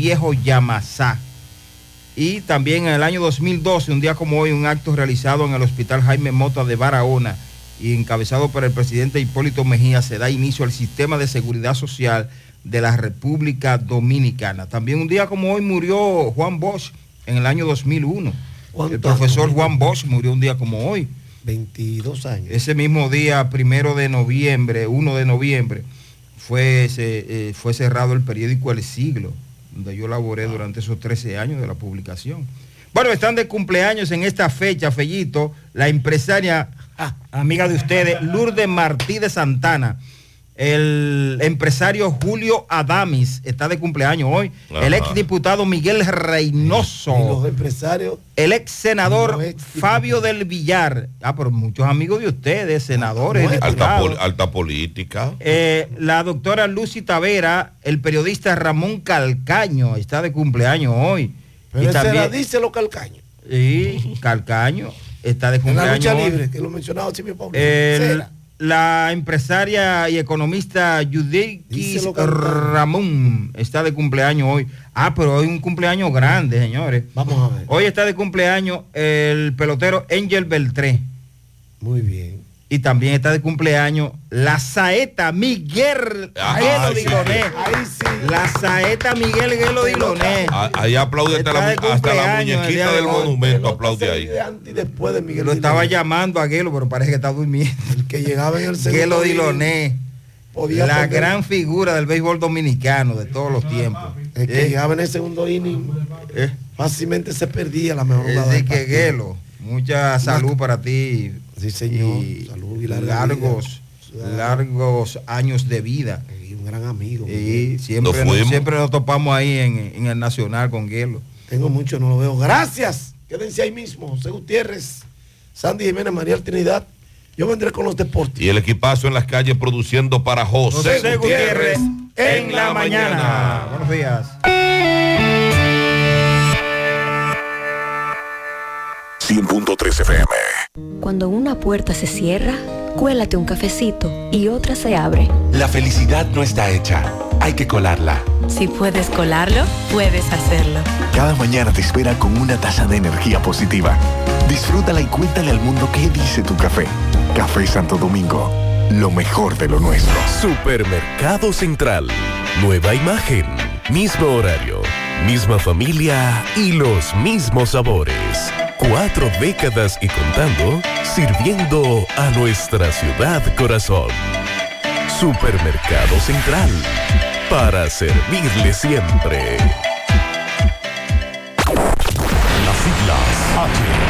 Viejo Yamasá. Y también en el año 2012, un día como hoy, un acto realizado en el Hospital Jaime Mota de Barahona y encabezado por el presidente Hipólito Mejía, se da inicio al sistema de seguridad social de la República Dominicana. También un día como hoy murió Juan Bosch en el año 2001. El profesor Juan Bosch murió un día como hoy. 22 años. Ese mismo día, primero de noviembre, 1 de noviembre, fue, eh, fue cerrado el periódico El Siglo, donde yo laboré durante esos 13 años de la publicación. Bueno, están de cumpleaños en esta fecha, Fellito, la empresaria, ah, amiga de ustedes, Lourdes Martí de Santana el empresario Julio Adamis está de cumpleaños hoy. El ex diputado Miguel Reynoso. los empresarios. El ex senador Fabio del Villar. Ah, por muchos amigos de ustedes, senadores. alta, política. Eh, la doctora Lucy Tavera, el periodista Ramón Calcaño está de cumpleaños hoy. Pero y también, dice los Calcaños. Sí, Calcaño está de cumpleaños. En la lucha libre, que lo mencionaba Silvio Pablo la empresaria y economista Judith Ramón está de cumpleaños hoy. Ah, pero hoy un cumpleaños grande, señores. Vamos a ver. Hoy está de cumpleaños el pelotero Angel Beltré. Muy bien. Y también está de cumpleaños la saeta Miguel Gelo Diloné. La saeta Miguel Gelo Diloné. Ah, ahí aplaude hasta la, hasta la, muñequita del monumento, aplaude ahí. después de Miguel Lo estaba llamando a Gelo, pero parece que está durmiendo. El que llegaba en el segundo. Gelo Diloné. La gran figura del béisbol dominicano de todos los tiempos. El que ¿Eh? llegaba en el segundo inning ¿Eh? fácilmente se perdía la mejor Así que Gelo, mucha salud para ti, Sí, señor. Salud y largos, largos años de vida. Y un gran amigo. Y siempre, nos, siempre nos topamos ahí en, el Nacional con Guelo. Tengo mucho, no lo veo. Gracias. Quédense ahí mismo. José Gutiérrez, Sandy Jiménez, María Trinidad. Yo vendré con los deportes. Y el equipazo en las calles produciendo para José, Gutiérrez, en, la, mañana. Buenos días. 100.3 FM. Cuando una puerta se cierra, cuélate un cafecito y otra se abre. La felicidad no está hecha, hay que colarla. Si puedes colarlo, puedes hacerlo. Cada mañana te espera con una taza de energía positiva. Disfrútala y cuéntale al mundo qué dice tu café. Café Santo Domingo, lo mejor de lo nuestro. Supermercado Central, nueva imagen, mismo horario, misma familia y los mismos sabores. Cuatro décadas y contando, sirviendo a nuestra ciudad corazón. Supermercado Central, para servirle siempre. Las siglas H,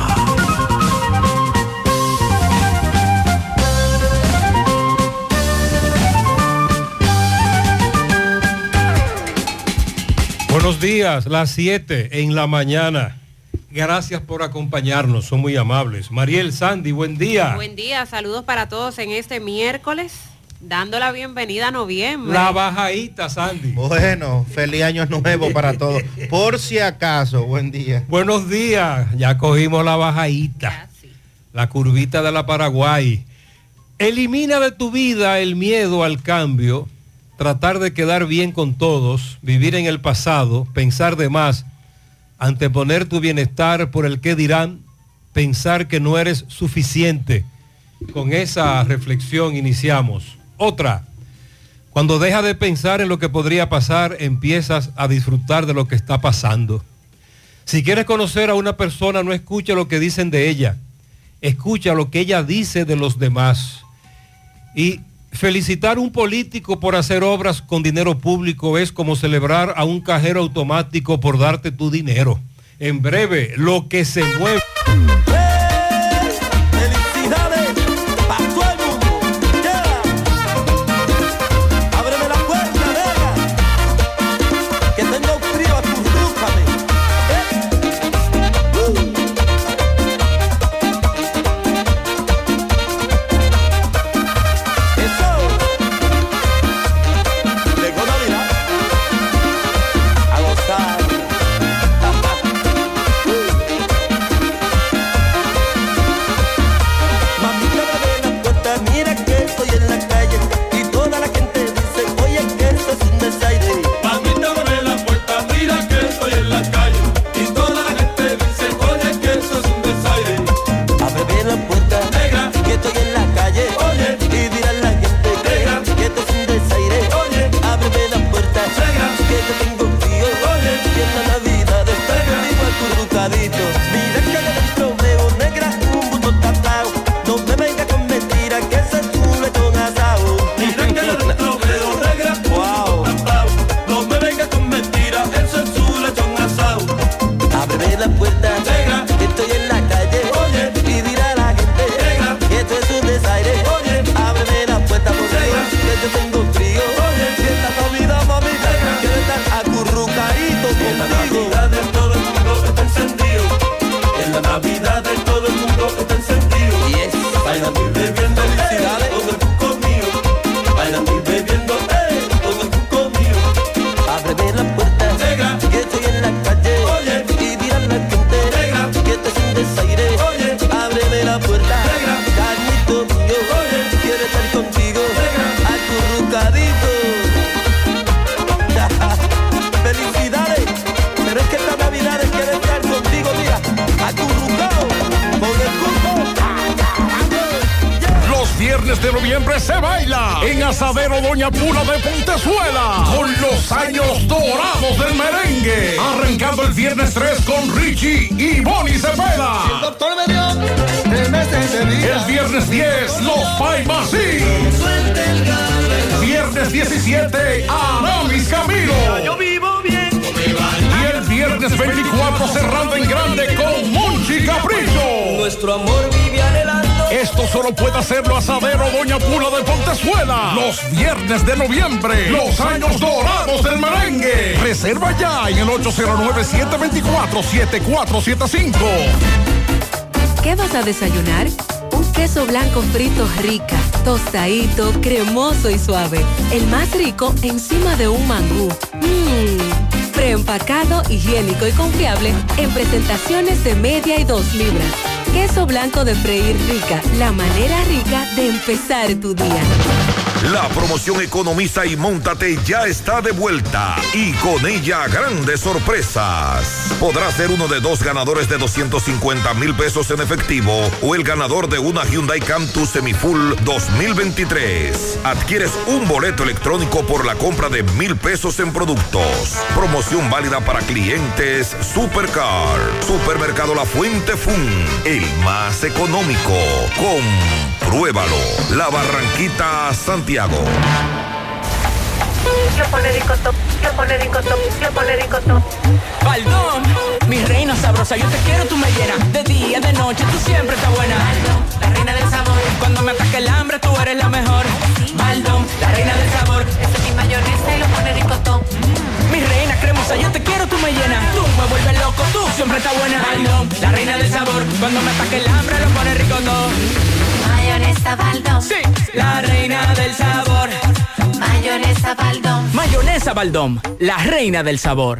Buenos días, las 7 en la mañana. Gracias por acompañarnos, son muy amables. Mariel Sandy, buen día. Buen día, saludos para todos en este miércoles, dando la bienvenida a noviembre. La bajadita, Sandy. Bueno, feliz año nuevo para todos. Por si acaso, buen día. Buenos días, ya cogimos la bajadita, la curvita de la Paraguay. Elimina de tu vida el miedo al cambio tratar de quedar bien con todos, vivir en el pasado, pensar de más, anteponer tu bienestar por el que dirán, pensar que no eres suficiente. Con esa reflexión iniciamos. Otra, cuando dejas de pensar en lo que podría pasar, empiezas a disfrutar de lo que está pasando. Si quieres conocer a una persona, no escucha lo que dicen de ella, escucha lo que ella dice de los demás. Y Felicitar a un político por hacer obras con dinero público es como celebrar a un cajero automático por darte tu dinero. En breve, lo que se mueve. 809-724-7475. ¿Qué vas a desayunar? Un queso blanco frito rica, tostadito, cremoso y suave. El más rico encima de un mangú. Mmm, preempacado, higiénico y confiable en presentaciones de media y dos libras. Queso blanco de freír rica, la manera rica de empezar tu día. La promoción Economiza y Móntate ya está de vuelta y con ella grandes sorpresas. Podrás ser uno de dos ganadores de 250 mil pesos en efectivo o el ganador de una Hyundai Cantus Semifull 2023. Adquieres un boleto electrónico por la compra de mil pesos en productos. Promoción válida para clientes Supercar. Supermercado La Fuente Fun. El más económico. Compruébalo. La Barranquita Santiago. Pone Baldón, mi reina sabrosa, yo te quiero, tú me llenas. De día, de noche, tú siempre estás buena. Baldón, la reina del sabor. Cuando me ataque el hambre, tú eres la mejor. Baldón, la reina del sabor. Esa es mi mayonesa y lo pone ricotop. Mi reina cremosa, yo te quiero, tú me llenas. Tú me vuelves loco, tú siempre estás buena. Baldón, la reina del sabor. Cuando me ataque el hambre, lo pone ricotop. Mayonesa Baldón. Sí, la reina del sabor. Mayonesa Baldón. Mayonesa Baldón, la reina del sabor.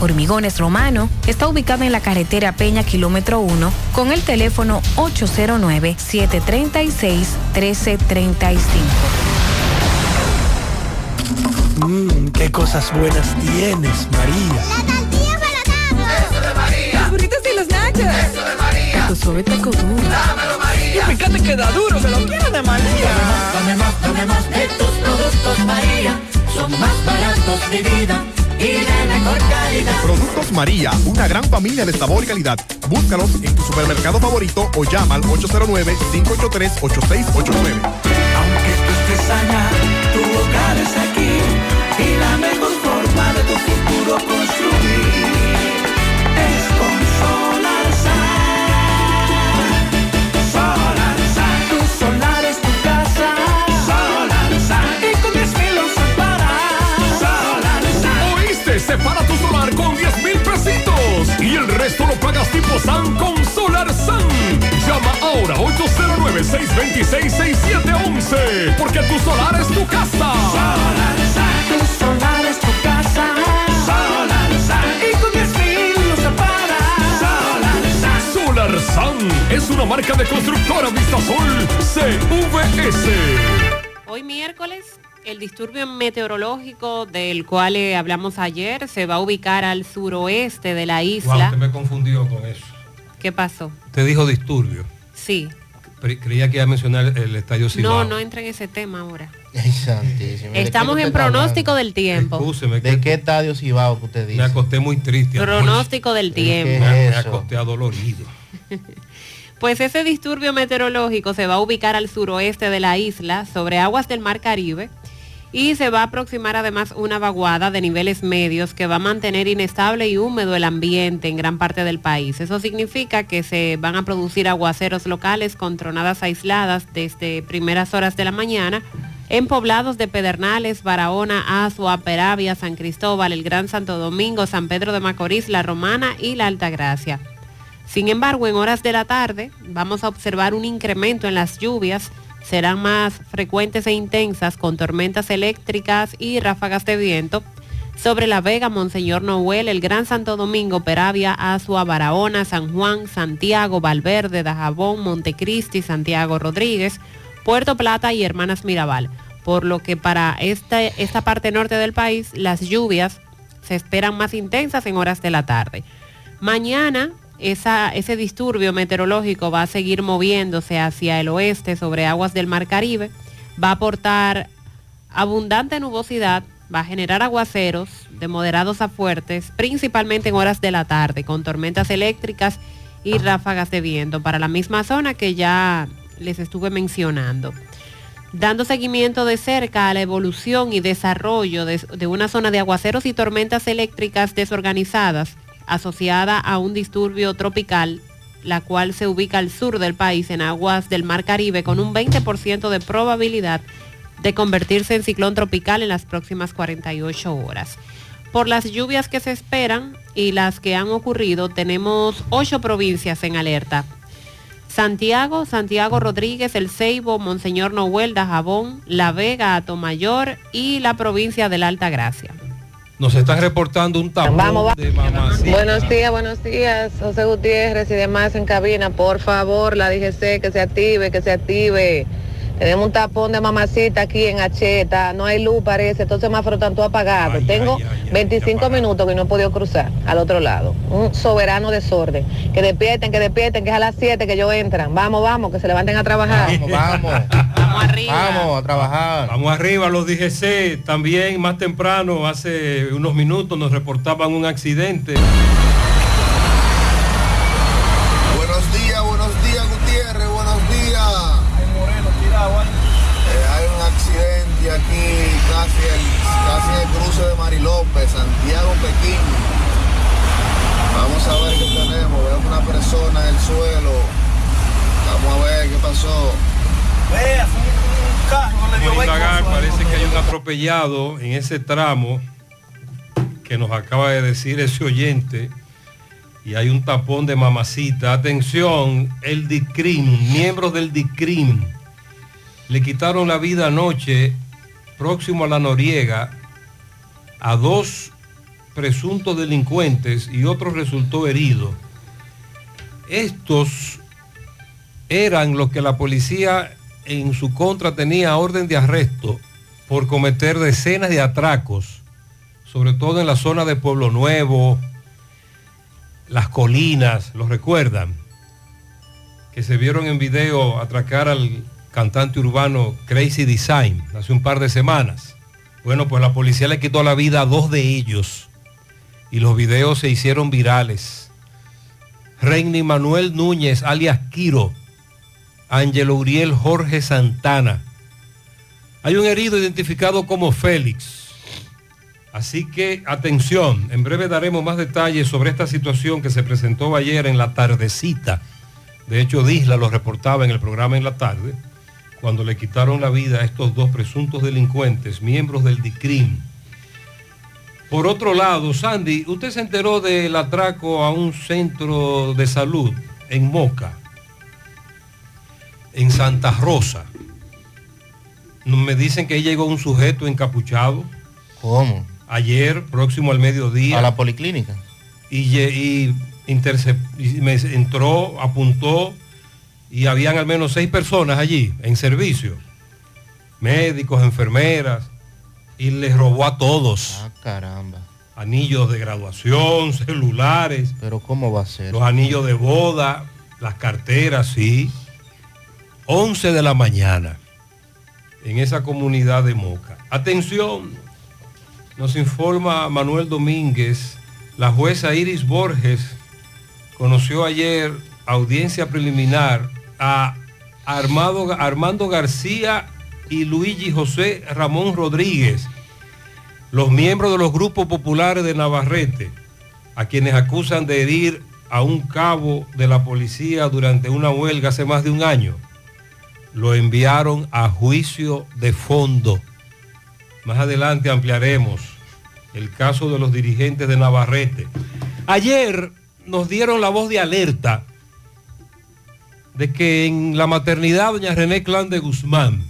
Hormigones Romano está ubicado en la carretera Peña Kilómetro 1 con el teléfono 809-736-1335. Mmm, qué cosas buenas tienes, María. La tortilla para Eso de María. Los burritos y los nachos. Eso de María. Tu suave taco duro. Dámelo, María. Y fíjate que da duro, que lo quiero de María. Dame más, dame más de tus productos, María. Son más baratos de vida y de mejor calidad. Productos María, una gran familia de sabor y calidad. Búscalos en tu supermercado favorito o llama al 809-583-8689. Aunque tú estés allá, tu hogar es aquí y la mejor forma de tu futuro construir San con Solar Sun. Llama ahora 809-626-6711. Porque tu solar es tu casa. Solar Sun. Tu solar es tu casa. Solar Sun. Y con 10 mil se para. Solar Sun. Solar Sun es una marca de constructora Vista Sol CVS. Hoy miércoles el disturbio meteorológico del cual eh, hablamos ayer se va a ubicar al suroeste de la Wow, isla. usted me confundió con eso. ¿Qué pasó? Usted dijo disturbio. Sí. Cre- Creía que iba a mencionar el estadio No, Cibao. no entra en ese tema ahora. Ay, santísimo. ¿De Estamos en pronóstico del tiempo. Excúseme, ¿De qué estadio Cibao que usted dice? Me acosté muy triste. Pronóstico del tiempo. Me, me acosté adolorido. Pues ese disturbio meteorológico se va a ubicar al suroeste de la isla, sobre aguas del Mar Caribe, y se va a aproximar además una vaguada de niveles medios que va a mantener inestable y húmedo el ambiente en gran parte del país. Eso significa que se van a producir aguaceros locales con tronadas aisladas desde primeras horas de la mañana en poblados de Pedernales, Barahona, Azua, Peravia, San Cristóbal, el Gran Santo Domingo, San Pedro de Macorís, La Romana y La Altagracia. Sin embargo, en horas de la tarde vamos a observar un incremento en las lluvias. Serán más frecuentes e intensas con tormentas eléctricas y ráfagas de viento sobre La Vega, Monseñor Noel, el Gran Santo Domingo, Peravia, Azua, Barahona, San Juan, Santiago, Valverde, Dajabón, Montecristi, Santiago Rodríguez, Puerto Plata y Hermanas Mirabal. Por lo que para esta, esta parte norte del país las lluvias se esperan más intensas en horas de la tarde. Mañana esa- ese disturbio meteorológico va a seguir moviéndose hacia el oeste sobre aguas del Mar Caribe, va a aportar abundante nubosidad, va a generar aguaceros de moderados a fuertes, principalmente en horas de la tarde, con tormentas eléctricas y ráfagas de viento para la misma zona que ya les estuve mencionando. Dando seguimiento de cerca a la evolución y desarrollo de, de una zona de aguaceros y tormentas eléctricas desorganizadas asociada a un disturbio tropical, la cual se ubica al sur del país en aguas del Mar Caribe con un 20% de probabilidad de convertirse en ciclón tropical en las próximas 48 horas. Por las lluvias que se esperan y las que han ocurrido, tenemos ocho provincias en alerta. Santiago, Santiago Rodríguez, El Ceibo, Monseñor Noel, Dajabón, La Vega, Atomayor y la provincia de la Alta Gracia. Nos están reportando un tapón Vamos, de mamacita. Buenos días, buenos días, José Gutiérrez y demás en cabina. Por favor, la DGC que se active, que se active. Tenemos un tapón de mamacita aquí en Acheta, no hay luz parece, todo el semáforo tanto apagado. Tengo 25 minutos que no he podido cruzar al otro lado. Un soberano desorden. Que despierten, que despierten, que es a las 7 que yo entran. Vamos, vamos, que se levanten a trabajar. Vamos, vamos. Vamos arriba. Vamos a trabajar. Vamos arriba, los DGC. También más temprano, hace unos minutos, nos reportaban un accidente. Atropellado en ese tramo que nos acaba de decir ese oyente y hay un tapón de mamacita. Atención, el DICRIM, miembros del DICRIM, le quitaron la vida anoche, próximo a la Noriega, a dos presuntos delincuentes y otro resultó herido. Estos eran los que la policía en su contra tenía orden de arresto por cometer decenas de atracos, sobre todo en la zona de Pueblo Nuevo, las colinas, ¿lo recuerdan? Que se vieron en video atracar al cantante urbano Crazy Design hace un par de semanas. Bueno, pues la policía le quitó la vida a dos de ellos y los videos se hicieron virales. Reini Manuel Núñez, alias Quiro, Ángelo Uriel Jorge Santana. Hay un herido identificado como Félix. Así que atención, en breve daremos más detalles sobre esta situación que se presentó ayer en la tardecita. De hecho, Disla lo reportaba en el programa en la tarde, cuando le quitaron la vida a estos dos presuntos delincuentes, miembros del DICRIM. Por otro lado, Sandy, usted se enteró del atraco a un centro de salud en Moca, en Santa Rosa. Me dicen que ahí llegó un sujeto encapuchado. ¿Cómo? Ayer, próximo al mediodía. A la policlínica. Y, y y me entró, apuntó y habían al menos seis personas allí en servicio. Médicos, enfermeras. Y les robó a todos. Ah, caramba. Anillos de graduación, celulares. Pero ¿cómo va a ser? Los anillos de boda, las carteras, sí. 11 de la mañana en esa comunidad de Moca. Atención, nos informa Manuel Domínguez, la jueza Iris Borges conoció ayer audiencia preliminar a Armado- Armando García y Luigi José Ramón Rodríguez, los miembros de los grupos populares de Navarrete, a quienes acusan de herir a un cabo de la policía durante una huelga hace más de un año. Lo enviaron a juicio de fondo. Más adelante ampliaremos el caso de los dirigentes de Navarrete. Ayer nos dieron la voz de alerta de que en la maternidad doña René Clan de Guzmán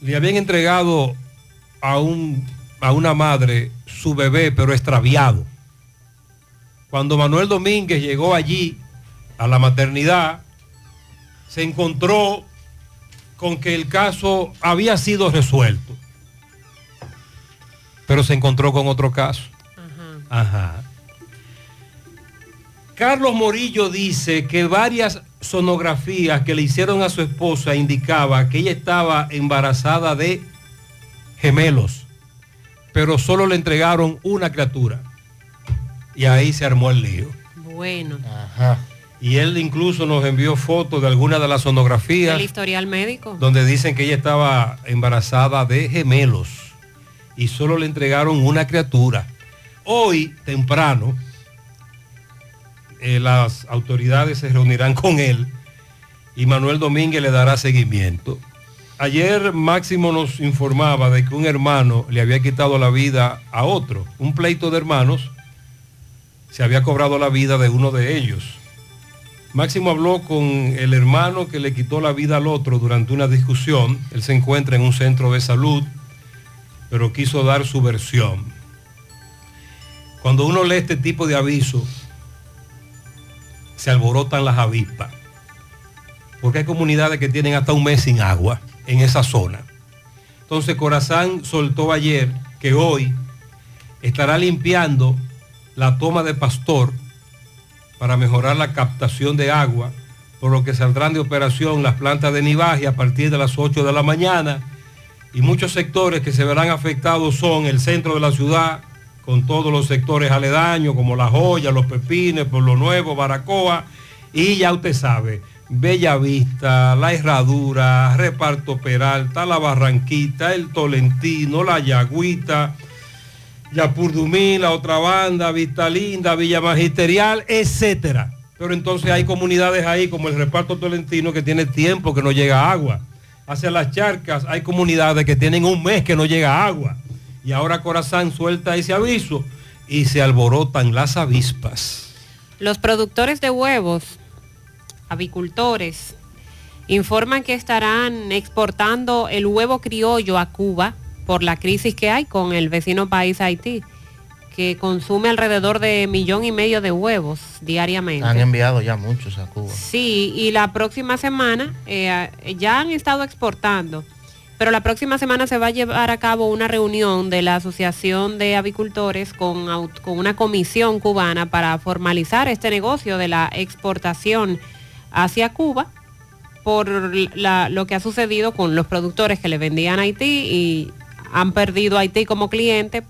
le habían entregado a, un, a una madre su bebé, pero extraviado. Cuando Manuel Domínguez llegó allí a la maternidad, se encontró con que el caso había sido resuelto. Pero se encontró con otro caso. Ajá. Carlos Morillo dice que varias sonografías que le hicieron a su esposa indicaba que ella estaba embarazada de gemelos, pero solo le entregaron una criatura. Y ahí se armó el lío. Bueno, Y él incluso nos envió fotos de algunas de las el sonografías historial médico. donde dicen que ella estaba embarazada de gemelos y solo le entregaron una criatura. Hoy, temprano, eh, las autoridades se reunirán con él y Manuel Domínguez le dará seguimiento. Ayer Máximo nos informaba de que un hermano le había quitado la vida a otro, un pleito de hermanos, se había cobrado la vida de uno de ellos. Máximo habló con el hermano que le quitó la vida al otro durante una discusión. Él se encuentra en un centro de salud, pero quiso dar su versión. Cuando uno lee este tipo de avisos, se alborotan las avispas. Porque hay comunidades que tienen hasta un mes sin agua en esa zona. Entonces Corazán soltó ayer que hoy estará limpiando la toma de Pastor para mejorar la captación de agua, por lo que saldrán de operación las plantas de nivaje a partir de las 8 de la mañana. Y muchos sectores que se verán afectados son el centro de la ciudad, con todos los sectores aledaños como La Joya, Los Pepines, Por lo Nuevo, Baracoa y ya usted sabe, Bella Vista, La Herradura, Reparto Peralta, La Barranquita, El Tolentino, La Yagüita, Yapurdumí, la otra banda, Vista Linda, Villa Magisterial, etcétera. Pero entonces hay comunidades ahí como el reparto tolentino que tiene tiempo que no llega agua. Hacia las charcas hay comunidades que tienen un mes que no llega agua. Y ahora Corazán suelta ese aviso y se alborotan las avispas. Los productores de huevos, avicultores, informan que estarán exportando el huevo criollo a Cuba por la crisis que hay con el vecino país Haití, que consume alrededor de millón y medio de huevos diariamente. Han enviado ya muchos a Cuba. Sí, y la próxima semana eh, ya han estado exportando, pero la próxima semana se va a llevar a cabo una reunión de la Asociación de Avicultores con, con una comisión cubana para formalizar este negocio de la exportación hacia Cuba por la- lo que ha sucedido con los productores que le vendían a Haití y han perdido Haití como cliente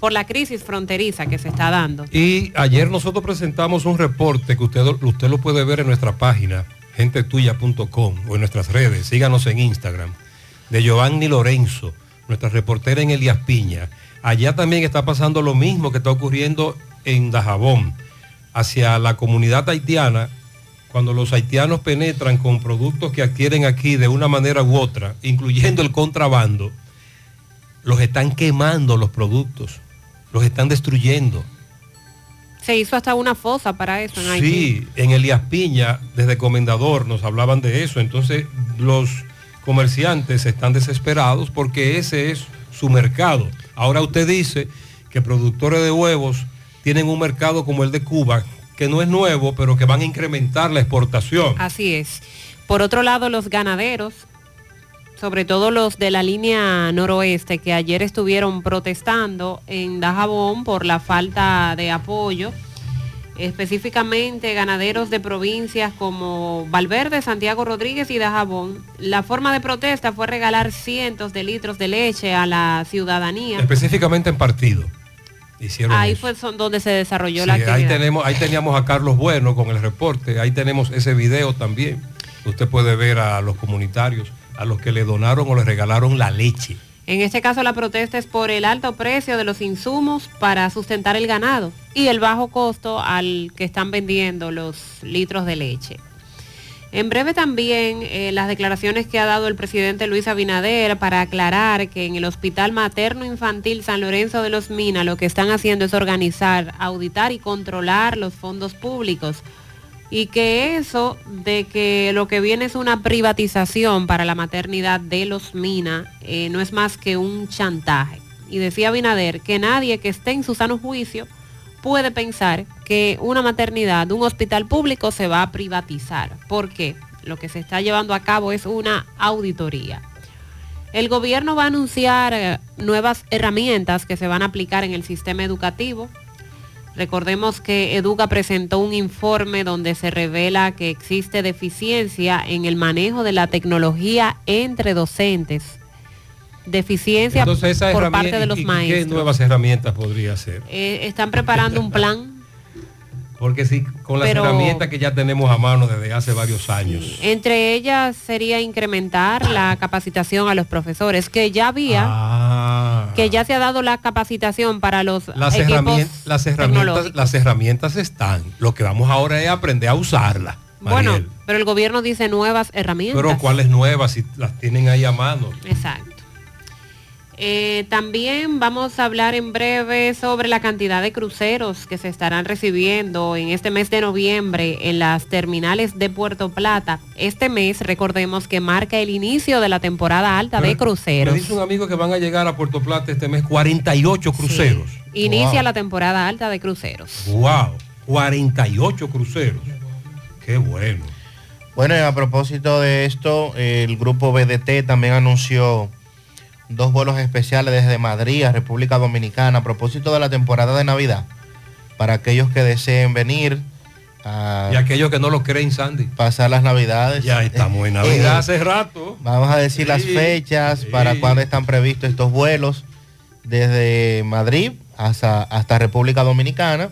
por la crisis fronteriza que se está dando. Y ayer nosotros presentamos un reporte que usted, usted lo puede ver en nuestra página, gentetuya.com o en nuestras redes, síganos en Instagram, de Giovanni Lorenzo, nuestra reportera en Elías Piña. Allá también está pasando lo mismo que está ocurriendo en Dajabón, hacia la comunidad haitiana, cuando los haitianos penetran con productos que adquieren aquí de una manera u otra, incluyendo el contrabando, los están quemando los productos, los están destruyendo. Se hizo hasta una fosa para eso en Haití. Sí, en Elías Piña, desde Comendador, nos hablaban de eso. Entonces, los comerciantes están desesperados porque ese es su mercado. Ahora usted dice que productores de huevos tienen un mercado como el de Cuba, que no es nuevo, pero que van a incrementar la exportación. Así es. Por otro lado, los ganaderos, sobre todo los de la línea noroeste, que ayer estuvieron protestando en Dajabón por la falta de apoyo, específicamente ganaderos de provincias como Valverde, Santiago Rodríguez y Dajabón. La forma de protesta fue regalar cientos de litros de leche a la ciudadanía. Específicamente en partido. Hicieron Ahí eso. fue son donde se desarrolló Sí, la ahí actividad. tenemos, ahí teníamos a Carlos Bueno con el reporte, ahí tenemos ese video también. Usted puede ver a los comunitarios, a los que le donaron o le regalaron la leche. En este caso la protesta es por el alto precio de los insumos para sustentar el ganado y el bajo costo al que están vendiendo los litros de leche. En breve también eh, las declaraciones que ha dado el presidente Luis Abinader para aclarar que en el Hospital Materno Infantil San Lorenzo de los Minas lo que están haciendo es organizar, auditar y controlar los fondos públicos y que eso de que lo que viene es una privatización para la maternidad de los Mina eh, no es más que un chantaje. Y decía Binader que nadie que esté en su sano juicio puede pensar que una maternidad, un hospital público se va a privatizar, porque lo que se está llevando a cabo es una auditoría. El gobierno va a anunciar eh, nuevas herramientas que se van a aplicar en el sistema educativo. Recordemos que Educa presentó un informe donde se revela que existe deficiencia en el manejo de la tecnología entre docentes. Deficiencia Entonces, por parte de los ¿y- y ¿Qué maestros. nuevas herramientas podría ser? Eh, están preparando un plan. Porque sí, con las Pero- herramientas que ya tenemos a mano desde hace varios años. Entre ellas sería incrementar la capacitación a los profesores, que ya había, que ya se ha dado la capacitación para los. Las, equipos las, herramientas, las herramientas están. Lo que vamos ahora es aprender a usarlas. Bueno, pero el gobierno dice nuevas herramientas. pero cuáles nuevas si las tienen ahí a mano. Exacto. Eh, también vamos a hablar en breve sobre la cantidad de cruceros que se estarán recibiendo en este mes de noviembre en las terminales de Puerto Plata. Este mes, recordemos que marca el inicio de la temporada alta de Me cruceros. dice un amigo que van a llegar a Puerto Plata este mes 48 cruceros. Inicia Wow. la temporada alta de cruceros. Wow, 48 cruceros. Qué bueno. Bueno, y a propósito de esto, el grupo BDT también anunció dos vuelos especiales desde Madrid a República Dominicana a propósito de la temporada de Navidad. Para aquellos que deseen venir a Y aquellos que no lo creen, Sandy. pasar las Navidades. Ya estamos en Navidad hace rato. Vamos a decir las Sí, fechas para cuándo están previstos estos vuelos desde Madrid hasta, hasta República Dominicana.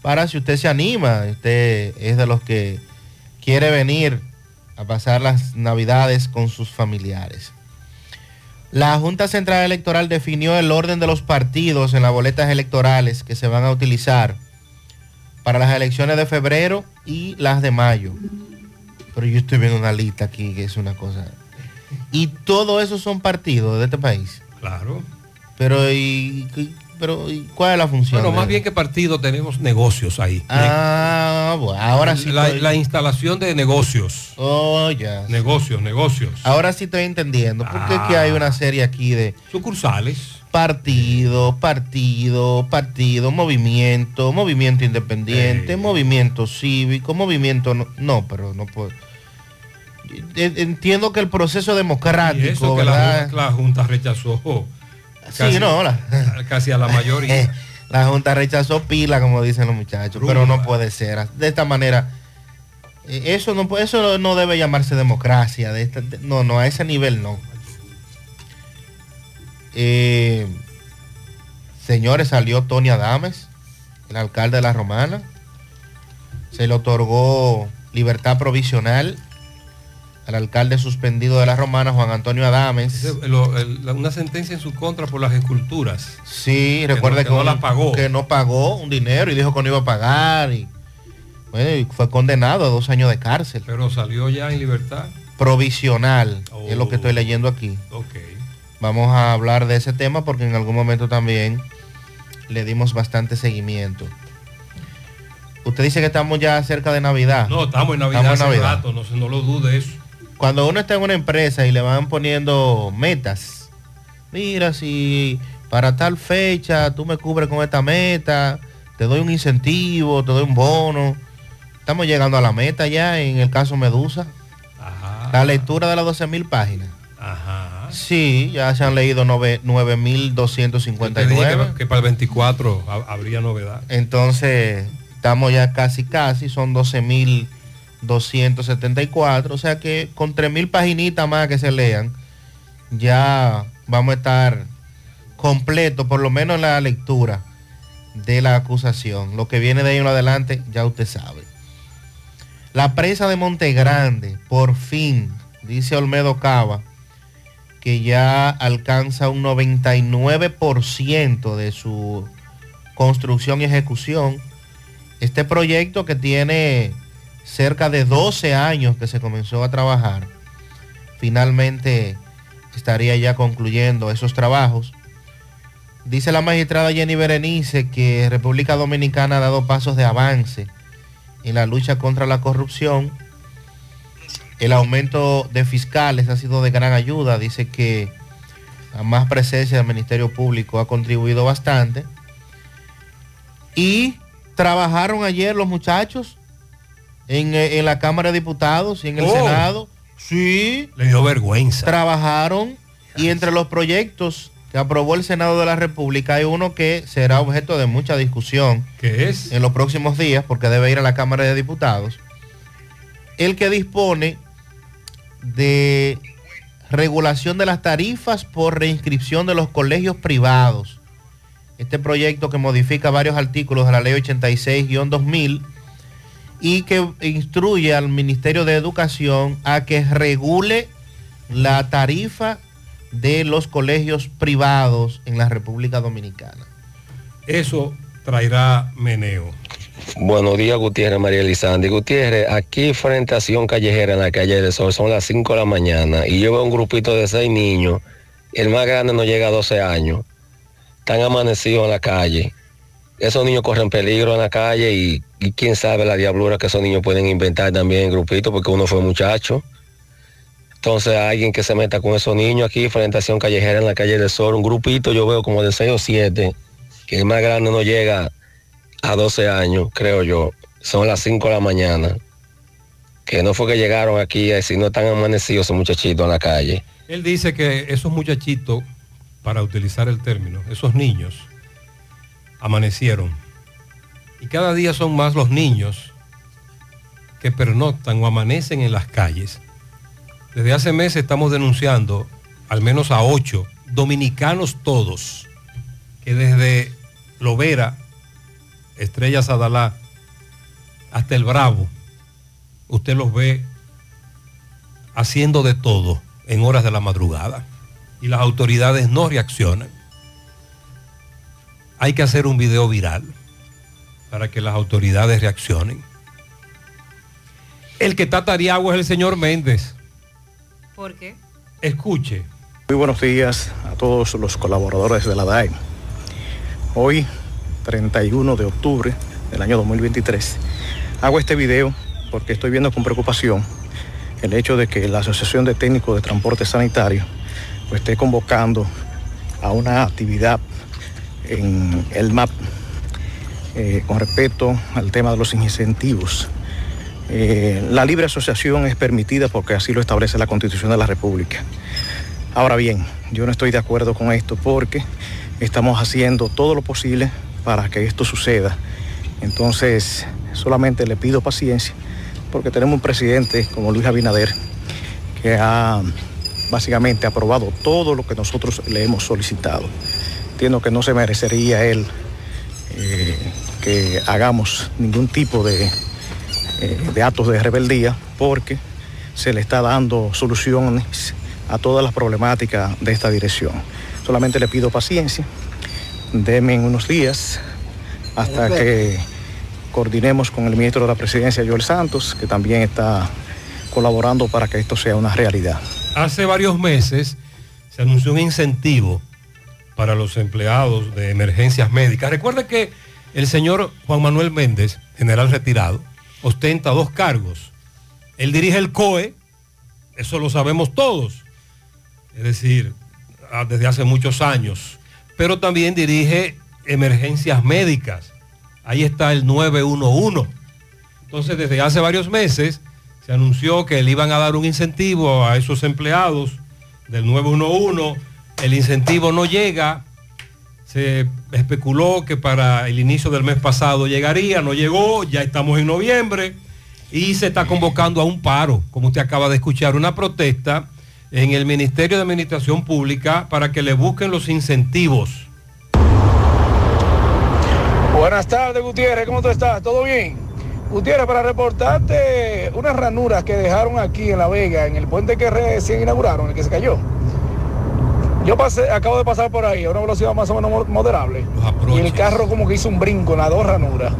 Para si usted se anima, usted es de los que quiere venir a pasar las Navidades con sus familiares. La Junta Central Electoral definió el orden de los partidos en las boletas electorales que se van a utilizar para las elecciones de febrero y las de mayo. Pero yo estoy viendo una lista aquí que es una cosa. Y todo eso son partidos de este país. Claro. Pero ¿y, pero, ¿y cuál es la función? Bueno, más bien que partido tenemos negocios ahí. Ah, bueno, ahora sí. La, estoy- la instalación de negocios. Oh, ya. Negocios, negocios. Ahora sí estoy entendiendo. Porque es que Ah. hay una serie aquí de Sucursales. partido, partido, partido, movimiento, movimiento independiente, movimiento cívico, movimiento... No, no, pero no puedo... E- Entiendo que el proceso Y democrático, eso que la Junta rechazó. Sí, no, casi a la mayoría. La Junta rechazó pila, como dicen los muchachos, pero no puede ser. De esta manera, eh, eso no, eso no debe llamarse democracia. De esta- de- no, no, a ese nivel no. Eh, señores, salió Tony Adames, el alcalde de La Romana. Se le otorgó libertad provisional al alcalde suspendido de La Romana, Juan Antonio Adames. Una sentencia en su contra por las esculturas. Sí, Que recuerde no- que, que no un- la pagó. Que no pagó un dinero y dijo que no iba a pagar. Y, bueno, y fue condenado a dos años de cárcel. Pero salió ya en libertad. Provisional, es lo que Oh. estoy leyendo aquí. Ok. Vamos a hablar de ese tema porque en algún momento también le dimos bastante seguimiento. Usted dice que estamos ya cerca de Navidad. No, estamos en Navidad Estamos en hace Navidad. rato, no, se- no lo dude eso. Cuando uno está en una empresa y le van poniendo metas, mira, si para tal fecha tú me cubres con esta meta, te doy un incentivo, te doy un bono. Estamos llegando a la meta ya en el caso Medusa. La lectura de las 12 mil páginas. Sí, ya se han leído nove- Te dije 9.259. que, que para el 24 ha- habría novedad. Entonces, estamos ya casi, casi, son 12.274. O sea que con 3.000 paginitas más que se lean, ya vamos a estar completo, por lo menos en la lectura de la acusación. Lo que viene de ahí en adelante, ya usted sabe. La presa de Monte Grande, por fin, dice Olmedo Cava, que ya alcanza un 99% de su construcción y ejecución. Este proyecto que tiene cerca de 12 años que se comenzó a trabajar, finalmente estaría ya concluyendo esos trabajos. Dice la magistrada Jenny Berenice que República Dominicana ha dado pasos de avance en la lucha contra la corrupción. El aumento de fiscales ha sido de gran ayuda. Dice que la más presencia del Ministerio Público ha contribuido bastante. Y trabajaron ayer los muchachos en, eh, en la Cámara de Diputados y en el Oh. Senado. Sí. Le dio vergüenza. Trabajaron y entre los proyectos que aprobó el Senado de la República hay uno que será objeto de mucha discusión. ¿Qué es? En los próximos días porque debe ir a la Cámara de Diputados. El que dispone de regulación de las tarifas por reinscripción de los colegios privados. Este proyecto que modifica varios artículos de la ley 86-2000 y que instruye al Ministerio de Educación a que regule la tarifa de los colegios privados en la República Dominicana. Eso traerá meneo. Buenos días, Gutiérrez, María Elizandi. Gutiérrez, aquí frente a Sion Callejera, en la calle del Sol, son las 5 de la mañana y yo veo un grupito de seis niños. El más grande no llega a 12 años. Están amanecidos en la calle. Esos niños corren peligro en la calle y, quién sabe la diablura que esos niños pueden inventar también en grupito porque uno fue muchacho. Entonces alguien que se meta con esos niños aquí frente a Sion Callejera en la calle del Sol, un grupito yo veo como de 6 o 7, que el más grande no llega a 12 años, creo yo. Son las 5 de la mañana. Que no fue que llegaron aquí, eh, sino están amanecidos esos muchachitos en la calle. Él dice que esos muchachitos, para utilizar el término, esos niños, amanecieron. Y cada día son más los niños que pernoctan o amanecen en las calles. Desde hace meses estamos denunciando al menos a ocho dominicanos todos, que desde Lovera, Estrella Sadalá, hasta el Bravo, usted los ve haciendo de todo en horas de la madrugada y las autoridades no reaccionan. Hay que hacer un video viral para que las autoridades reaccionen. El que está tariago es el señor Méndez. ¿Por qué? Escuche. Muy buenos días a todos los colaboradores de la DAE. Hoy, 31 de octubre del año 2023, hago este video porque estoy viendo con preocupación el hecho de que la Asociación de Técnicos de Transporte Sanitario pues, esté convocando a una actividad en el MAP eh, con respecto al tema de los incentivos. Eh, la libre asociación es permitida porque así lo establece la Constitución de la República. Ahora bien, yo no estoy de acuerdo con esto porque estamos haciendo todo lo posible para que esto suceda. Entonces, solamente le pido paciencia porque tenemos un presidente como Luis Abinader que ha básicamente aprobado todo lo que nosotros le hemos solicitado. Entiendo que no se merecería él eh, que hagamos ningún tipo de, eh, de actos de rebeldía porque se le está dando soluciones a todas las problemáticas de esta dirección. Solamente le pido paciencia, denme unos días hasta que coordinemos con el ministro de la Presidencia, Joel Santos, que también está colaborando para que esto sea una realidad. Hace varios meses se anunció un incentivo para los empleados de emergencias médicas. Recuerde que el señor Juan Manuel Méndez, general retirado, ostenta dos cargos. Él dirige el COE Eso lo sabemos todos. Es decir, ah, desde hace muchos años. Pero también dirige emergencias médicas. Ahí está el 911. Entonces, desde hace varios meses se anunció que le iban a dar un incentivo a esos empleados del 911. El incentivo no llega. Se especuló que para el inicio del mes pasado llegaría, no llegó, ya estamos en noviembre y se está convocando a un paro, como usted acaba de escuchar, una protesta en el Ministerio de Administración Pública para que le busquen los incentivos. Buenas tardes, Gutiérrez, ¿cómo tú estás? ¿Todo bien? Gutiérrez, para reportarte unas ranuras que dejaron aquí en La Vega, en el puente que recién inauguraron, el que se cayó. Yo pasé, acabo de pasar por ahí a una velocidad más o menos mo- moderable. Y el carro como que hizo un brinco en las dos ranuras.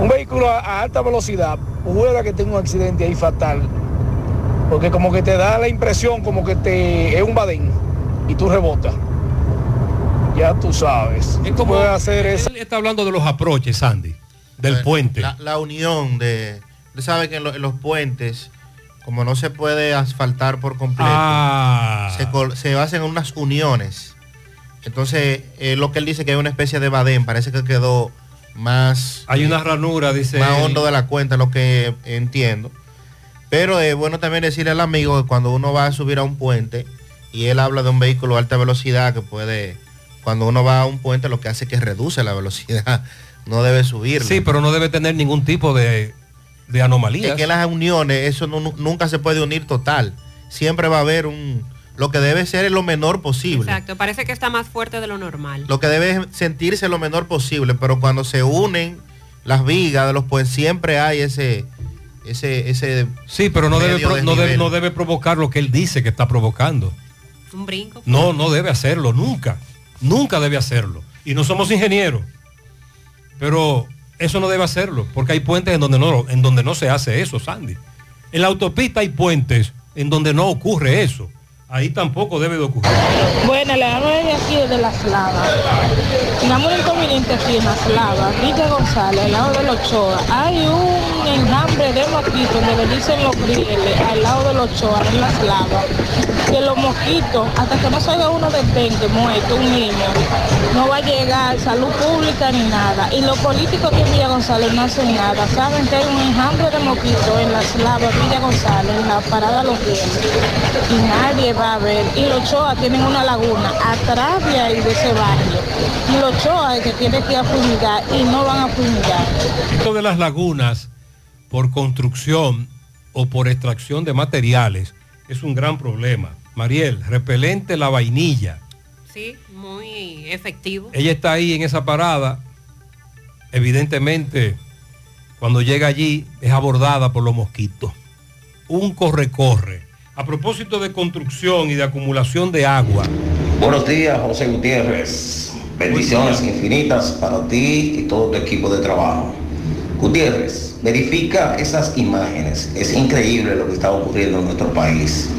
Un vehículo a, a alta velocidad pueda que tenga un accidente ahí fatal. Porque como que te da la impresión como que te es un badén y tú rebotas. Ya tú sabes. Es como hacer eso. Él está hablando de los aproches, Sandy, del puente. La, la unión de... Usted sabe que en, lo- en los puentes, como no se puede asfaltar por completo, Ah. se, se hacen unas uniones. Entonces, eh, lo que él dice que hay una especie de badén, parece que quedó más... Hay una ranura, dice Más él. hondo de la cuenta, lo que entiendo. Pero es bueno también decirle al amigo que cuando uno va a subir a un puente y él habla de un vehículo de alta velocidad que puede, cuando uno va a un puente lo que hace es que reduce la velocidad, no debe subirla. Sí, pero no debe tener ningún tipo de, de anomalías. Es que las uniones, eso no- nunca se puede unir total. Siempre va a haber un... Lo que debe ser es lo menor posible. Exacto, parece que está más fuerte de lo normal. Lo que debe sentirse lo menor posible, pero cuando se unen las vigas de los pues siempre hay ese... Ese, ese Sí, pero no debe, medio pro- no, debe, desnivel. no debe provocar lo que él dice que está provocando. Un brinco. No, no debe hacerlo, nunca. Nunca debe hacerlo. Y no somos ingenieros. Pero eso no debe hacerlo, porque hay puentes en donde no, en donde no se hace eso, Sandy. En la autopista hay puentes en donde no ocurre eso. Ahí tampoco debe de ocurrir. Bueno, le hablo de aquí de las lavas. Tenemos un inconveniente aquí en las lavas. Villa González, al lado de los Ochoa. Hay un enjambre de mosquitos donde le dicen los grieles, al lado de los Ochoa, en las lavas. Que los mosquitos, hasta que no salga uno de dengue muerto, un niño, no va a llegar salud pública ni nada. Y los políticos que en Villa González no hacen nada. Saben que hay un enjambre de mosquitos en las lavas Villa González, en la parada Los Rieles. Y nadie va a ver. Y los Choa tienen una laguna atrás de ahí, de ese barrio. Y los Choa es que tienen que ir a fumigar y no van a fumigar. Esto de las lagunas por construcción o por extracción de materiales es un gran problema. Mariel, repelente la vainilla. Sí, muy efectivo. Ella está ahí en esa parada. Evidentemente, cuando llega allí es abordada por los mosquitos. Un corre-corre. A propósito de construcción y de acumulación de agua. Buenos días, José Gutiérrez. Bendiciones infinitas para ti y todo tu equipo de trabajo. Gutiérrez, verifica esas imágenes. Es increíble lo que está ocurriendo en nuestro país.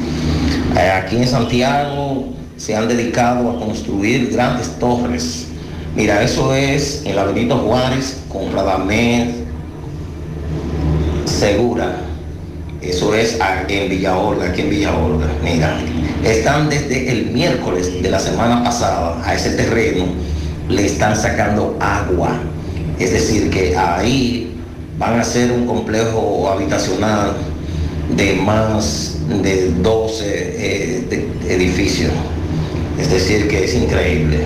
Eh, Aquí en Santiago se han dedicado a construir grandes torres. Mira, eso es en la Benito Juárez con Radamés Segura. Eso es en Villa aquí en Villa Olga. Mira, están desde el miércoles de la semana pasada a ese terreno, le están sacando agua. Es decir, que ahí van a hacer un complejo habitacional de más de 12 eh, edificios. Es decir, que es increíble.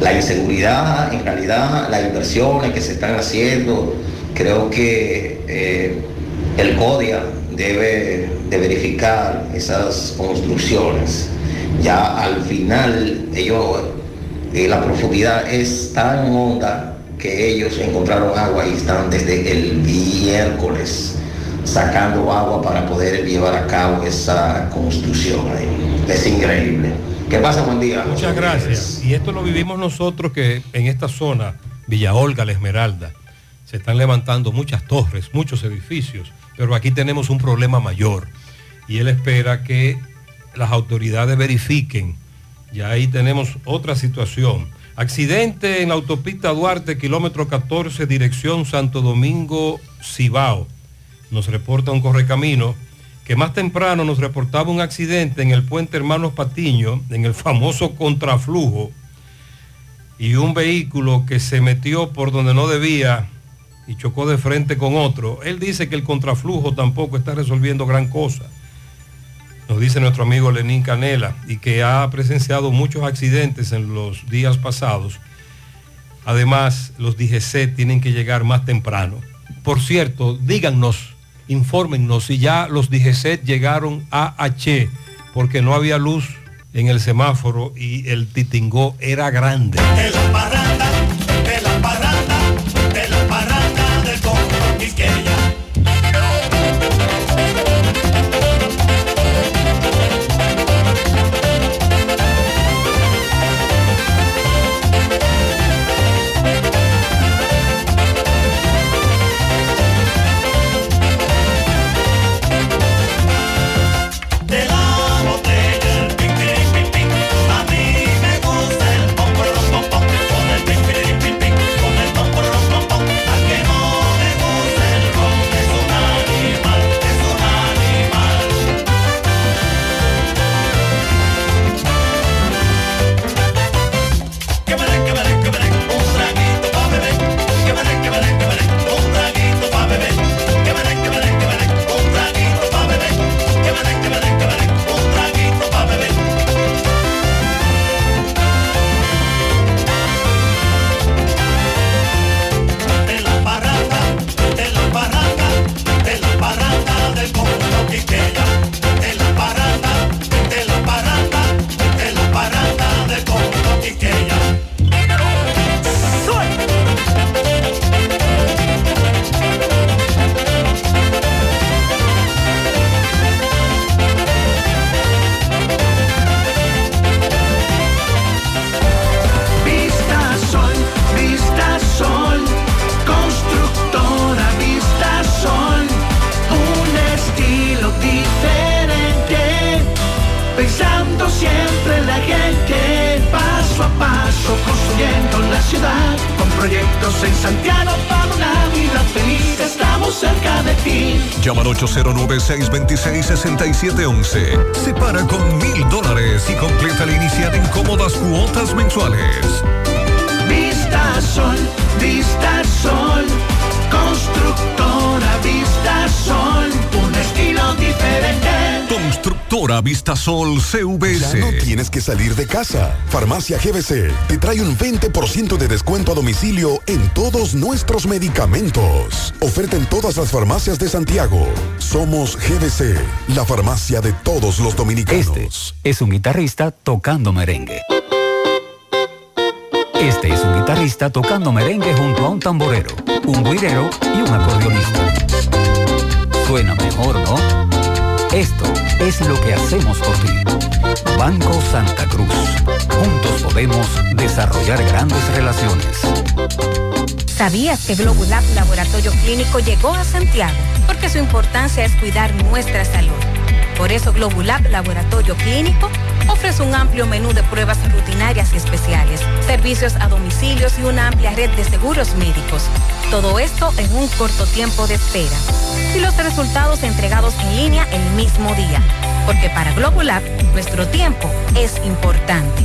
La inseguridad, en realidad, las inversiones que se están haciendo, creo que eh, el CODIA debe de verificar esas construcciones. Ya al final, ellos, eh, la profundidad es tan honda que ellos encontraron agua y están desde el miércoles sacando agua para poder llevar a cabo esa construcción. Es increíble. ¿Qué pasa? Buen día. Muchas gracias. Y esto lo vivimos nosotros que en esta zona, Villa Olga, La Esmeralda, se están levantando muchas torres, muchos edificios, pero aquí tenemos un problema mayor. Y él espera que las autoridades verifiquen. Ya ahí tenemos otra situación. Accidente en la autopista Duarte, kilómetro 14, dirección Santo Domingo, Cibao. Nos reporta un correcamino que más temprano nos reportaba un accidente en el puente Hermanos Patiño, en el famoso contraflujo, y un vehículo que se metió por donde no debía y chocó de frente con otro. Él dice que el contraflujo tampoco está resolviendo gran cosa. Nos dice nuestro amigo Lenín Canela y que ha presenciado muchos accidentes en los días pasados. Además, los DGC tienen que llegar más temprano. Por cierto, díganos, infórmennos si ya los DGC llegaron a H, porque no había luz en el semáforo y el titingó era grande. De en Santiago para una vida feliz, estamos cerca de ti. Llama al 809-626-6711. Separa con mil dólares y completa la inicial en cómodas cuotas mensuales. Vista Sol, Vista Constructora Vistasol CVS. Ya no tienes que salir de casa. Farmacia GBC te trae un 20% de descuento a domicilio en todos nuestros medicamentos. Oferta en todas las farmacias de Santiago. Somos GBC, la farmacia de todos los dominicanos. Este es un guitarrista tocando merengue. Este es un guitarrista tocando merengue junto a un tamborero, un guirero y un acordeonista. Suena mejor, ¿no? Esto es lo que hacemos por ti. Banco Santa Cruz. Juntos podemos desarrollar grandes relaciones. ¿Sabías que Globulab Laboratorio Clínico llegó a Santiago? Porque su importancia es cuidar nuestra salud. Por eso Globulab Laboratorio Clínico ofrece un amplio menú de pruebas rutinarias y especiales, servicios a domicilios y una amplia red de seguros médicos. Todo esto en un corto tiempo de espera. Y los resultados entregados en línea el mismo día. Porque para Globulab, nuestro tiempo es importante.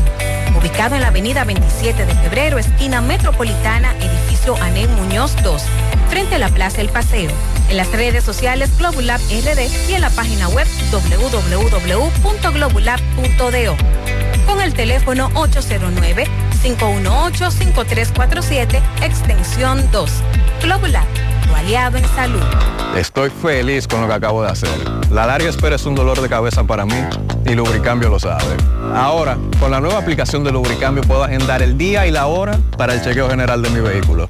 Ubicado en la avenida 27 de febrero, esquina metropolitana, edificio Anel Muñoz 2, frente a la Plaza El Paseo. En las redes sociales Globulab RD y en la página web www.globulab.do. Con el teléfono 809-518-5347, extensión 2. Globulab, tu aliado en salud. Estoy feliz con lo que acabo de hacer. La larga espera es un dolor de cabeza para mí y Lubricambio lo sabe. Ahora, con la nueva aplicación de Lubricambio puedo agendar el día y la hora para el chequeo general de mi vehículo.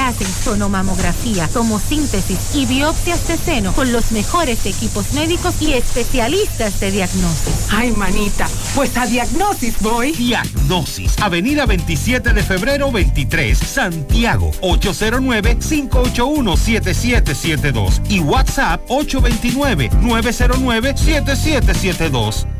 hacen sonomamografía, tomosíntesis y biopsias de seno con los mejores equipos médicos y especialistas de diagnosis. Ay, manita, pues a Diagnosis voy. Diagnosis, Avenida 27 de febrero 23, Santiago, 809-581-7772 y WhatsApp 829-909-7772.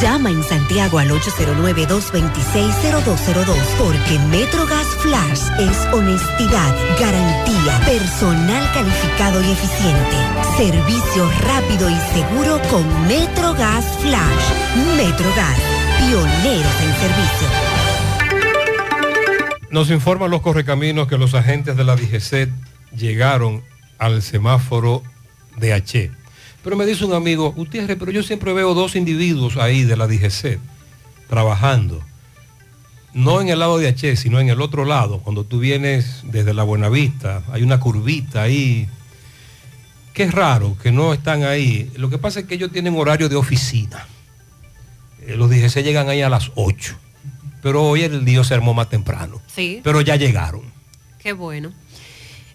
Llama en Santiago al 809-226-0202 porque MetroGas Flash es honestidad, garantía, personal calificado y eficiente, servicio rápido y seguro con MetroGas Flash. MetroGas, pioneros en servicio. Nos informan los correcaminos que los agentes de la DGC llegaron al semáforo de H. Pero me dice un amigo, Gutiérrez, pero yo siempre veo dos individuos ahí de la DGC trabajando. No en el lado de H, sino en el otro lado. Cuando tú vienes desde la Buenavista, hay una curvita ahí. Que es raro que no están ahí. Lo que pasa es que ellos tienen horario de oficina. Eh, Los DGC llegan ahí a las 8. Pero hoy el día se armó más temprano. Sí. Pero ya llegaron. Qué bueno.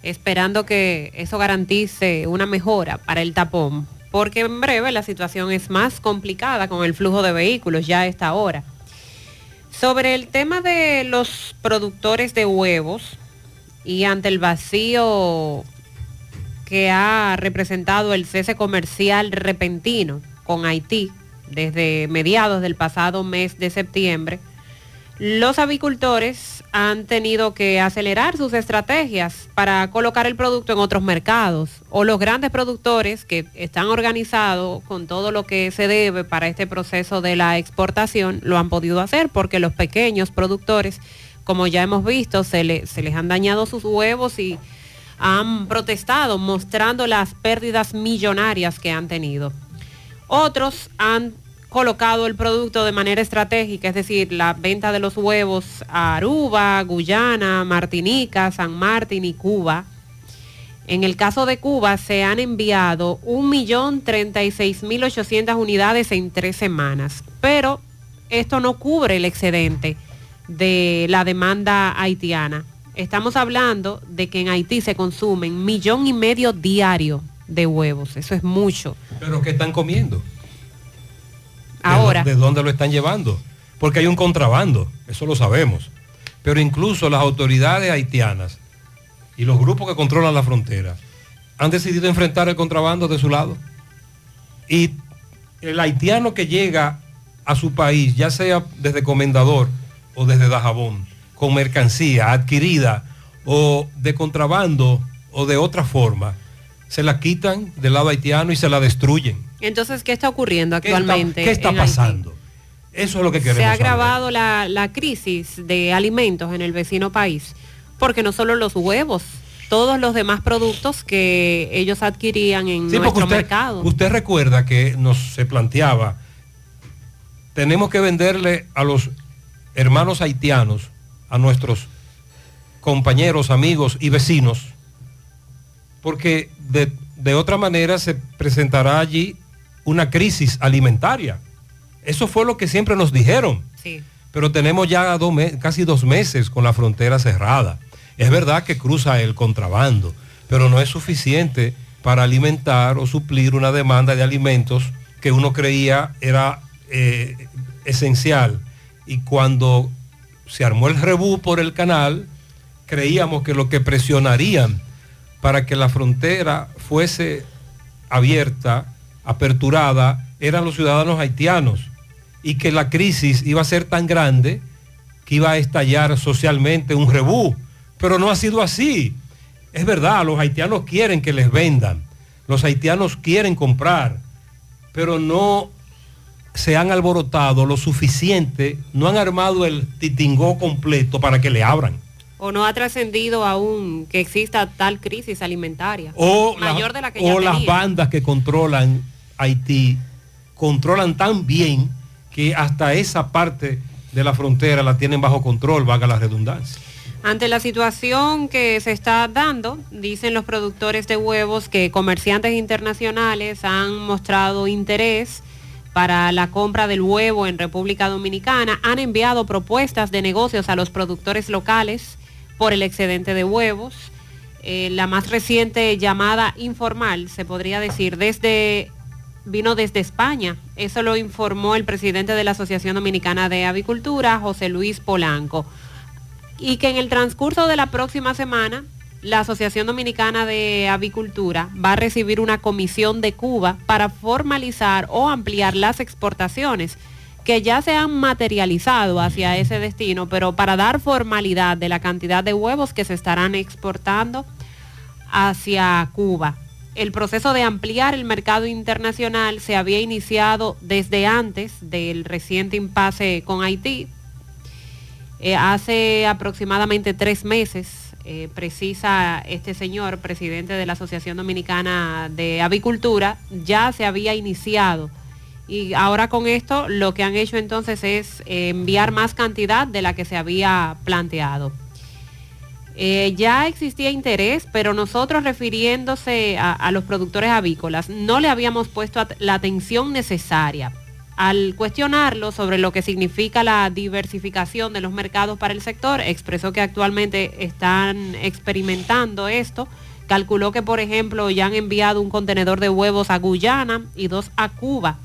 Esperando que eso garantice una mejora para el tapón, porque en breve la situación es más complicada con el flujo de vehículos ya a esta hora. Sobre el tema de los productores de huevos y ante el vacío que ha representado el cese comercial repentino con Haití desde mediados del pasado mes de septiembre, los avicultores han tenido que acelerar sus estrategias para colocar el producto en otros mercados o los grandes productores que están organizados con todo lo que se debe para este proceso de la exportación lo han podido hacer porque los pequeños productores, como ya hemos visto, se, le- se les han dañado sus huevos y han protestado mostrando las pérdidas millonarias que han tenido. Otros han colocado el producto de manera estratégica, es decir, la venta de los huevos a Aruba, Guyana, Martinica, San Martín y Cuba. En el caso de Cuba se han enviado 1.036.800 unidades en tres semanas, pero esto no cubre el excedente de la demanda haitiana. Estamos hablando de que en Haití se consumen millón y medio diario de huevos, eso es mucho. ¿Pero qué están comiendo? Ahora. ¿De, dó- de dónde lo están llevando? Porque hay un contrabando, eso lo sabemos. Pero incluso las autoridades haitianas y los grupos que controlan la frontera han decidido enfrentar el contrabando de su lado. Y el haitiano que llega a su país, ya sea desde Comendador o desde Dajabón, con mercancía adquirida o de contrabando o de otra forma, se la quitan del lado haitiano y se la destruyen. Entonces, ¿qué está ocurriendo ¿Qué está- actualmente? ¿Qué está en Haití? pasando? Eso es lo que queremos Se ha agravado la, la crisis de alimentos en el vecino país, porque no solo los huevos, todos los demás productos que ellos adquirían en Sí, nuestro usted, mercado. usted recuerda que nos se planteaba, tenemos que venderle a los hermanos haitianos, a nuestros compañeros, amigos y vecinos, porque de, de otra manera se presentará allí una crisis alimentaria. Eso fue lo que siempre nos dijeron. Sí. Pero tenemos ya dos casi dos meses con la frontera cerrada. Es verdad que cruza el contrabando, pero no es suficiente para alimentar o suplir una demanda de alimentos que uno creía era eh, esencial. Y cuando se armó el rebú por el canal, creíamos que lo que presionarían para que la frontera fuese abierta, aperturada, eran los ciudadanos haitianos y que la crisis iba a ser tan grande que iba a estallar socialmente un rebú. Pero no ha sido así. Es verdad, los haitianos quieren que les vendan, los haitianos quieren comprar, pero no se han alborotado lo suficiente, no han armado el titingó completo para que le abran. ¿O no ha trascendido aún que exista tal crisis alimentaria? O, la- mayor de la que ya o las bandas que controlan Haití controlan tan bien que hasta esa parte de la frontera la tienen bajo control, valga la redundancia. Ante la situación que se está dando, dicen los productores de huevos que comerciantes internacionales han mostrado interés para la compra del huevo en República Dominicana, han enviado propuestas de negocios a los productores locales por el excedente de huevos. Eh, la más reciente llamada informal, se podría decir, desde vino desde España. Eso lo informó el presidente de la Asociación Dominicana de Avicultura, José Luis Polanco y que en el transcurso de la próxima semana la Asociación Dominicana de Avicultura va a recibir una comisión de Cuba para formalizar o ampliar las exportaciones que ya se han materializado hacia ese destino, pero para dar formalidad de la cantidad de huevos que se estarán exportando hacia Cuba. El proceso de ampliar el mercado internacional se había iniciado desde antes del reciente impasse con Haití, eh, hace aproximadamente tres meses, eh, precisa este señor, presidente de la Asociación Dominicana de Avicultura, ya se había iniciado. Y ahora con esto lo que han hecho entonces es eh, enviar más cantidad de la que se había planteado. Eh, ya existía interés, pero nosotros refiriéndose a, los productores avícolas, no le habíamos puesto la atención necesaria. Al cuestionarlo sobre lo que significa la diversificación de los mercados para el sector, expresó que actualmente están experimentando esto. Calculó que, por ejemplo, ya han enviado un contenedor de huevos a Guyana y dos a Cuba.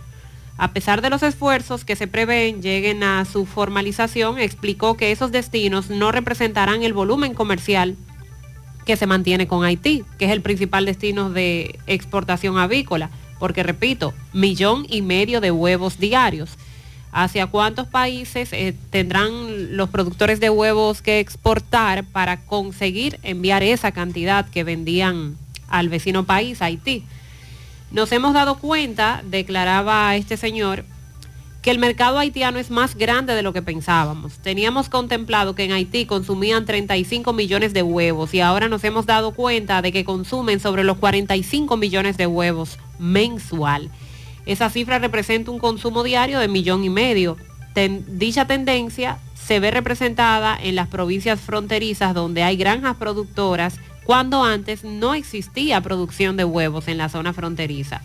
A pesar de los esfuerzos que se prevén lleguen a su formalización, explicó que esos destinos no representarán el volumen comercial que se mantiene con Haití, que es el principal destino de exportación avícola, porque repito, millón y medio de huevos diarios. ¿Hacia cuántos países eh, tendrán los productores de huevos que exportar para conseguir enviar esa cantidad que vendían al vecino país, Haití? Nos hemos dado cuenta, declaraba este señor, que el mercado haitiano es más grande de lo que pensábamos. Teníamos contemplado que en Haití consumían 35 millones de huevos y ahora nos hemos dado cuenta de que consumen sobre los 45 millones de huevos mensual. Esa cifra representa un consumo diario de millón y medio. Dicha tendencia se ve representada en las provincias fronterizas donde hay granjas productoras cuando antes no existía producción de huevos en la zona fronteriza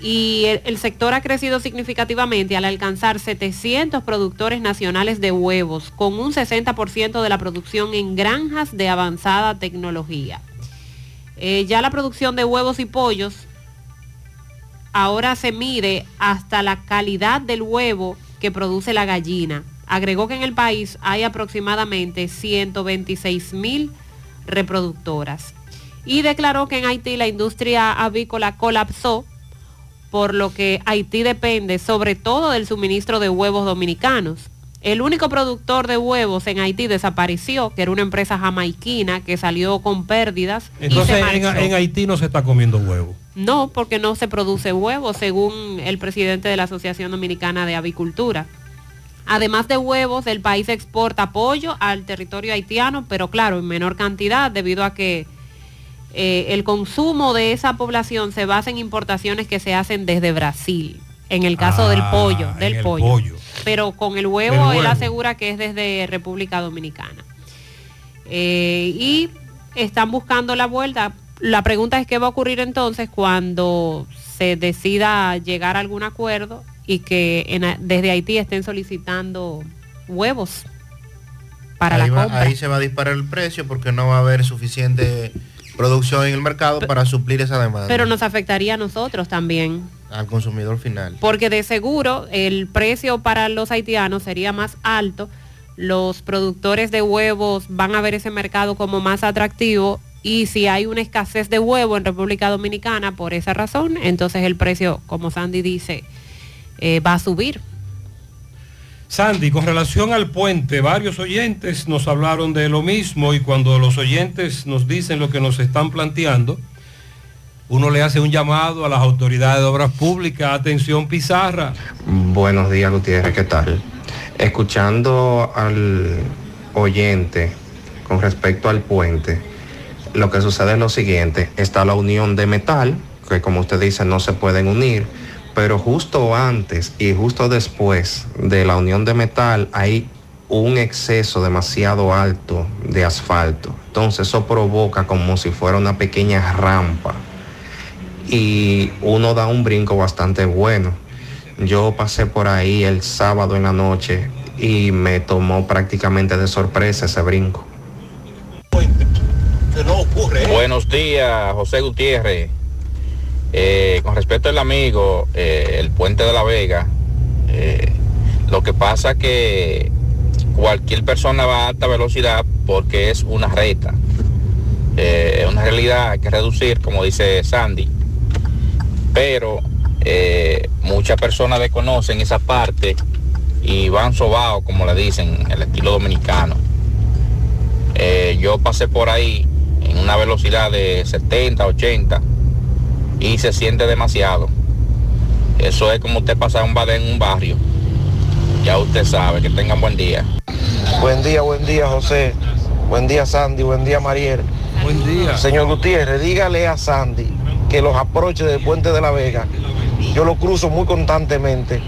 y el, sector ha crecido significativamente al alcanzar 700 productores nacionales de huevos, con un 60% de la producción en granjas de avanzada tecnología. Eh, ya la producción de huevos y pollos ahora se mide hasta la calidad del huevo que produce la gallina. Agregó que en el país hay aproximadamente 126 mil reproductoras. Y declaró que en Haití la industria avícola colapsó por lo que Haití depende sobre todo del suministro de huevos dominicanos. El único productor de huevos en Haití desapareció, que era una empresa jamaiquina que salió con pérdidas. y Entonces se en, en Haití no se está comiendo huevo. No, porque no se produce huevo, según el presidente de la Asociación Dominicana de Avicultura. Además de huevos, el país exporta pollo al territorio haitiano, pero claro, en menor cantidad, debido a que eh, el consumo de esa población se basa en importaciones que se hacen desde Brasil. En el caso del Ah, pollo, del el pollo. pollo. Pero con el huevo, él asegura que es desde República Dominicana. Eh, y están buscando la vuelta. La pregunta es qué va a ocurrir entonces cuando se decida llegar a algún acuerdo y que en- desde Haití estén solicitando huevos para ahí, la va- compra. ahí se va a disparar el precio porque no va a haber suficiente producción en el mercado para suplir esa demanda Pero nos afectaría a nosotros también, al consumidor final. porque de seguro el precio para los haitianos sería más alto. Los productores de huevos van a ver ese mercado como más atractivo y si hay una escasez de huevo en República Dominicana por esa razón, entonces el precio, como Sandy dice, eh, va a subir. Sandy, con relación al puente, varios oyentes nos hablaron de lo mismo y cuando los oyentes nos dicen lo que nos están planteando, uno le hace un llamado a las autoridades de obras públicas, atención Pizarra. Buenos días, Gutiérrez, ¿qué tal? Escuchando al oyente con respecto al puente, lo que sucede es lo siguiente, está la unión de metal, que como usted dice no se pueden unir, pero justo antes y justo después de la unión de metal hay un exceso demasiado alto de asfalto. Entonces eso provoca como si fuera una pequeña rampa y uno da un brinco bastante bueno. Yo pasé por ahí el sábado en la noche y me tomó prácticamente de sorpresa ese brinco. Buenos días, José Gutiérrez. Eh, con respecto al amigo, eh, el puente de la Vega, eh, lo que pasa que cualquier persona va a alta velocidad porque es una reta. Eh, es una realidad hay que reducir, como dice Sandy. Pero muchas personas desconocen esa parte y van sobados, como le dicen, el estilo dominicano. Yo pasé por ahí en una velocidad de 70, 80 y se siente demasiado. Eso es como usted pasar un badén en un barrio. Ya usted sabe, que tengan buen día. Buen día, buen día, José. Buen día, Sandy. Buen día, Mariel. Buen día. Señor Gutiérrez, dígale a Sandy que los aproches del puente de la Vega, yo lo cruzo muy constantemente.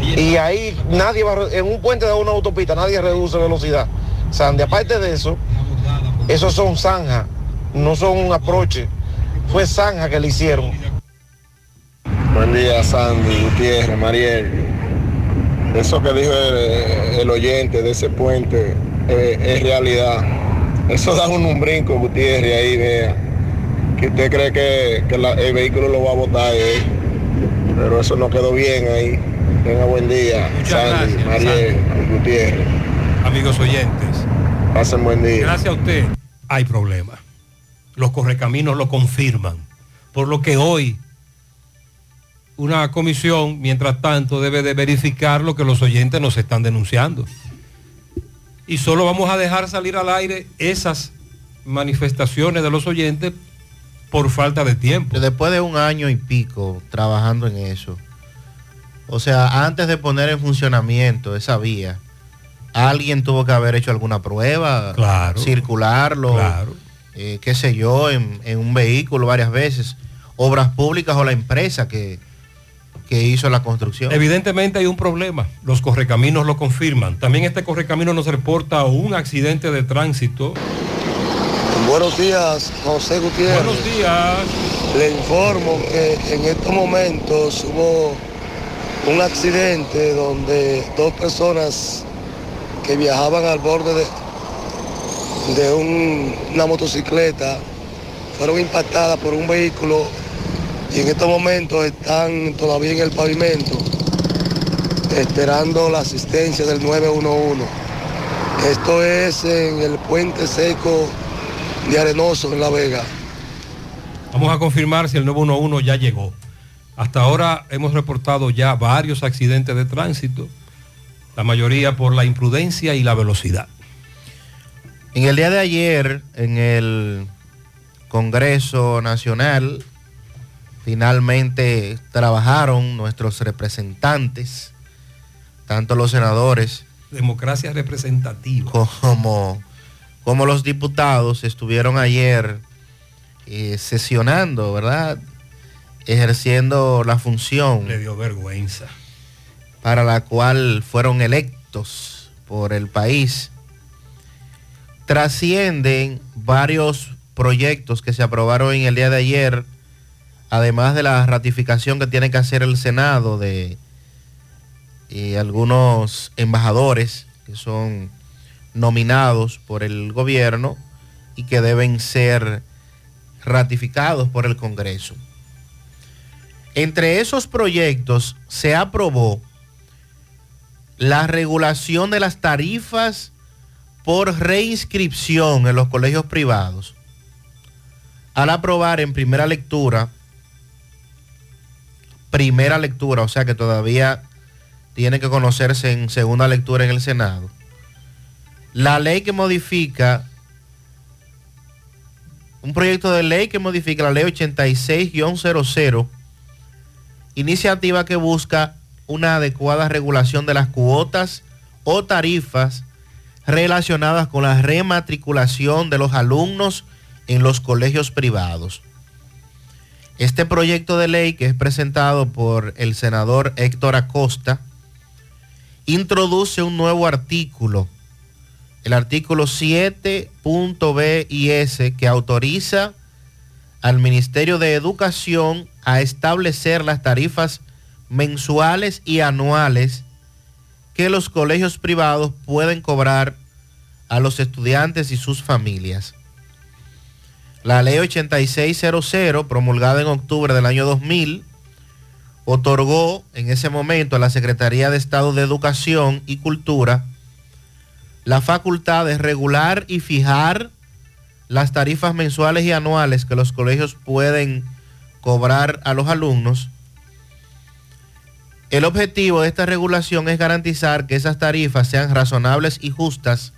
Y ahí nadie va, en un puente de una autopista, nadie reduce velocidad. Sandy, aparte de eso, esos son zanjas, no son un aproche. Fue zanja que le hicieron. Buen día, Sandy, Gutiérrez, Mariel. Eso que dijo el, el oyente de ese puente eh, es realidad. Eso da un, un brinco, Gutiérrez, ahí, vea. Que usted cree que, que la- el vehículo lo va a botar ahí. Pero eso no quedó bien ahí. Tenga buen día, Sandy, gracias, Mariel, Gutiérrez. Amigos oyentes. Pasen buen día. Gracias a usted. Hay problema. Los correcaminos lo confirman. Por lo que hoy una comisión, mientras tanto, debe de verificar lo que los oyentes nos están denunciando. Y solo vamos a dejar salir al aire esas manifestaciones de los oyentes por falta de tiempo. Después de un año y pico trabajando en eso, o sea, antes de poner en funcionamiento esa vía, alguien tuvo que haber hecho alguna prueba, Claro. circularlo, Claro. Eh, qué sé yo, en, en un vehículo varias veces, obras públicas o la empresa que, que hizo la construcción. Evidentemente hay un problema, los correcaminos lo confirman. También este correcamino nos reporta un accidente de tránsito. Buenos días, José Gutiérrez. Buenos días. Le informo que en estos momentos hubo un accidente donde dos personas que viajaban al borde de, de un- una motocicleta fueron impactadas por un vehículo y en estos momentos están todavía en el pavimento esperando la asistencia del 911. Esto es en el puente seco de Arenoso en La Vega. Vamos a confirmar si el 911 ya llegó. Hasta ahora hemos reportado ya varios accidentes de tránsito. la mayoría por la imprudencia y la velocidad. En el día de ayer, en el Congreso Nacional, finalmente trabajaron nuestros representantes, tanto los senadores Democracia representativa. como, como los diputados estuvieron ayer eh, sesionando, ¿verdad? Ejerciendo la función Le dio vergüenza. para la cual fueron electos por el país. Trascienden varios proyectos que se aprobaron en el día de ayer, además de la ratificación que tiene que hacer el Senado de eh, algunos embajadores que son nominados por el gobierno y que deben ser ratificados por el Congreso. Entre esos proyectos se aprobó la regulación de las tarifas por reinscripción en los colegios privados. Al aprobar en primera lectura, primera lectura, o sea que todavía tiene que conocerse en segunda lectura en el Senado, la ley que modifica, un proyecto de ley que modifica la ley 86-00, iniciativa que busca una adecuada regulación de las cuotas o tarifas relacionadas con la rematriculación de los alumnos en los colegios privados. Este proyecto de ley que es presentado por el senador Héctor Acosta introduce un nuevo artículo, el artículo 7.b y s, que autoriza al Ministerio de Educación a establecer las tarifas mensuales y anuales que los colegios privados pueden cobrar a los estudiantes y sus familias. La ley 8600, promulgada en octubre del año 2000, otorgó en ese momento a la Secretaría de Estado de Educación y Cultura la facultad de regular y fijar las tarifas mensuales y anuales que los colegios pueden cobrar a los alumnos. El objetivo de esta regulación es garantizar que esas tarifas sean razonables y justas,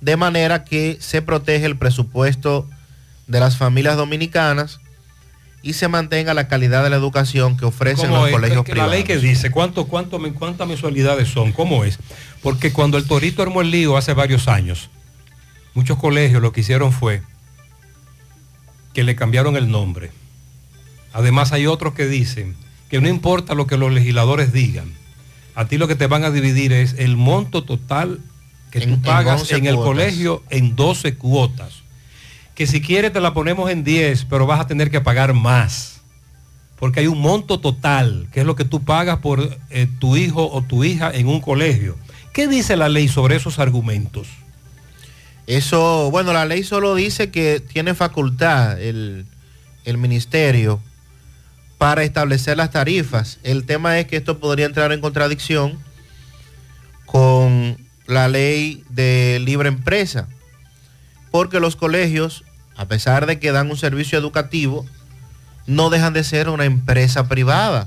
de manera que se protege el presupuesto de las familias dominicanas y se mantenga la calidad de la educación que ofrecen ¿Cómo los es? colegios Que privados. La ley que dice cuánto, cuánto, cuántas mensualidades son, ¿cómo es? Porque cuando el Torito armó el lío hace varios años, muchos colegios lo que hicieron fue que le cambiaron el nombre. Además hay otros que dicen que no importa lo que los legisladores digan, a ti lo que te van a dividir es el monto total que En- tú pagas 11 en el colegio en 12 cuotas. Que si quieres te la ponemos en 10, pero vas a tener que pagar más porque hay un monto total, que es lo que tú pagas por eh, tu hijo o tu hija en un colegio. ¿Qué dice la ley sobre esos argumentos? Eso, bueno, la ley solo dice que tiene facultad el, el ministerio para establecer las tarifas. El tema es que esto podría entrar en contradicción con la ley de libre empresa, porque los colegios, a pesar de que dan un servicio educativo, no dejan de ser una empresa privada.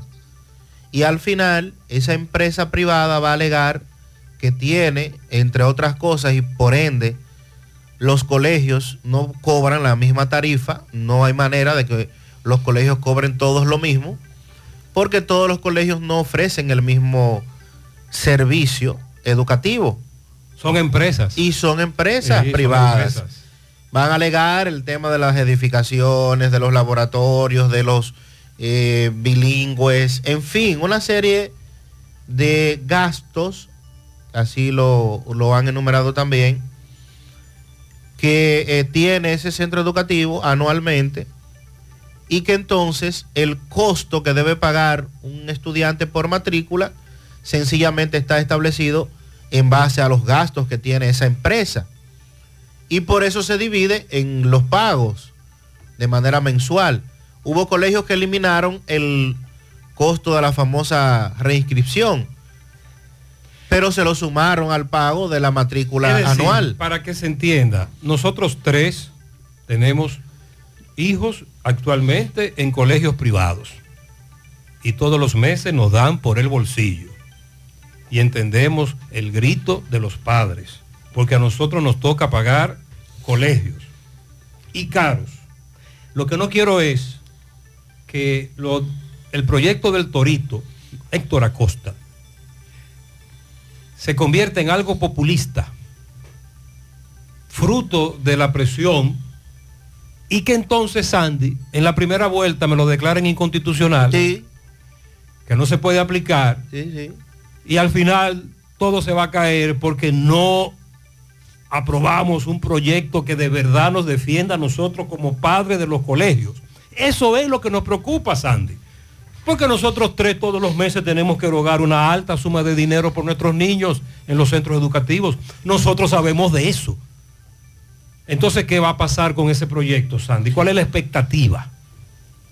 Y al final, esa empresa privada va a alegar que tiene, entre otras cosas, y por ende, los colegios no cobran la misma tarifa, no hay manera de que los colegios cobren todos lo mismo, porque todos los colegios no ofrecen el mismo servicio educativo. Son empresas. Y son empresas Sí, son privadas. empresas. Van a alegar el tema de las edificaciones, de los laboratorios, de los eh, bilingües, en fin, una serie de gastos, así lo, lo han enumerado también, que eh, tiene ese centro educativo anualmente y que entonces el costo que debe pagar un estudiante por matrícula sencillamente está establecido en base a los gastos que tiene esa empresa. Y por eso se divide en los pagos de manera mensual. Hubo colegios que eliminaron el costo de la famosa reinscripción, pero se lo sumaron al pago de la matrícula decir, anual. Para que se entienda, nosotros tres tenemos hijos actualmente en colegios privados y todos los meses nos dan por el bolsillo. y entendemos el grito de los padres, porque a nosotros nos toca pagar colegios y caros. Lo que no quiero es que el proyecto del Torito, Héctor Acosta, se convierta en algo populista, fruto de la presión, y que entonces Sandy, en la primera vuelta, me lo declaren inconstitucional, que no se puede aplicar, y al final todo se va a caer porque no aprobamos un proyecto que de verdad nos defienda a nosotros como padres de los colegios. Eso es lo que nos preocupa, Sandy. Porque nosotros tres todos los meses tenemos que erogar una alta suma de dinero por nuestros niños en los centros educativos. Nosotros sabemos de eso. Entonces, ¿qué va a pasar con ese proyecto, Sandy? ¿Cuál es la expectativa?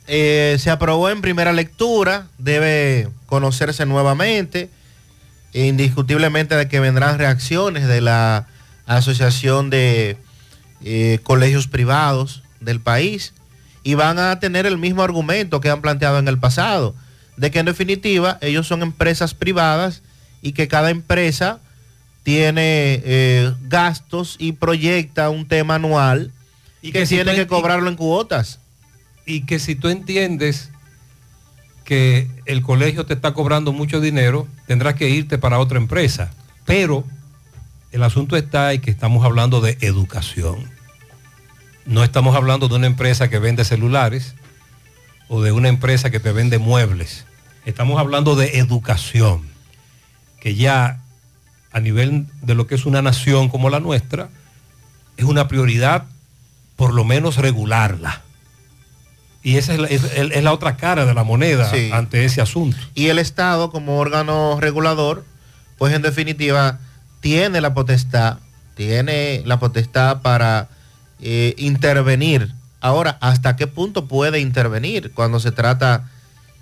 Eh, se aprobó en primera lectura, debe conocerse nuevamente, indiscutiblemente de que vendrán reacciones de la Asociación de eh, Colegios Privados del país y van a tener el mismo argumento que han planteado en el pasado, de que en definitiva ellos son empresas privadas y que cada empresa tiene eh, gastos y proyecta un tema anual Y que, que si tiene que cobrarlo en cuotas. y que si tú entiendes que el colegio te está cobrando mucho dinero, tendrás que irte para otra empresa. Pero el asunto está en que estamos hablando de educación. No estamos hablando de una empresa que vende celulares o de una empresa que te vende muebles. Estamos hablando de educación, que ya a nivel de lo que es una nación como la nuestra, es una prioridad por lo menos regularla. Y esa es la, es- es la otra cara de la moneda Sí. ante ese asunto. Y el Estado como órgano regulador, pues en definitiva tiene la potestad, tiene la potestad para eh, intervenir. Ahora, ¿hasta qué punto puede intervenir cuando se trata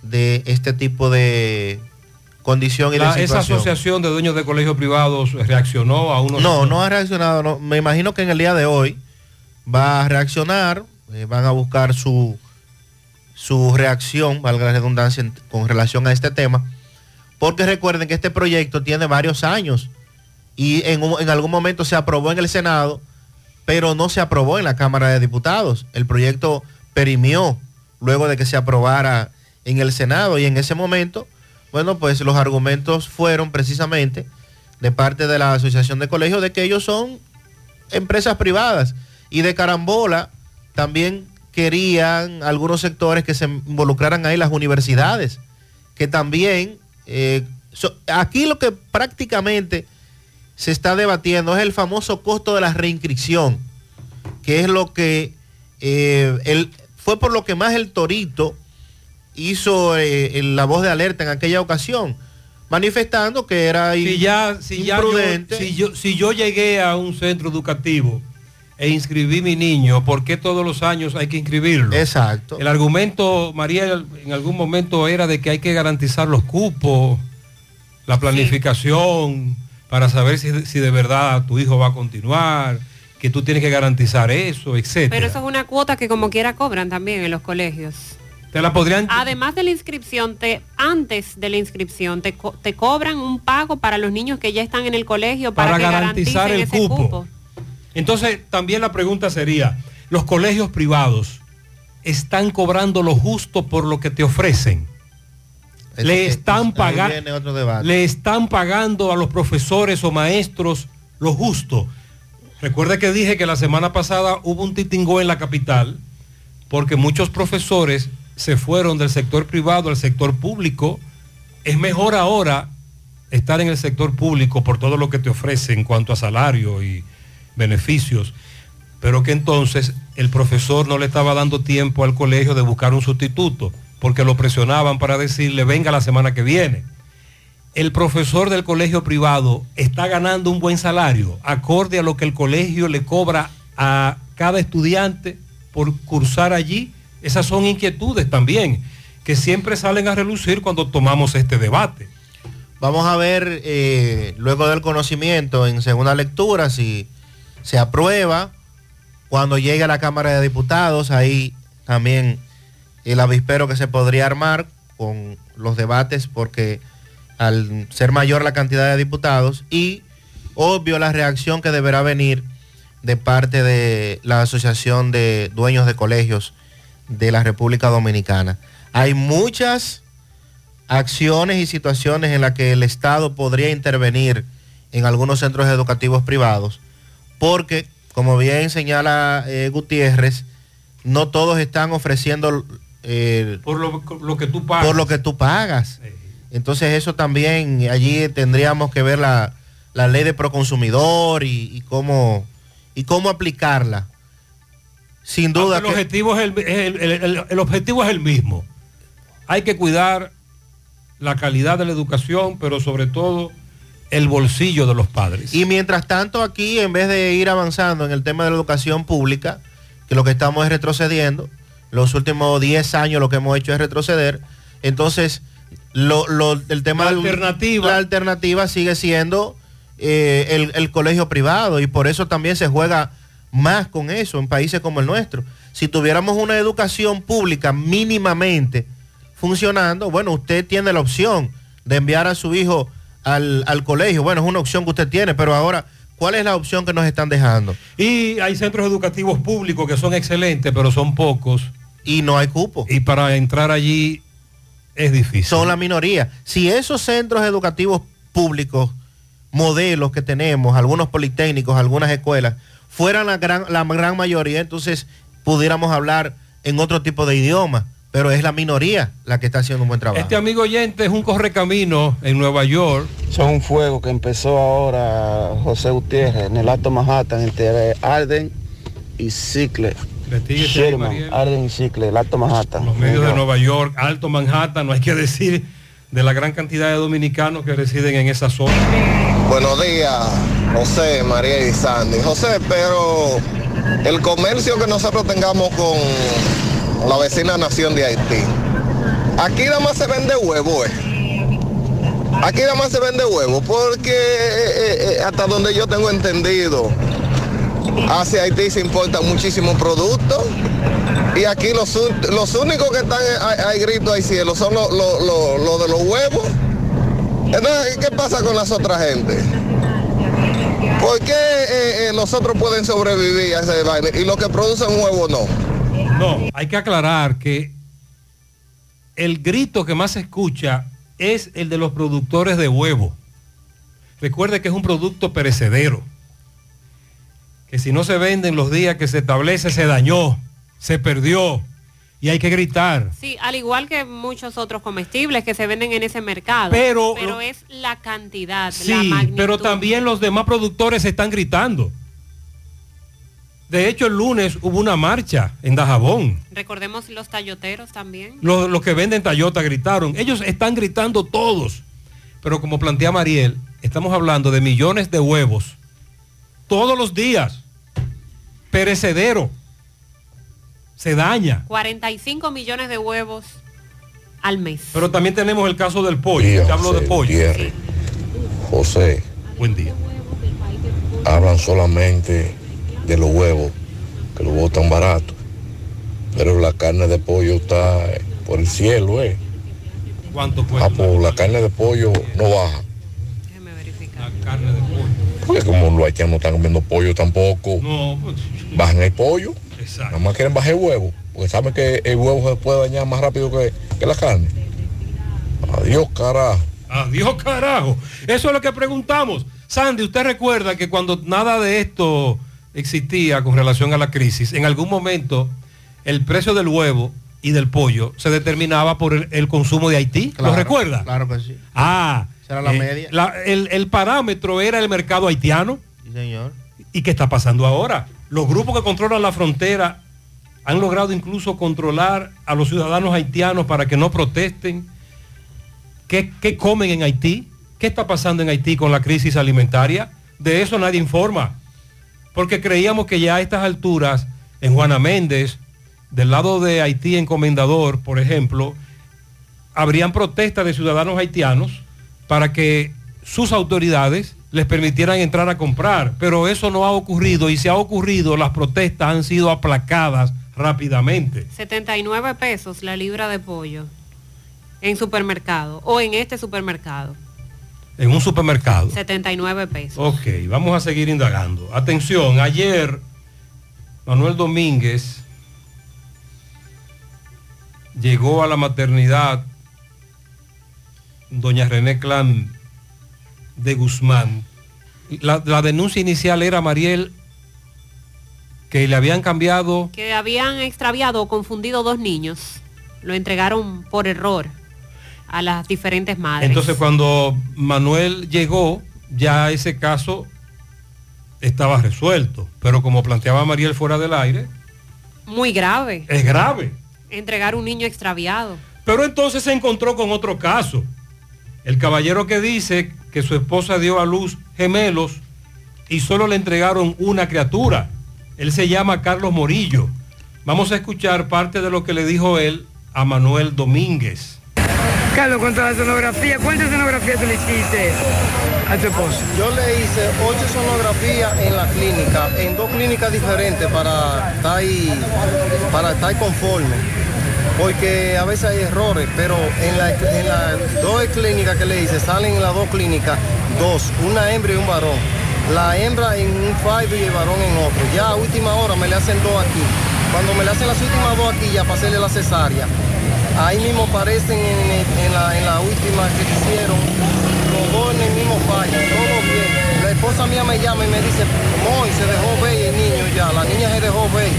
de este tipo de condición y La- de esa asociación de dueños de colegios privados reaccionó a unos... No, no ha reaccionado. no. Me imagino que en el día de hoy va a reaccionar, eh, van a buscar su, su reacción, valga la redundancia, con relación a este tema, porque recuerden que este proyecto tiene varios años y en, un- en algún momento se aprobó en el Senado, pero no se aprobó en la Cámara de Diputados. El proyecto perimió luego de que se aprobara en el Senado y en ese momento, bueno, pues los argumentos fueron precisamente de parte de la Asociación de Colegios de que ellos son empresas privadas y de carambola también querían algunos sectores que se involucraran ahí las universidades, que también eh, aquí lo que prácticamente se está debatiendo es el famoso costo de la reinscripción, que es lo que eh, el- fue por lo que más el Torito hizo eh, en la voz de alerta en aquella ocasión, manifestando que era si ya, si ya yo, imprudente. si yo, si yo llegué a un centro educativo e inscribí mi niño, ¿por qué todos los años hay que inscribirlo? Exacto. El argumento, María, en algún momento era de que hay que garantizar los cupos, la planificación, para saber si, si de verdad tu hijo va a continuar, que tú tienes que garantizar eso, etcétera. Pero eso es una cuota que como quiera cobran también en los colegios. Te la podrían Además de la inscripción, te, antes de la inscripción, te, co- te cobran un pago para los niños que ya están en el colegio para, Para que garantizar el ese cupo. cupo. Entonces, también la pregunta sería, ¿los colegios privados están cobrando lo justo por lo que te ofrecen? Eso le están pagando le están pagando a los profesores o maestros lo justo. Recuerde que dije que la semana pasada hubo un titingó en la capital porque muchos profesores se fueron del sector privado al sector público. Es mejor ahora estar en el sector público por todo lo que te ofrece en cuanto a salario y beneficios, pero que entonces el profesor no le estaba dando tiempo al colegio de buscar un sustituto, porque lo presionaban para decirle, venga la semana que viene. El profesor del colegio privado está ganando un buen salario, acorde a lo que el colegio le cobra a cada estudiante por cursar allí. Esas son inquietudes también, que siempre salen a relucir cuando tomamos este debate. Vamos a ver eh, luego del conocimiento en segunda lectura si se aprueba. Cuando llegue a la Cámara de Diputados, ahí también el avispero que se podría armar con los debates, porque al ser mayor la cantidad de diputados y obvio la reacción que deberá venir de parte de la Asociación de Dueños de Colegios de la República Dominicana. Hay muchas acciones y situaciones en las que el Estado podría intervenir en algunos centros educativos privados, porque, como bien señala eh, Gutiérrez, no todos están ofreciendo eh, Por lo, lo que tú pagas. por lo que tú pagas. Entonces eso también, allí tendríamos que ver la, la ley de proconsumidor y, y cómo, y cómo aplicarla. Sin duda el, objetivo es el, el- el- el- objetivo es el mismo. Hay que cuidar la calidad de la educación, pero sobre todo el bolsillo de los padres. Y mientras tanto aquí, en vez de ir avanzando en el tema de la educación pública, que lo que estamos es retrocediendo, los últimos 10 años lo que hemos hecho es retroceder, entonces lo, lo- el tema La del- alternativa. la alternativa sigue siendo eh, el, el colegio privado y por eso también se juega más con eso en países como el nuestro. Si tuviéramos una educación pública mínimamente funcionando, bueno, usted tiene la opción de enviar a su hijo al, al colegio. Bueno, es una opción que usted tiene, pero ahora, ¿cuál es la opción que nos están dejando? Y hay centros educativos públicos que son excelentes, pero son pocos. Y no hay cupo. Y para entrar allí es difícil. Son la minoría. Si esos centros educativos públicos, modelos que tenemos, algunos politécnicos, algunas escuelas, fueran la gran, la gran mayoría, entonces pudiéramos hablar en otro tipo de idioma, pero es la minoría la que está haciendo un buen trabajo. Este amigo oyente es un correcamino en Nueva York. Son un fuego que empezó ahora José Gutiérrez en el Alto Manhattan entre Arden y Cicle. Ahí, Sherman. Arden y Cicle, el Alto Manhattan. Los medios de Nueva York, Alto Manhattan, no hay que decir de la gran cantidad de dominicanos que residen en esa zona. Buenos días, José, María y Sandy. José, pero el comercio que nosotros tengamos con la vecina nación de Haití, aquí nada más se vende huevo, ¿eh? Aquí nada más se vende huevo, porque eh, eh, hasta donde yo tengo entendido, hacia Haití se importan muchísimos productos y aquí los, únicos que están a, a grito al cielo son los de los huevos. Entonces, ¿qué pasa con las otras gente? ¿Por qué eh, eh, los otros pueden sobrevivir a ese vaina y los que producen huevos no? No, hay que aclarar que el grito que más se escucha es el de los productores de huevo. Recuerde que es un producto perecedero. Que si no se vende en los días que se establece, se dañó, se perdió y hay que gritar. Sí, al igual que muchos otros comestibles que se venden en ese mercado. Pero- pero es la cantidad, la Sí, magnitud. pero también los demás productores están gritando. De hecho, el lunes hubo una marcha en Dajabón. Recordemos los talloteros también. Los, los que venden Toyota gritaron. Ellos están gritando todos. Pero como plantea Mariel, estamos hablando de millones de huevos todos los días. Perecedero. Se daña. 45 millones de huevos al mes. Pero también tenemos el caso del pollo. Hablo de José pollo. José, Buen día. hablan solamente de los huevos, que los huevos están baratos. Pero la carne de pollo está eh, por el cielo, ¿eh? ¿Cuánto cuesta? Ah, pues la carne de pollo no baja. La carne de pollo. Porque como los haitianos no están comiendo pollo tampoco, No, pues, bajan el pollo. Exacto. Nada más quieren bajar el huevo. Porque saben que el huevo se puede dañar más rápido que, que la carne. Adiós, carajo. Adiós, carajo. Eso es lo que preguntamos. Sandy, ¿usted recuerda que cuando nada de esto existía con relación a la crisis, en algún momento el precio del huevo y del pollo se determinaba por el, el consumo de Haití? ¿Lo recuerda? Claro que sí. Ah, Esa era la eh, media. la- el, el parámetro era el mercado haitiano. Sí, señor. ¿Y qué está pasando ahora? Los grupos que controlan la frontera han logrado incluso controlar a los ciudadanos haitianos para que no protesten. ¿Qué, comen en Haití? ¿Qué está pasando en Haití con la crisis alimentaria? De eso nadie informa. Porque creíamos que ya a estas alturas, en Juana Méndez, del lado de Haití en Comendador, por ejemplo, habrían protestas de ciudadanos haitianos para que sus autoridades les permitieran entrar a comprar. Pero eso no ha ocurrido y si ha ocurrido, las protestas han sido aplacadas rápidamente. 79 pesos la libra de pollo en supermercado o en este supermercado. En un supermercado. 79 pesos. Ok, vamos a seguir indagando. Atención, ayer Manuel Domínguez llegó a la maternidad doña René Clan de Guzmán. La, la denuncia inicial era, Mariel, que le habían cambiado Que habían extraviado o confundido dos niños. Lo entregaron por error a las diferentes madres. Entonces cuando Manuel llegó, ya ese caso estaba resuelto. Pero como planteaba Mariel fuera del aire, Muy grave. es grave. Entregar un niño extraviado. Pero entonces se encontró con otro caso. El caballero que dice que su esposa dio a luz gemelos y solo le entregaron una criatura. Él se llama Carlos Morillo. Vamos a escuchar parte de lo que le dijo él a Manuel Domínguez. Carlos, cuanto a la sonografía, ¿cuántas sonografías tú le hiciste a tu esposo? Yo le hice ocho sonografías en la clínica, en dos clínicas diferentes para estar, ahí- para estar conforme. Porque a veces hay errores, pero en las dos clínicas que le hice, salen en las dos clínicas dos, una hembra y un varón. La hembra en un five y el varón en otro. Ya a última hora me le hacen dos aquí. Cuando me le hacen las últimas dos aquí, ya para hacerle la cesárea. Ahí mismo aparecen en, en la, en la última que hicieron, los dos en el mismo fallo, todo bien. La esposa mía me llama y me dice, Moy, se dejó ver el niño ya, la niña se dejó ver.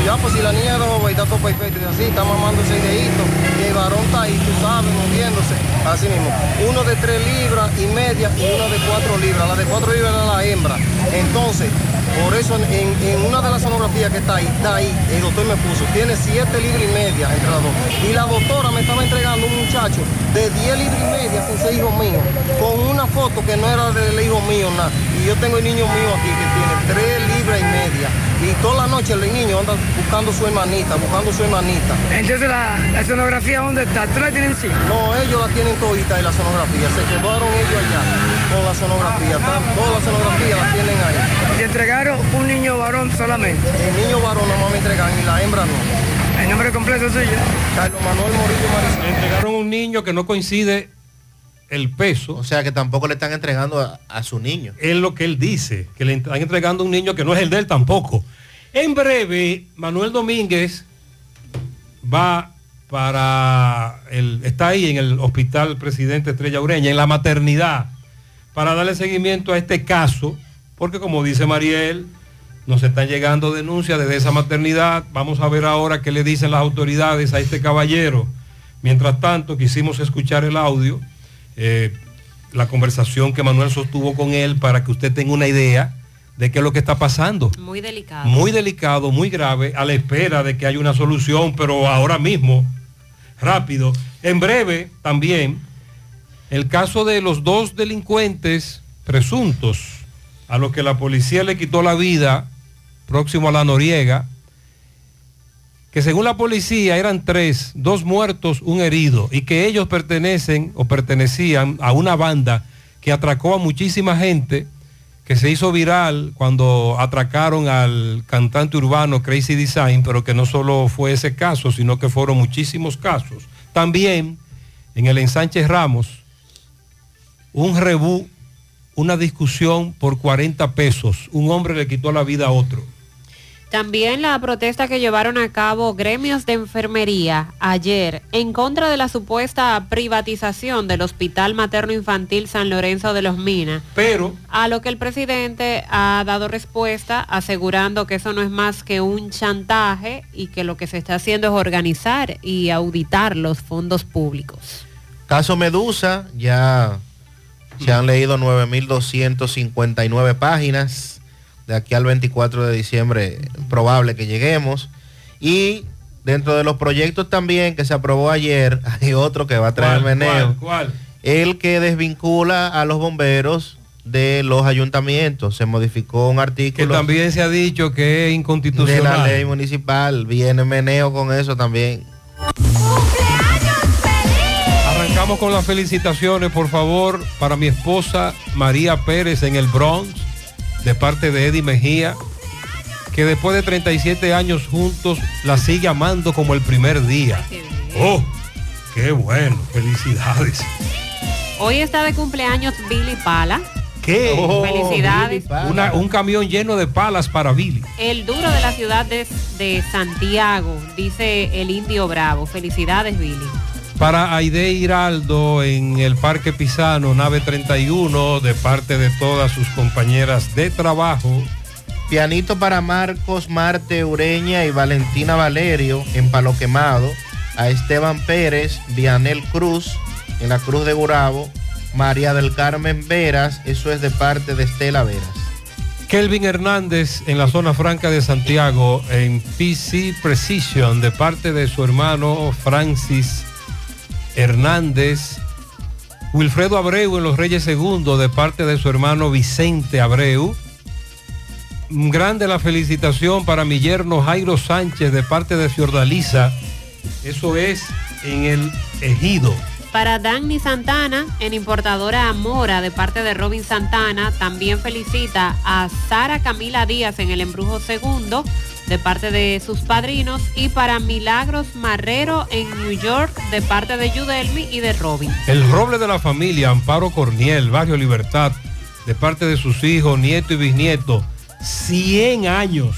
Ya, pues si la niña se dejó ver, está todo perfecto. Y así, está mamando ese dedito, y el varón está ahí, tú sabes, moviéndose, así mismo. Uno de tres libras y media y uno de cuatro libras. La de cuatro libras era la hembra. Entonces, por eso en, en una de las sonografías que está ahí, está ahí, el doctor me puso, tiene siete libras y media entre las dos. Y la doctora me estaba entregando un muchacho de 10 libras y media sin ser hijo mío, con una foto que no era del hijo mío, nada. Y yo tengo el niño mío aquí que tiene 3 libras y media. Y toda la noche el niño anda buscando su hermanita, buscando su hermanita. Entonces la, la sonografía, ¿dónde está? ¿Tú la tienes sí? No, ellos la tienen todita y la sonografía. Se quedaron ellos allá con la sonografía. Toda la sonografía la tienen ahí. Te entregaron un niño varón solamente. El niño varón nomás me entregan y la hembra no. El nombre completo suyo. Carlos Manuel Morillo Mariscal. Le entregaron un niño que no coincide el peso. O sea que tampoco le están entregando a, a su niño. Es lo que él dice, que le están entregando un niño que no es el de él tampoco. En breve, Manuel Domínguez va para el, está ahí en el Hospital Presidente Estrella Ureña, en la maternidad, para darle seguimiento a este caso, porque como dice Mariel, nos están llegando denuncias desde esa maternidad. Vamos a ver ahora qué le dicen las autoridades a este caballero. Mientras tanto, quisimos escuchar el audio, eh, la conversación que Manuel sostuvo con él para que usted tenga una idea de qué es lo que está pasando. Muy delicado. Muy delicado, muy grave, a la espera de que haya una solución, pero ahora mismo, rápido. En breve, también, el caso de los dos delincuentes presuntos a los que la policía le quitó la vida próximo a la Noriega, que según la policía eran tres, dos muertos, un herido, y que ellos pertenecen o pertenecían a una banda que atracó a muchísima gente, que se hizo viral cuando atracaron al cantante urbano Crazy Design, pero que no solo fue ese caso, sino que fueron muchísimos casos. También en el ensanche Ramos, un rebú, una discusión por 40 pesos. Un hombre le quitó la vida a otro. También la protesta que llevaron a cabo gremios de enfermería ayer en contra de la supuesta privatización del Hospital Materno Infantil San Lorenzo de los Minas. Pero A lo que el presidente ha dado respuesta asegurando que eso no es más que un chantaje y que lo que se está haciendo es organizar y auditar los fondos públicos. Caso Medusa, ya se han leído 9.259 páginas. De aquí al 24 de diciembre, probable que lleguemos. Y dentro de los proyectos también que se aprobó ayer, hay otro que va a traer ¿Cuál, meneo. cuál, cuál? El que desvincula a los bomberos de los ayuntamientos. Se modificó un Que artículo también se ha dicho que es de la inconstitucional. ley municipal. Viene meneo con eso también. Arrancamos con las felicitaciones, por favor, para mi esposa María Pérez en el Bronx, de parte de Eddie Mejía, que después de 37 años juntos la sigue amando como el primer día. Oh, qué bueno, felicidades. Hoy está de cumpleaños Billy Pala. ¿Qué? Felicidades. Una- un camión lleno de palas para Billy. El duro de la ciudad de, de Santiago, dice el Indio Bravo. Felicidades, Billy. Para Aide Hiraldo en el Parque Pisano, nave 31, de parte de todas sus compañeras de trabajo. Pianito para Marcos Marte Ureña y Valentina Valerio en Palo Quemado. A Esteban Pérez, Vianel Cruz en la Cruz de Gurabo. María del Carmen Veras, eso es de parte de Estela Veras. Kelvin Hernández en la zona franca de Santiago en PC Precision de parte de su hermano Francis Hernández. Wilfredo Abreu en Los Reyes Segundo de parte de su hermano Vicente Abreu. Grande la felicitación para mi yerno Jairo Sánchez de parte de Fiordaliza. Eso es en el Ejido. Para Danny Santana, en importadora Amora, de parte de Robin Santana, también felicita a Sara Camila Díaz en el embrujo segundo, de parte de sus padrinos, y para Milagros Marrero en New York, de parte de Yudelmi y de Robin. El roble de la familia, Amparo Corniel, Barrio Libertad, de parte de sus hijos, nieto y bisnieto, 100 años.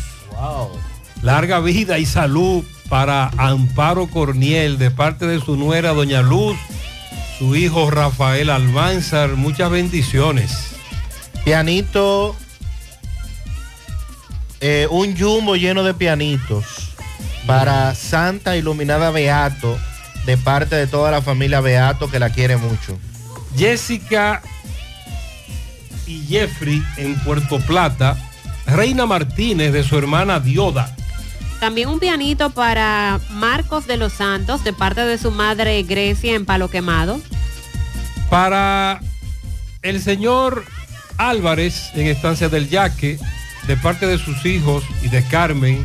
Larga vida y salud para Amparo Corniel, de parte de su nuera, Doña Luz, su hijo Rafael Almanzar, muchas bendiciones. Pianito, eh, un jumbo lleno de pianitos para Santa Iluminada Beato, de parte de toda la familia Beato que la quiere mucho. Jessica y Jeffrey en Puerto Plata, Reina Martínez de su hermana Dioda. También un pianito para Marcos de los Santos, de parte de su madre Grecia en Palo Quemado. Para el señor Álvarez en Estancia del Yaque, de parte de sus hijos y de Carmen,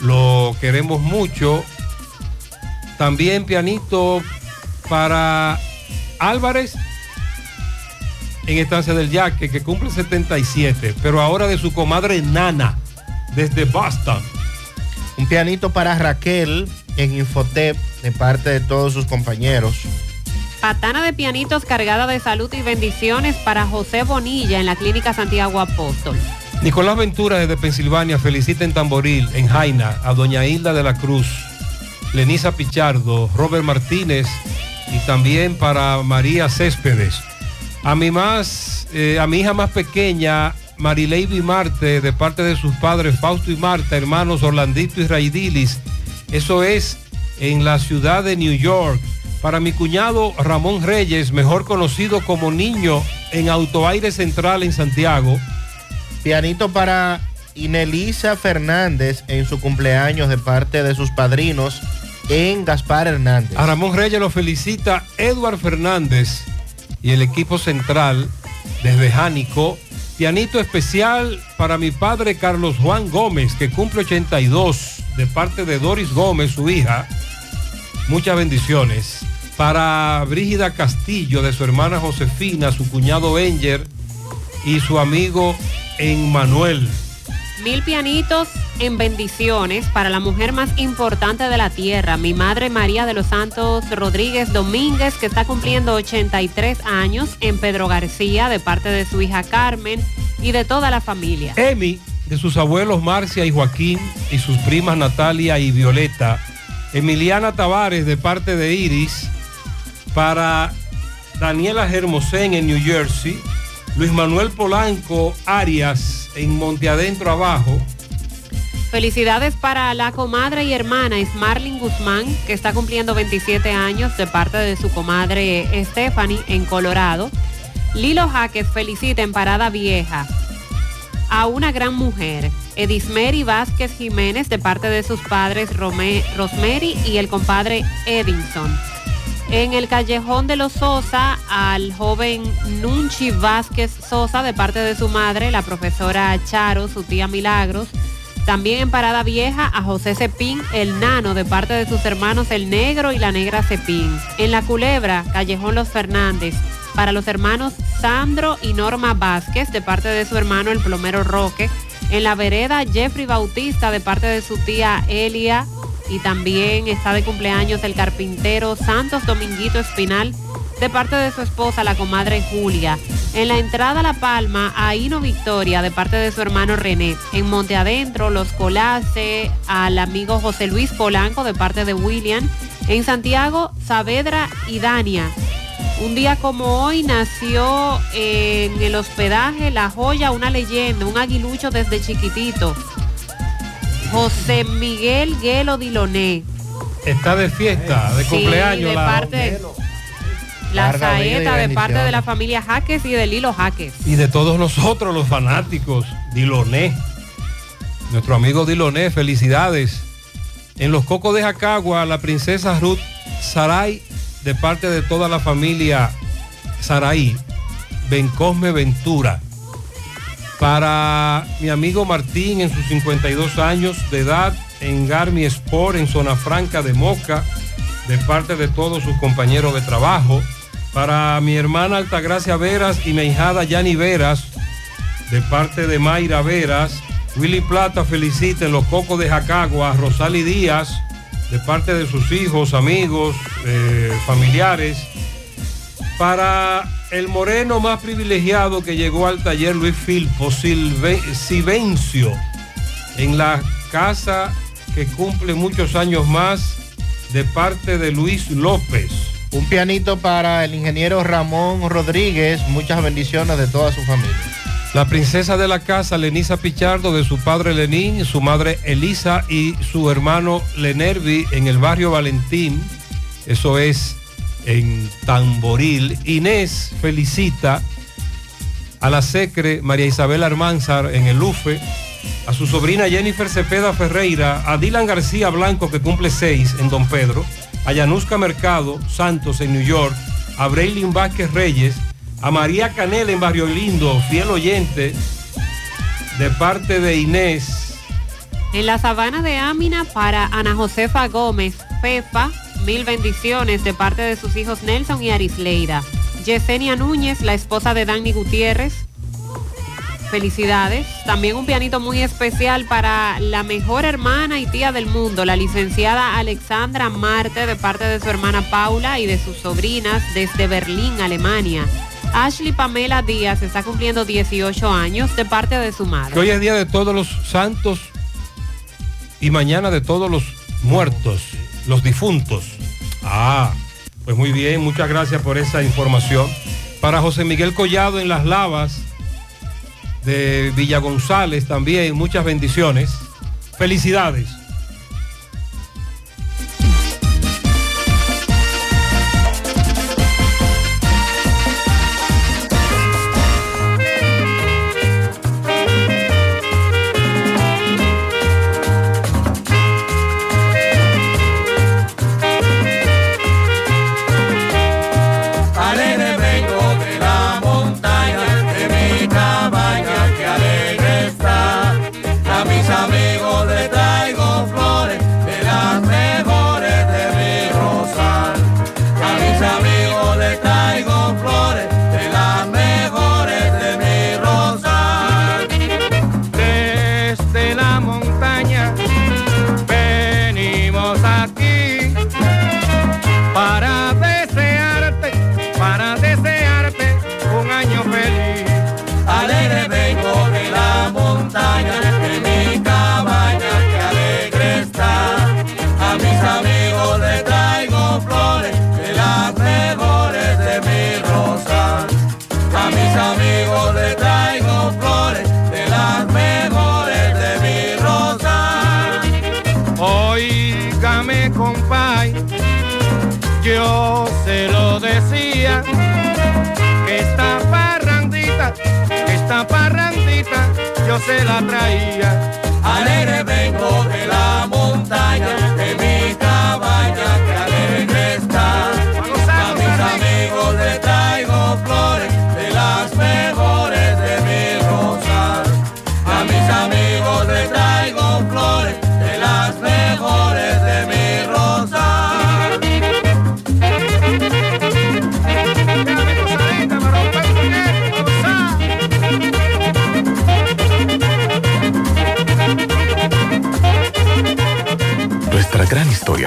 lo queremos mucho. También pianito para Álvarez en Estancia del Yaque, que cumple 77, pero ahora de su comadre Nana, desde Boston. Un pianito para Raquel en Infotep, de parte de todos sus compañeros. Patana de pianitos cargada de salud y bendiciones para José Bonilla en la Clínica Santiago Apóstol. Nicolás Ventura desde Pensilvania felicita en Tamboril, en Jaina, a doña Hilda de la Cruz, Lenisa Pichardo, Robert Martínez y también para María Céspedes. A mi más, eh, a mi hija más pequeña, Marileiby Marte, de parte de sus padres Fausto y Marta, hermanos Orlandito y Raidilis. Eso es en la ciudad de New York. Para mi cuñado Ramón Reyes, mejor conocido como Niño en Autoaire Central en Santiago. Pianito para Inelisa Fernández en su cumpleaños de parte de sus padrinos en Gaspar Hernández. A Ramón Reyes lo felicita Edward Fernández y el equipo central desde Jánico. Pianito especial para mi padre Carlos Juan Gómez, que cumple 82, de parte de Doris Gómez, su hija. Muchas bendiciones. Para Brígida Castillo, de su hermana Josefina, su cuñado Enger y su amigo Emmanuel. Mil pianitos en bendiciones para la mujer más importante de la tierra, mi madre María de los Santos Rodríguez Domínguez, que está cumpliendo 83 años en Pedro García, de parte de su hija Carmen y de toda la familia. Emi, de sus abuelos Marcia y Joaquín y sus primas Natalia y Violeta. Emiliana Tavares, de parte de Iris. Para Daniela Hermosén en New Jersey. Luis Manuel Polanco Arias en Monte Adentro Abajo. Felicidades para la comadre y hermana Smarlin Guzmán, que está cumpliendo 27 años de parte de su comadre Stephanie en Colorado. Lilo Jaques felicita en Parada Vieja a una gran mujer, Edismeri Vázquez Jiménez, de parte de sus padres Romé- Rosemary y el compadre Edinson. En el callejón de los Sosa, al joven Nunchi Vázquez Sosa, de parte de su madre, la profesora Charo, su tía Milagros. También en Parada Vieja a José Cepín, el nano, de parte de sus hermanos el negro y la negra Cepín. En La Culebra, Callejón Los Fernández, para los hermanos Sandro y Norma Vázquez, de parte de su hermano el plomero Roque. En La Vereda, Jeffrey Bautista, de parte de su tía Elia. Y también está de cumpleaños el carpintero Santos Dominguito Espinal, de parte de su esposa, la comadre Julia. En la entrada a La Palma, a Hino Victoria, de parte de su hermano René. En Monte Adentro, Los Colace, al amigo José Luis Polanco, de parte de William. En Santiago, Saavedra y Dania. Un día como hoy nació en el hospedaje La Joya, una leyenda, un aguilucho desde chiquitito. José Miguel Guelo Diloné. Está de fiesta, de Sí, cumpleaños. de la- parte, la saeta de parte de la familia Jaques y de Lilo Jaques. y de todos nosotros, los fanáticos. Diloné. Nuestro amigo Diloné, felicidades. En los cocos de Jacagua, la princesa Ruth Saray, de parte de toda la familia Saray, Bencosme Ventura. Para mi amigo Martín en sus 52 años de edad en Garmi Sport en Zona Franca de Moca, de parte de todos sus compañeros de trabajo. Para mi hermana Altagracia Veras y mi hijada Yani Veras, de parte de Mayra Veras. Willy Plata felicita en los cocos de Jacagua a Díaz, de parte de sus hijos, amigos, eh, familiares. Para el moreno más privilegiado que llegó al taller Luis Filpo, Silve- Sivencio, en la casa que cumple muchos años más, de parte de Luis López. Un pianito para el ingeniero Ramón Rodríguez. Muchas bendiciones de toda su familia. La princesa de la casa, Lenisa Pichardo, de su padre Lenín, su madre Elisa y su hermano Lenervi en el barrio Valentín. Eso es en Tamboril. Inés felicita a la secre María Isabel Armanzar en el UFE, a su sobrina Jennifer Cepeda Ferreira, a Dylan García Blanco que cumple seis en Don Pedro, a Yanuska Mercado Santos en New York, a Braylin Vázquez Reyes, a María Canela en Barrio Lindo, fiel oyente, de parte de Inés. En la sabana de Ámina para Ana Josefa Gómez, Pepa, mil bendiciones de parte de sus hijos Nelson y Arisleida. Yesenia Núñez, la esposa de Dani Gutiérrez. Felicidades. También un pianito muy especial para la mejor hermana y tía del mundo, la licenciada Alexandra Marte, de parte de su hermana Paula y de sus sobrinas desde Berlín, Alemania. Ashley Pamela Díaz está cumpliendo 18 años de parte de su madre. Hoy es día de todos los santos y mañana de todos los muertos, los difuntos. Ah, pues muy bien, muchas gracias por esa información. Para José Miguel Collado en Las Lavas de Villa González también, muchas bendiciones. Felicidades. Yo se la traía. Alegre vengo de la montaña,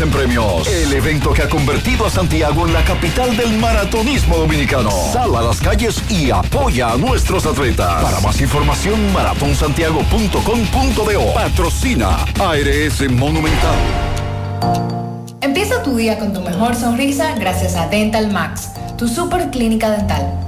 en premios. El evento que ha convertido a Santiago en la capital del maratonismo dominicano. Sal a las calles y apoya a nuestros atletas. Para más información, maratonsantiago.com.do. Patrocina ARS Monumental. Empieza tu día con tu mejor sonrisa gracias a Dental Max, tu super clínica dental.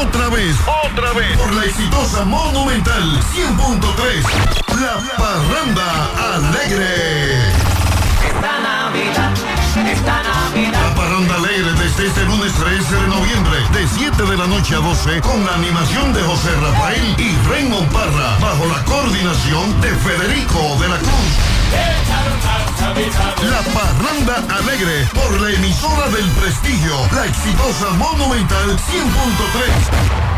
Otra vez, otra vez, por la exitosa Monumental 100.3, La Parranda Alegre. Esta Navidad, esta Navidad. La Parranda Alegre desde este lunes 13 de noviembre, de 7 de la noche a 12, con la animación de José Rafael y Raymond Parra, bajo la coordinación de Federico de la Cruz. La Parranda Alegre por la emisora del prestigio, la exitosa Monumental 100.3.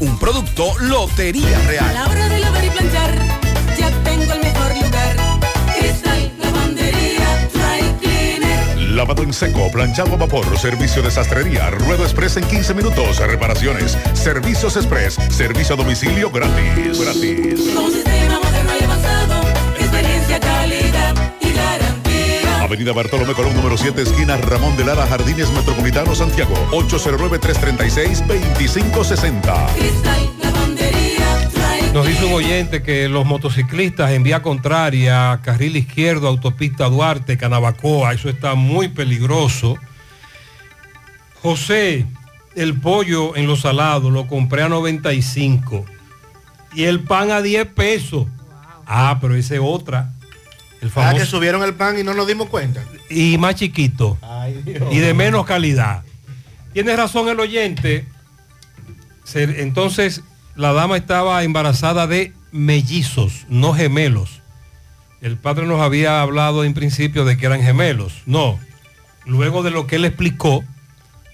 Un producto Lotería A Real. la hora de lavar y planchar, ya tengo el mejor lugar. Cristal, lavandería, dry cleaner. Lavado en seco, planchado a vapor, servicio de sastrería, ruedo express en 15 minutos, reparaciones, servicios express, servicio a domicilio gratis. Gratis. Con sistema moderno y avanzado, experiencia, calidad y garantía. Avenida Bartolomé Colón, número 7, esquina Ramón de Lara, Jardines Metropolitano, Santiago. 809-336-2560. Cristal, lavandería, dry Nos dice un oyente que los motociclistas en vía contraria, carril izquierdo, autopista Duarte, Canabacoa, eso está muy peligroso. José, el pollo en los salados lo compré a 95 y el pan a 10 pesos. Ah, pero esa es otra. El Ah, famoso que subieron el pan y no nos dimos cuenta. y más chiquito Dios. y de menos calidad. Tiene razón el oyente. Entonces, la dama estaba embarazada de mellizos, no gemelos. El padre nos había hablado en principio de que eran gemelos. No. Luego de lo que él explicó,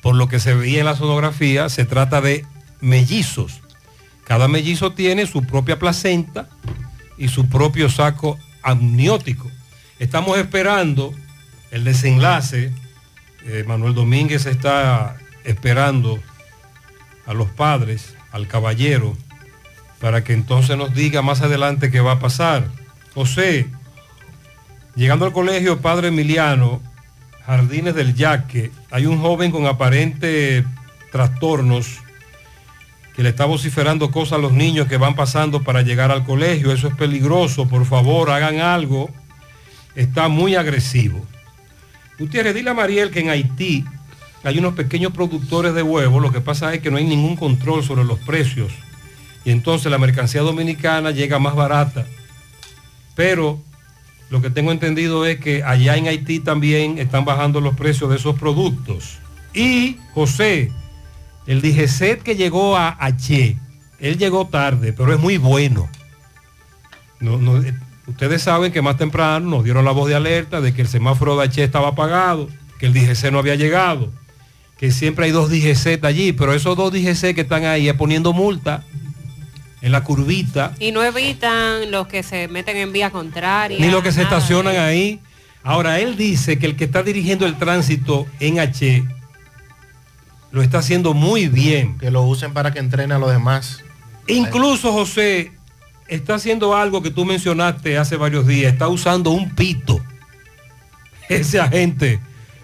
por lo que se veía en la sonografía, se trata de mellizos. Cada mellizo tiene su propia placenta y su propio saco amniótico. Estamos esperando el desenlace. Eh, Manuel Domínguez está esperando a los padres, al caballero, para que entonces nos diga más adelante qué va a pasar. José, llegando al colegio Padre Emiliano, Jardines del Yaque, hay un joven con aparentes trastornos que le está vociferando cosas a los niños que van pasando para llegar al colegio. Eso es peligroso, por favor, hagan algo. Está muy agresivo. Gutiérrez, dile a Mariel que en Haití hay unos pequeños productores de huevos, lo que pasa es que no hay ningún control sobre los precios. Y entonces la mercancía dominicana llega más barata. Pero lo que tengo entendido es que allá en Haití también están bajando los precios de esos productos. Y José, el DGCET que llegó a H, él llegó tarde, pero es muy bueno. No, no, eh, ustedes saben que más temprano nos dieron la voz de alerta de que el semáforo de H estaba apagado, que el DGC no había llegado, que siempre hay dos DGC allí, pero esos dos DGC que están ahí es poniendo multa en la curvita, Y no evitan los que se meten en vía contraria. ni los que se estacionan ahí. Ahora, él dice que el que está dirigiendo el tránsito en H lo está haciendo muy bien. Que lo usen para que entrene a los demás. Incluso José está haciendo algo que tú mencionaste hace varios días, está usando un pito, ese agente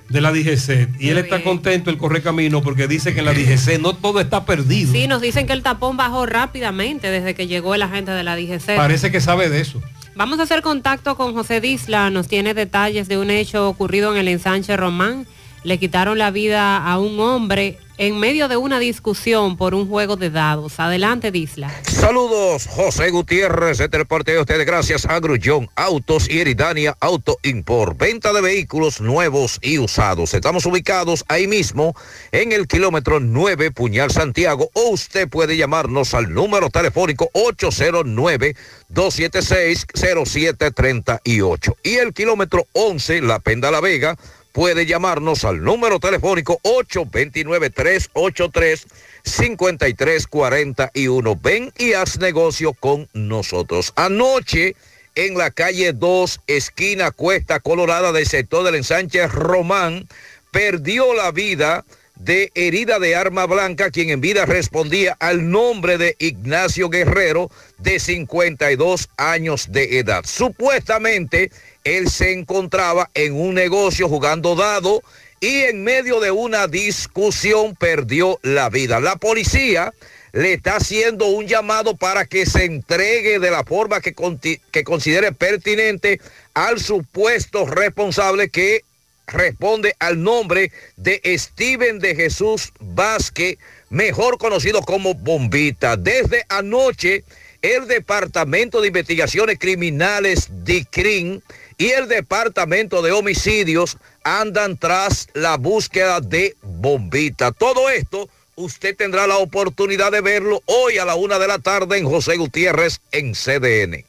de la DGC. Y él está contento, el corre camino, porque dice que en la DGC no todo está perdido. Sí, nos dicen que el tapón bajó rápidamente desde que llegó el agente de la DGC. Parece que sabe de eso. Vamos a hacer contacto con José Disla, nos tiene detalles de un hecho ocurrido en el ensanche Román. Le quitaron la vida a un hombre en medio de una discusión por un juego de dados. Adelante, Disla. Saludos, José Gutiérrez, de reporte de ustedes gracias a Grullón Autos y Eridania Auto Import. Venta de vehículos nuevos y usados. Estamos ubicados ahí mismo en el kilómetro 9 Puñal Santiago o usted puede llamarnos al número telefónico 809-276-0738 y el kilómetro 11 La Penda La Vega puede llamarnos al número telefónico 829-383-5341. Ven y haz negocio con nosotros. Anoche, en la calle 2, esquina Cuesta Colorada del sector del ensanche Román, perdió la vida de herida de arma blanca, quien en vida respondía al nombre de Ignacio Guerrero, de 52 años de edad. Supuestamente, él se encontraba en un negocio jugando dado y en medio de una discusión perdió la vida. La policía le está haciendo un llamado para que se entregue de la forma que, considere pertinente al supuesto responsable que responde al nombre de Steven de Jesús Vázquez, mejor conocido como Bombita. Desde anoche, el Departamento de Investigaciones Criminales, DICRIN, y el Departamento de Homicidios andan tras la búsqueda de Bombita. Todo esto usted tendrá la oportunidad de verlo hoy a la una de la tarde en José Gutiérrez en CDN.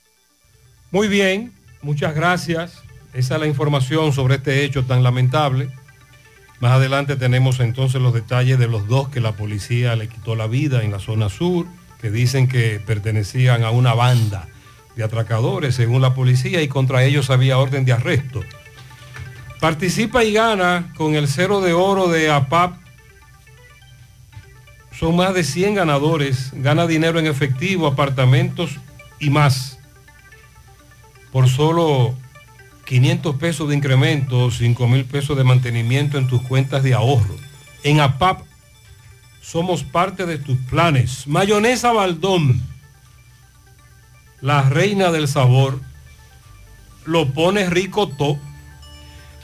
Muy bien, muchas gracias. Esa es la información sobre este hecho tan lamentable. Más adelante tenemos entonces los detalles de los dos que la policía le quitó la vida en la zona sur, que dicen que pertenecían a una banda de atracadores, según la policía, y contra ellos había orden de arresto. Participa y gana con el cero de oro de APAP. Son más de 100 ganadores. Gana dinero en efectivo, apartamentos y más. Por solo 500 pesos de incremento, 5 mil pesos de mantenimiento en tus cuentas de ahorro. En APAP somos parte de tus planes. Mayonesa Baldón, la reina del sabor, lo pones rico todo.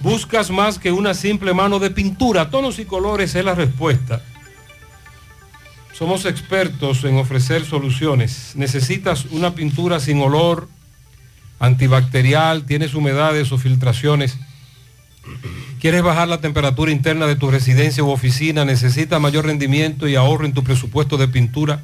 Buscas más que una simple mano de pintura. Tonos y colores es la respuesta. Somos expertos en ofrecer soluciones. Necesitas una pintura sin olor, antibacterial, tienes humedades o filtraciones. ¿Quieres bajar la temperatura interna de tu residencia u oficina? ¿Necesitas mayor rendimiento y ahorro en tu presupuesto de pintura?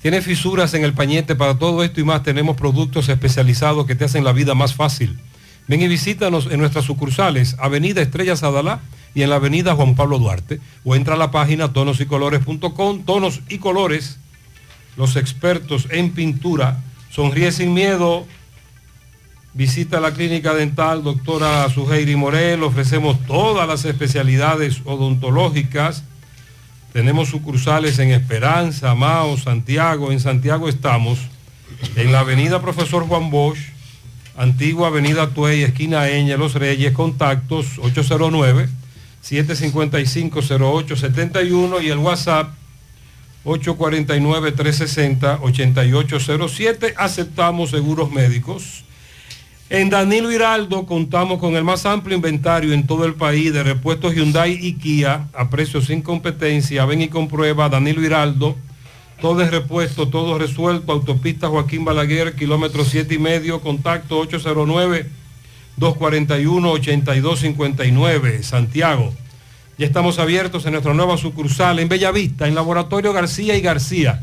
¿Tienes fisuras en el pañete? Para todo esto y más tenemos productos especializados que te hacen la vida más fácil. Ven y visítanos en nuestras sucursales, Avenida Estrella Sadalá y en la Avenida Juan Pablo Duarte. O entra a la página tonosycolores.com, tonos y colores, los expertos en pintura. Sonríe sin miedo. Visita la clínica dental doctora Suheiri Morel. Ofrecemos todas las especialidades odontológicas. Tenemos sucursales en Esperanza, Mao, Santiago. En Santiago estamos en la avenida Profesor Juan Bosch, antigua avenida Tuey, esquina Eña, Los Reyes, contactos 809-755-0871 y el WhatsApp 849-360-8807. Aceptamos seguros médicos. En Danilo Hiraldo contamos con el más amplio inventario en todo el país de repuestos Hyundai y Kia a precios sin competencia. Ven y comprueba Danilo Hiraldo. Todo es repuesto, todo resuelto. Autopista Joaquín Balaguer, kilómetro 7 y medio. Contacto 809-241-8259. Santiago. Ya estamos abiertos en nuestra nueva sucursal en Bellavista, en Laboratorio García y García.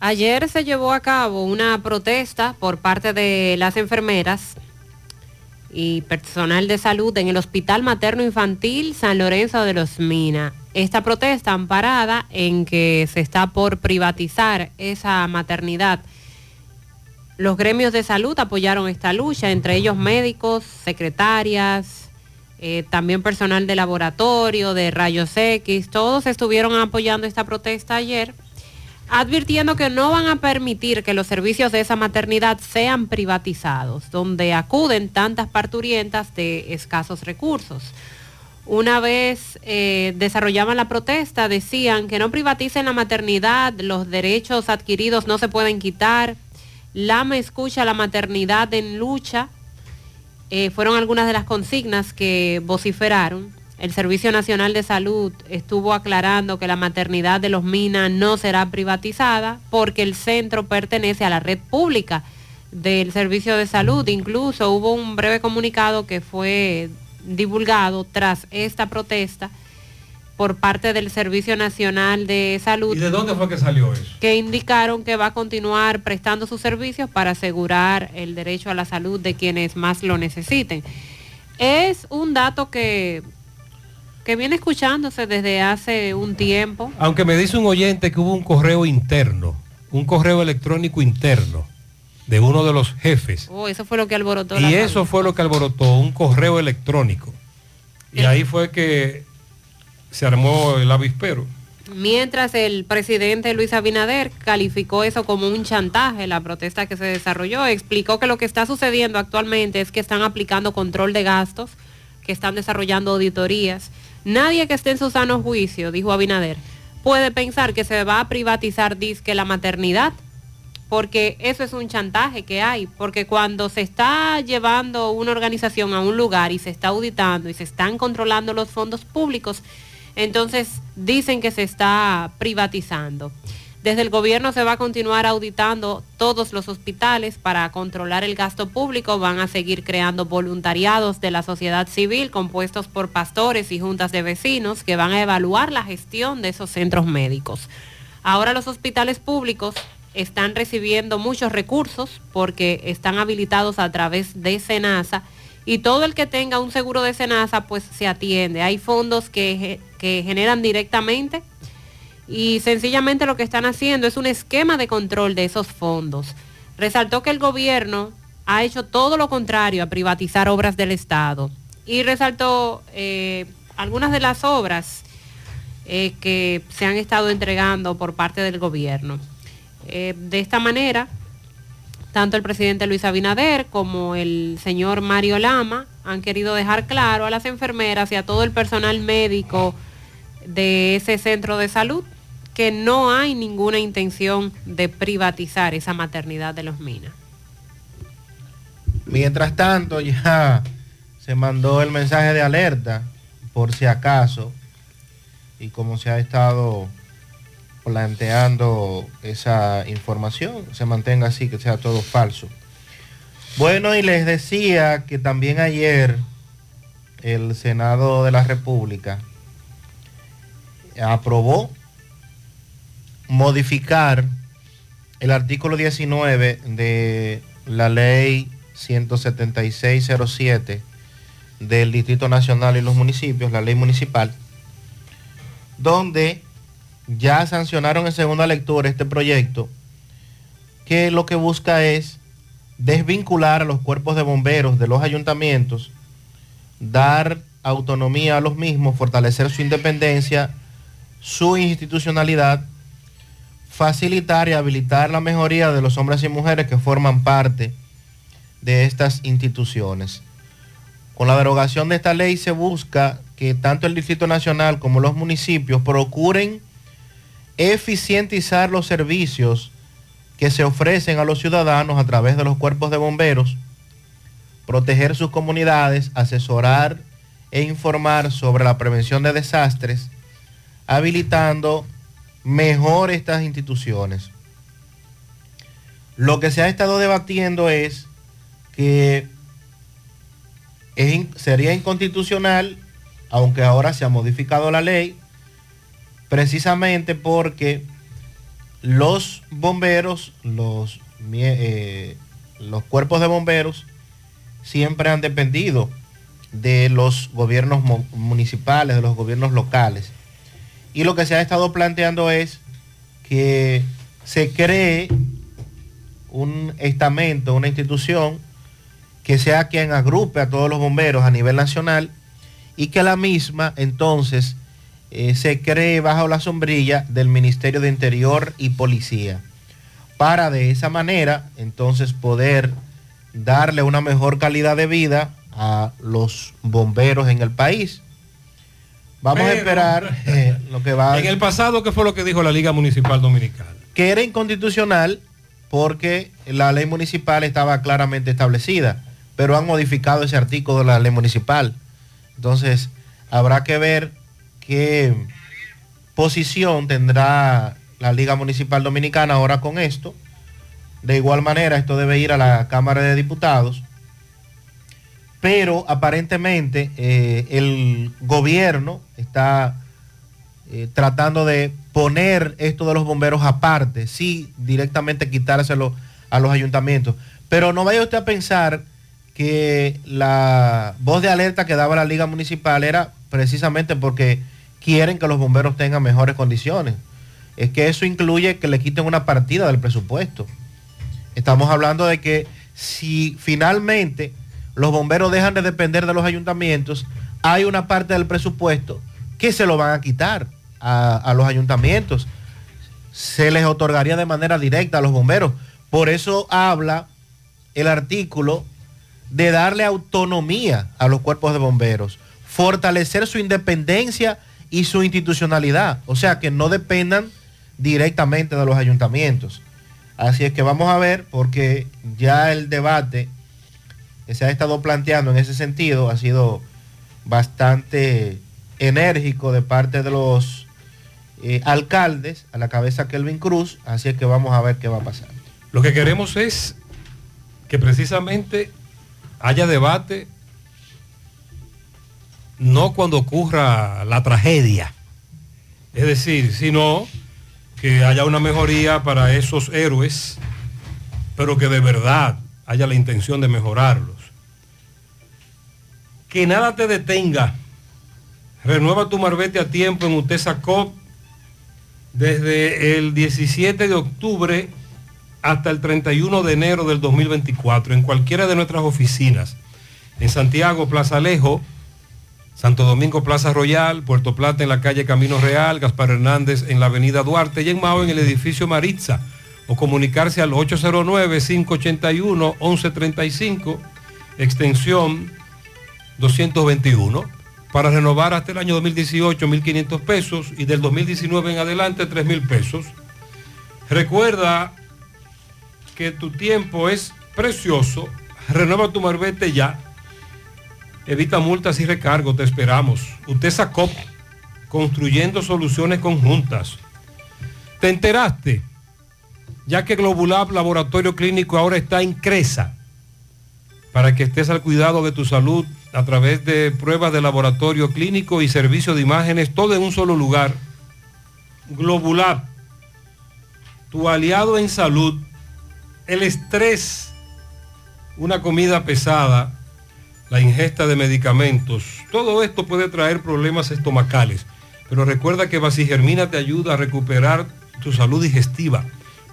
Ayer se llevó a cabo una protesta por parte de las enfermeras y personal de salud en el Hospital Materno Infantil San Lorenzo de los Minas. Esta protesta amparada en que se está por privatizar esa maternidad. Los gremios de salud apoyaron esta lucha, entre ellos médicos, secretarias, eh, también personal de laboratorio, de rayos X, todos estuvieron apoyando esta protesta ayer advirtiendo que no van a permitir que los servicios de esa maternidad sean privatizados, donde acuden tantas parturientas de escasos recursos. Una vez eh, desarrollaban la protesta, decían que no privaticen la maternidad, los derechos adquiridos no se pueden quitar, Lama escucha la maternidad en lucha, eh, fueron algunas de las consignas que vociferaron el Servicio Nacional de Salud estuvo aclarando que la maternidad de los Minas no será privatizada porque el centro pertenece a la red pública del Servicio de Salud. Incluso hubo un breve comunicado que fue divulgado tras esta protesta por parte del Servicio Nacional de Salud. ¿Y de dónde fue que salió eso? que indicaron que va a continuar prestando sus servicios para asegurar el derecho a la salud de quienes más lo necesiten. Es un dato que, que viene escuchándose desde hace un tiempo. Aunque me dice un oyente que hubo un correo interno, un correo electrónico interno de uno de los jefes. Oh, eso fue lo que alborotó. Y eso fue lo que alborotó, un correo electrónico. Y ahí fue que se armó el avispero. Mientras el presidente Luis Abinader calificó eso como un chantaje, la protesta que se desarrolló, explicó que lo que está sucediendo actualmente es que están aplicando control de gastos, que están desarrollando auditorías. Nadie que esté en su sano juicio, dijo Abinader, puede pensar que se va a privatizar disque la maternidad, porque eso es un chantaje que hay, porque cuando se está llevando una organización a un lugar y se está auditando y se están controlando los fondos públicos, entonces dicen que se está privatizando. Desde el gobierno se va a continuar auditando todos los hospitales para controlar el gasto público. Van a seguir creando voluntariados de la sociedad civil compuestos por pastores y juntas de vecinos que van a evaluar la gestión de esos centros médicos. Ahora los hospitales públicos están recibiendo muchos recursos porque están habilitados a través de SENASA y todo el que tenga un seguro de SENASA pues se atiende. Hay fondos que, que generan directamente y sencillamente lo que están haciendo es un esquema de control de esos fondos. Resaltó que el gobierno ha hecho todo lo contrario a privatizar obras del Estado y resaltó eh, algunas de las obras eh, que se han estado entregando por parte del gobierno. Eh, de esta manera, tanto el presidente Luis Abinader como el señor Mario Lama han querido dejar claro a las enfermeras y a todo el personal médico de ese centro de salud que no hay ninguna intención de privatizar esa maternidad de los Minas. Mientras tanto, ya se mandó el mensaje de alerta, por si acaso, y como se ha estado planteando esa información, se mantenga así, que sea todo falso. Bueno, y les decía que también ayer el Senado de la República aprobó modificar el artículo 19 de la ley 17607 del Distrito Nacional y los municipios, la ley municipal, donde ya sancionaron en segunda lectura este proyecto que lo que busca es desvincular a los cuerpos de bomberos de los ayuntamientos, dar autonomía a los mismos, fortalecer su independencia, su institucionalidad, facilitar y habilitar la mejoría de los hombres y mujeres que forman parte de estas instituciones. Con la derogación de esta ley se busca que tanto el Distrito Nacional como los municipios procuren eficientizar los servicios que se ofrecen a los ciudadanos a través de los cuerpos de bomberos, proteger sus comunidades, asesorar e informar sobre la prevención de desastres, habilitando mejor estas instituciones. Lo que se ha estado debatiendo es que es sería inconstitucional, aunque ahora se ha modificado la ley, precisamente porque los bomberos, los, eh, cuerpos de bomberos, siempre han dependido de los gobiernos municipales, de los gobiernos locales. Y lo que se ha estado planteando es que se cree un estamento, una institución que sea quien agrupe a todos los bomberos a nivel nacional y que la misma entonces eh, se cree bajo la sombrilla del Ministerio de Interior y Policía para de esa manera entonces poder darle una mejor calidad de vida a los bomberos en el país. Vamos a esperar eh, lo que va En el pasado, ¿qué fue lo que dijo la Liga Municipal Dominicana? que era inconstitucional porque la ley municipal estaba claramente establecida, pero han modificado ese artículo de la ley municipal. Entonces, habrá que ver qué posición tendrá la Liga Municipal Dominicana ahora con esto. De igual manera, esto debe ir a la Cámara de Diputados. Pero aparentemente eh, el gobierno está eh, tratando de poner esto de los bomberos aparte, sí, directamente quitárselo a los ayuntamientos. Pero no vaya usted a pensar que la voz de alerta que daba la Liga Municipal era precisamente porque quieren que los bomberos tengan mejores condiciones. Es que eso incluye que le quiten una partida del presupuesto. Estamos hablando de que si finalmente los bomberos dejan de depender de los ayuntamientos, hay una parte del presupuesto que se lo van a quitar a, a los ayuntamientos. Se les otorgaría de manera directa a los bomberos. Por eso habla el artículo de darle autonomía a los cuerpos de bomberos, fortalecer su independencia y su institucionalidad, o sea, que no dependan directamente de los ayuntamientos. Así es que vamos a ver, porque ya el debate que se ha estado planteando en ese sentido ha sido bastante enérgico de parte de los eh, alcaldes, a la cabeza Kelvin Cruz, así es que vamos a ver qué va a pasar. Lo que queremos es que precisamente haya debate, no cuando ocurra la tragedia, es decir, sino que haya una mejoría para esos héroes, pero que de verdad haya la intención de mejorarlos. Que nada te detenga. Renueva tu marbete a tiempo en Utesa Cop desde el 17 de octubre hasta el 31 de enero del 2024 en cualquiera de nuestras oficinas. En Santiago, Plaza Alejo, Santo Domingo, Plaza Royal, Puerto Plata en la calle Camino Real, Gaspar Hernández en la avenida Duarte y en Mao en el edificio Maritza. O comunicarse al 809-581-1135, extensión 221. Para renovar hasta el año 2018, 1.500 pesos y del 2019 en adelante, 3.000 pesos. Recuerda que tu tiempo es precioso. Renueva tu marbete ya. Evita multas y recargos, te esperamos. Usted sacó construyendo soluciones conjuntas. ¿Te enteraste? Ya que Globulab Laboratorio Clínico ahora está en Cresa para que estés al cuidado de tu salud a través de pruebas de laboratorio clínico y servicio de imágenes, todo en un solo lugar. Globulab, tu aliado en salud, el estrés, una comida pesada, la ingesta de medicamentos, todo esto puede traer problemas estomacales. Pero recuerda que Basigermina te ayuda a recuperar tu salud digestiva.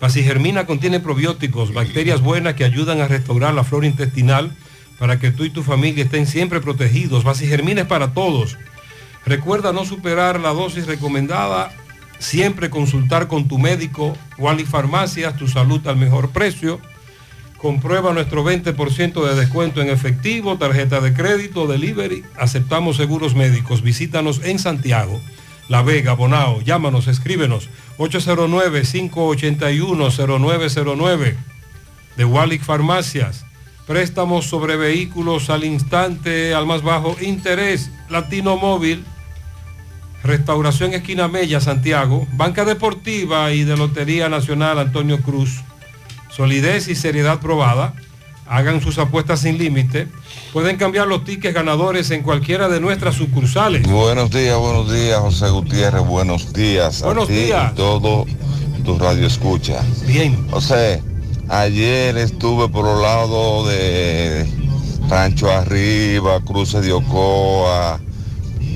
Basigermina contiene probióticos, bacterias buenas que ayudan a restaurar la flora intestinal para que tú y tu familia estén siempre protegidos. Basigermina es para todos. Recuerda no superar la dosis recomendada, siempre consultar con tu médico, Wally Farmacias, tu salud al mejor precio. Comprueba nuestro 20% de descuento en efectivo, tarjeta de crédito, delivery. Aceptamos seguros médicos. Visítanos en Santiago, La Vega, Bonao. Llámanos, escríbenos. 809-581-0909. De Wallick Farmacias. Préstamos sobre vehículos al instante, al más bajo interés. Latino Móvil. Restauración Esquina Mella, Santiago. Banca Deportiva y de Lotería Nacional Antonio Cruz. Solidez y seriedad probada. Hagan sus apuestas sin límite. Pueden cambiar los tickets ganadores en cualquiera de nuestras sucursales. Buenos días, buenos días, José Gutiérrez. Buenos días. a Buenos ti días. y todo tu radio escucha. Bien. José, ayer estuve por los lados de Rancho Arriba, Cruces de Ocoa,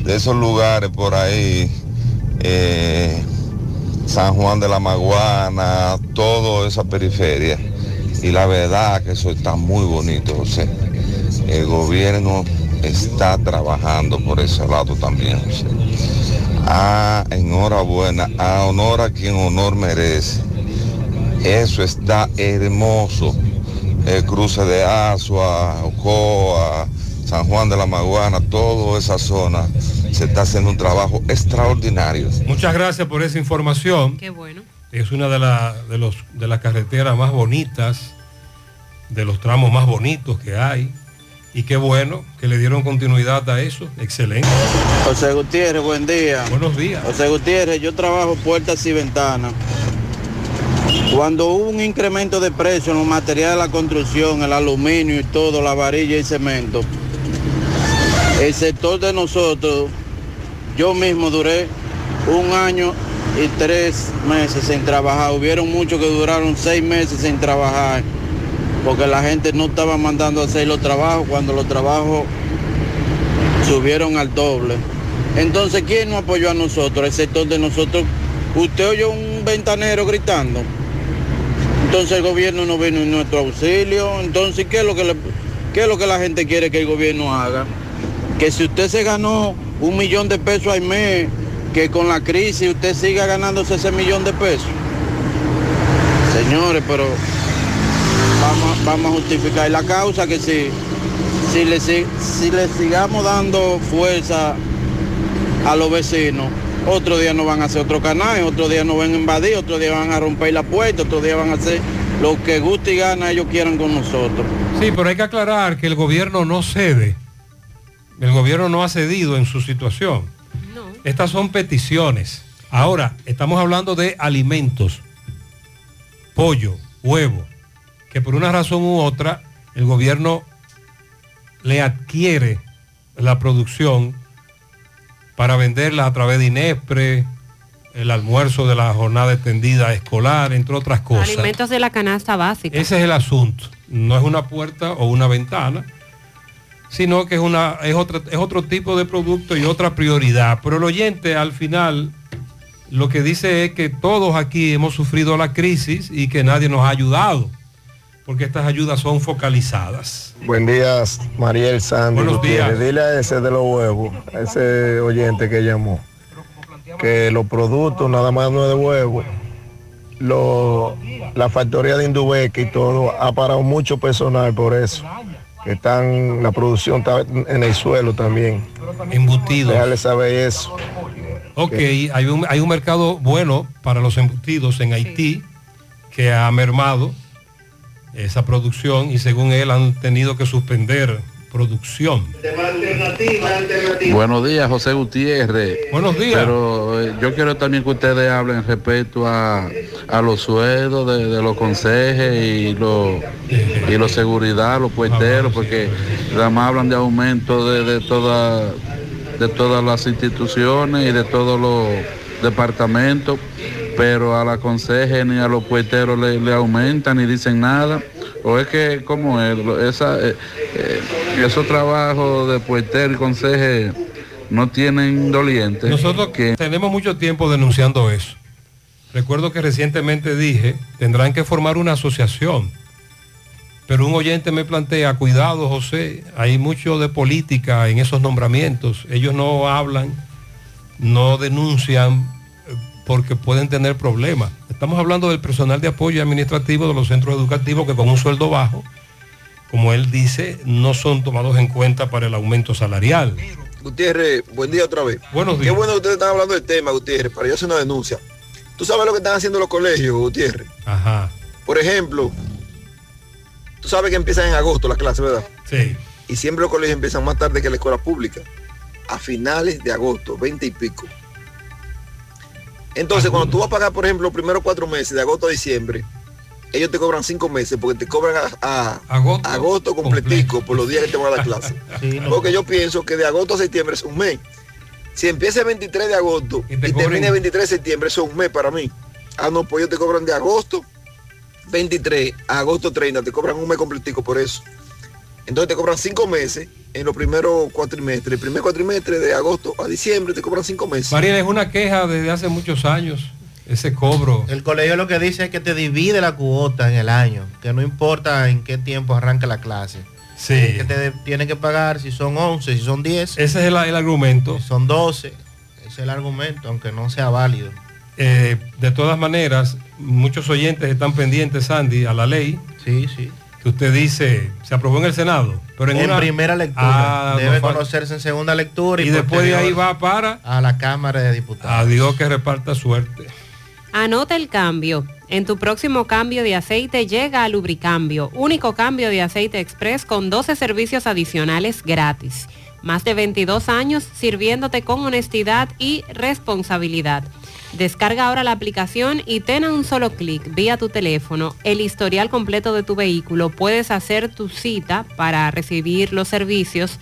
de esos lugares por ahí, eh, San Juan de la Maguana, toda esa periferia. Y la verdad que eso está muy bonito, José. El gobierno está trabajando por ese lado también, José. Ah, enhorabuena, a honor a quien honor merece. Eso está hermoso. El cruce de Asua, Ocoa, San Juan de la Maguana, toda esa zona, se está haciendo un trabajo extraordinario. Muchas gracias por esa información. Qué bueno. Es una de, la- de, los, de las carreteras más bonitas, de los tramos más bonitos que hay. Y qué bueno que le dieron continuidad a eso. Excelente. José Gutiérrez, buen día. Buenos días. José Gutiérrez, yo trabajo puertas y ventanas. Cuando hubo un incremento de precio en los materiales de la construcción, el aluminio y todo, la varilla y cemento, el sector de nosotros, yo mismo duré un año y tres meses sin trabajar. Hubieron muchos que duraron seis meses sin trabajar porque la gente no estaba mandando a hacer los trabajos cuando los trabajos subieron al doble. Entonces, ¿quién nos apoyó a nosotros? El sector de nosotros. Usted oyó un ventanero gritando. Entonces el gobierno no vino en nuestro auxilio. Entonces, ¿qué es lo que, la gente quiere que el gobierno haga? Que si usted se ganó un millón de pesos al mes, que con la crisis usted siga ganándose ese millón de pesos. Señores, pero vamos, vamos a justificar la causa que si, si, le, si, si le sigamos dando fuerza a los vecinos, otro día no van a hacer otro canal, otro día no van a invadir, otro día van a romper la puerta, otro día van a hacer lo que guste y gana ellos quieran con nosotros. Sí, pero hay que aclarar que el gobierno no cede. El gobierno no ha cedido en su situación. Estas son peticiones. Ahora, estamos hablando de alimentos, pollo, huevo, que por una razón u otra el gobierno le adquiere la producción para venderla a través de INESPRE, el almuerzo de la jornada extendida escolar, entre otras cosas. Alimentos de la canasta básica. Ese es el asunto. No es una puerta o una ventana, sino que es, una, es, otra, es otro tipo de producto y otra prioridad. Pero el oyente al final lo que dice es que todos aquí hemos sufrido la crisis y que nadie nos ha ayudado, porque estas ayudas son focalizadas. Buen día, Mariel Sandy. Buenos días. Dile a ese de los huevos, a ese oyente que llamó, que los productos nada más no es de huevo. Lo- la factoría de Indubeque y todo ha parado mucho personal por eso. Que están, la producción está en el suelo también. Embutidos. Déjale saber eso. Ok, hay un, hay un mercado bueno para los embutidos en Haití que ha mermado esa producción y según él han tenido que suspender producción. Buenos días, José Gutiérrez. Buenos días. Pero eh, yo quiero también que ustedes hablen respecto a, a los sueldos de, de los consejes y los y los seguridad, los puerteros, porque nada más hablan de aumento de, de toda- de todas las instituciones y de todos los departamentos, pero a la conseje ni a los puerteros le, le aumentan ni dicen nada. O es que, como es? Esa, eh, eh, esos trabajos de puertero y conseje no tienen dolientes. Nosotros tenemos mucho tiempo denunciando eso. Recuerdo que recientemente dije, tendrán que formar una asociación. Pero un oyente me plantea, cuidado José, hay mucho de política en esos nombramientos. Ellos no hablan, no denuncian porque pueden tener problemas. Estamos hablando del personal de apoyo administrativo de los centros educativos que con un sueldo bajo, como él dice, no son tomados en cuenta para el aumento salarial. Gutiérrez, buen día otra vez. Buenos Qué días. bueno que ustedes están hablando del tema, Gutiérrez, para yo hacer una denuncia. ¿Tú sabes lo que están haciendo los colegios, Gutiérrez? Ajá. Por ejemplo, tú sabes que empiezan en agosto las clases, ¿verdad? Sí. Y siempre los colegios empiezan más tarde que la escuela pública. A finales de agosto, 20 y pico. Entonces, cuando tú vas a pagar, por ejemplo, los primeros cuatro meses, de agosto a diciembre, ellos te cobran cinco meses porque te cobran a, a- agosto, completico por los días que te van a dar clase. Porque yo pienso que de agosto a septiembre es un mes. Si empieza el 23 de agosto y, termina el 23 de septiembre, eso es un mes para mí. Ah, no, pues ellos te cobran de agosto 23 a agosto 30, te cobran un mes completico por eso. Entonces te cobran cinco meses en los primeros cuatrimestres. El primer cuatrimestre de agosto a diciembre te cobran cinco meses. Mariela, es una queja desde hace muchos años, ese cobro. El colegio lo que dice es que te divide la cuota en el año, que no importa en qué tiempo arranca la clase. Sí. Que te tienen que pagar si son 11, si son 10. Ese es el, el argumento. Si son 12. Ese es el argumento, aunque no sea válido. Eh, de todas maneras, muchos oyentes están pendientes, Sandy, a la ley. Sí, sí. Que usted dice, se aprobó en el Senado. Pero en, En, una- primera lectura. Ah, Debe no conocerse en segunda lectura. Y después de ahí va para a la Cámara de Diputados. a Dios que reparta suerte. Anota el cambio. En tu próximo cambio de aceite llega a Lubricambio, único cambio de aceite express con 12 servicios adicionales gratis. Más de 22 años sirviéndote con honestidad y responsabilidad. Descarga ahora la aplicación y ten a un solo clic vía tu teléfono el historial completo de tu vehículo. Puedes hacer tu cita para recibir los servicios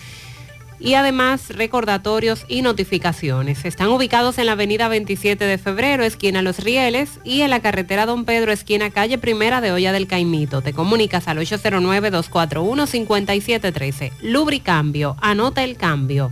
y además recordatorios y notificaciones. Están ubicados en la avenida 27 de febrero, esquina Los Rieles, y en la carretera Don Pedro, esquina calle Primera de Olla del Caimito. Te comunicas al 809-241-5713. Lubricambio, anota el cambio.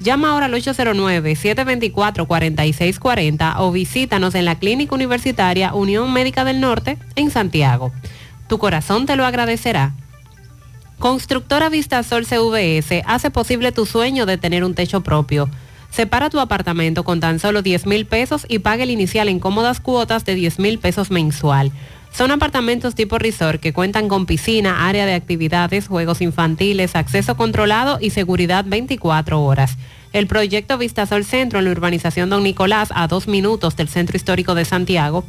Llama ahora al 809-724-4640 o visítanos en la Clínica Universitaria Unión Médica del Norte en Santiago. Tu corazón te lo agradecerá. Constructora Vistasol CVS hace posible tu sueño de tener un techo propio. Separa tu apartamento con tan solo 10 mil pesos y pague el inicial en cómodas cuotas de 10 mil pesos mensual. Son apartamentos tipo resort que cuentan con piscina, área de actividades, juegos infantiles, acceso controlado y seguridad 24 horas. El proyecto Vistasol Centro en la urbanización Don Nicolás, a dos minutos del Centro Histórico de Santiago.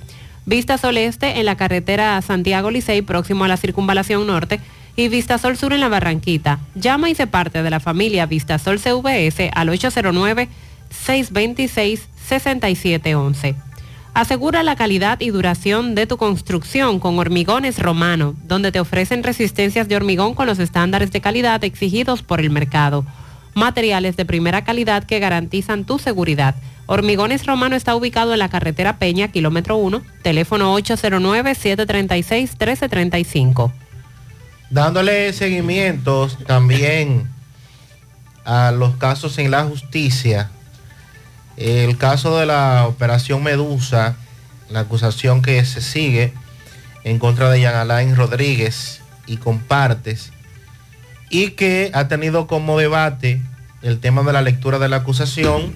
Vistasol Este en la carretera Santiago Licey, próximo a la Circunvalación Norte. Y Vistasol Sur en la Barranquita. Llama y se parte de la familia Vistasol CVS al 809-626-6711. Asegura la calidad y duración de tu construcción con Hormigones Romano, donde te ofrecen resistencias de hormigón con los estándares de calidad exigidos por el mercado. Materiales de primera calidad que garantizan tu seguridad. Hormigones Romano está ubicado en la carretera Peña, kilómetro 1, teléfono 809-736-1335. Dándole seguimientos también a los casos en la justicia el caso de la operación Medusa, la acusación que se sigue en contra de Jean Alain Rodríguez y compartes, y que ha tenido como debate el tema de la lectura de la acusación,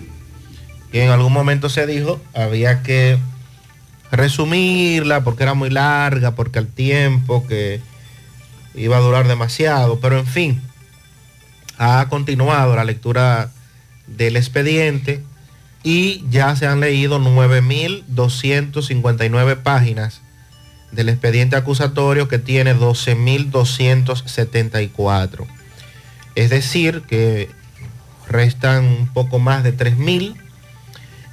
que en algún momento se dijo había que resumirla porque era muy larga, porque el tiempo que iba a durar demasiado, pero en fin, ha continuado la lectura del expediente y ya se han leído 9.259 páginas del expediente acusatorio que tiene 12.274. Es decir, que restan un poco más de 3.000,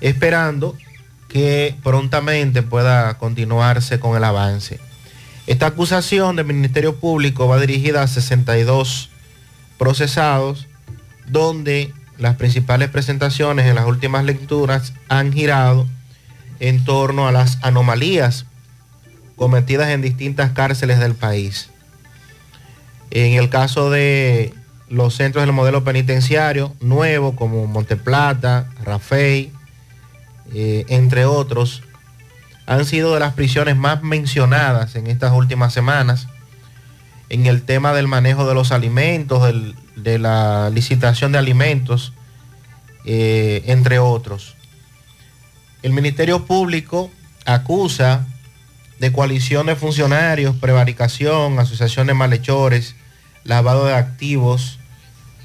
esperando que prontamente pueda continuarse con el avance. Esta acusación del Ministerio Público va dirigida a 62 procesados, donde las principales presentaciones en las últimas lecturas han girado en torno a las anomalías cometidas en distintas cárceles del país. En el caso de los centros del modelo penitenciario nuevo como Monteplata, Rafey, eh, entre otros, han sido de las prisiones más mencionadas en estas últimas semanas en el tema del manejo de los alimentos, de la licitación de alimentos, eh, entre otros. El Ministerio Público acusa de coalición de funcionarios, prevaricación, asociación de malhechores, lavado de activos,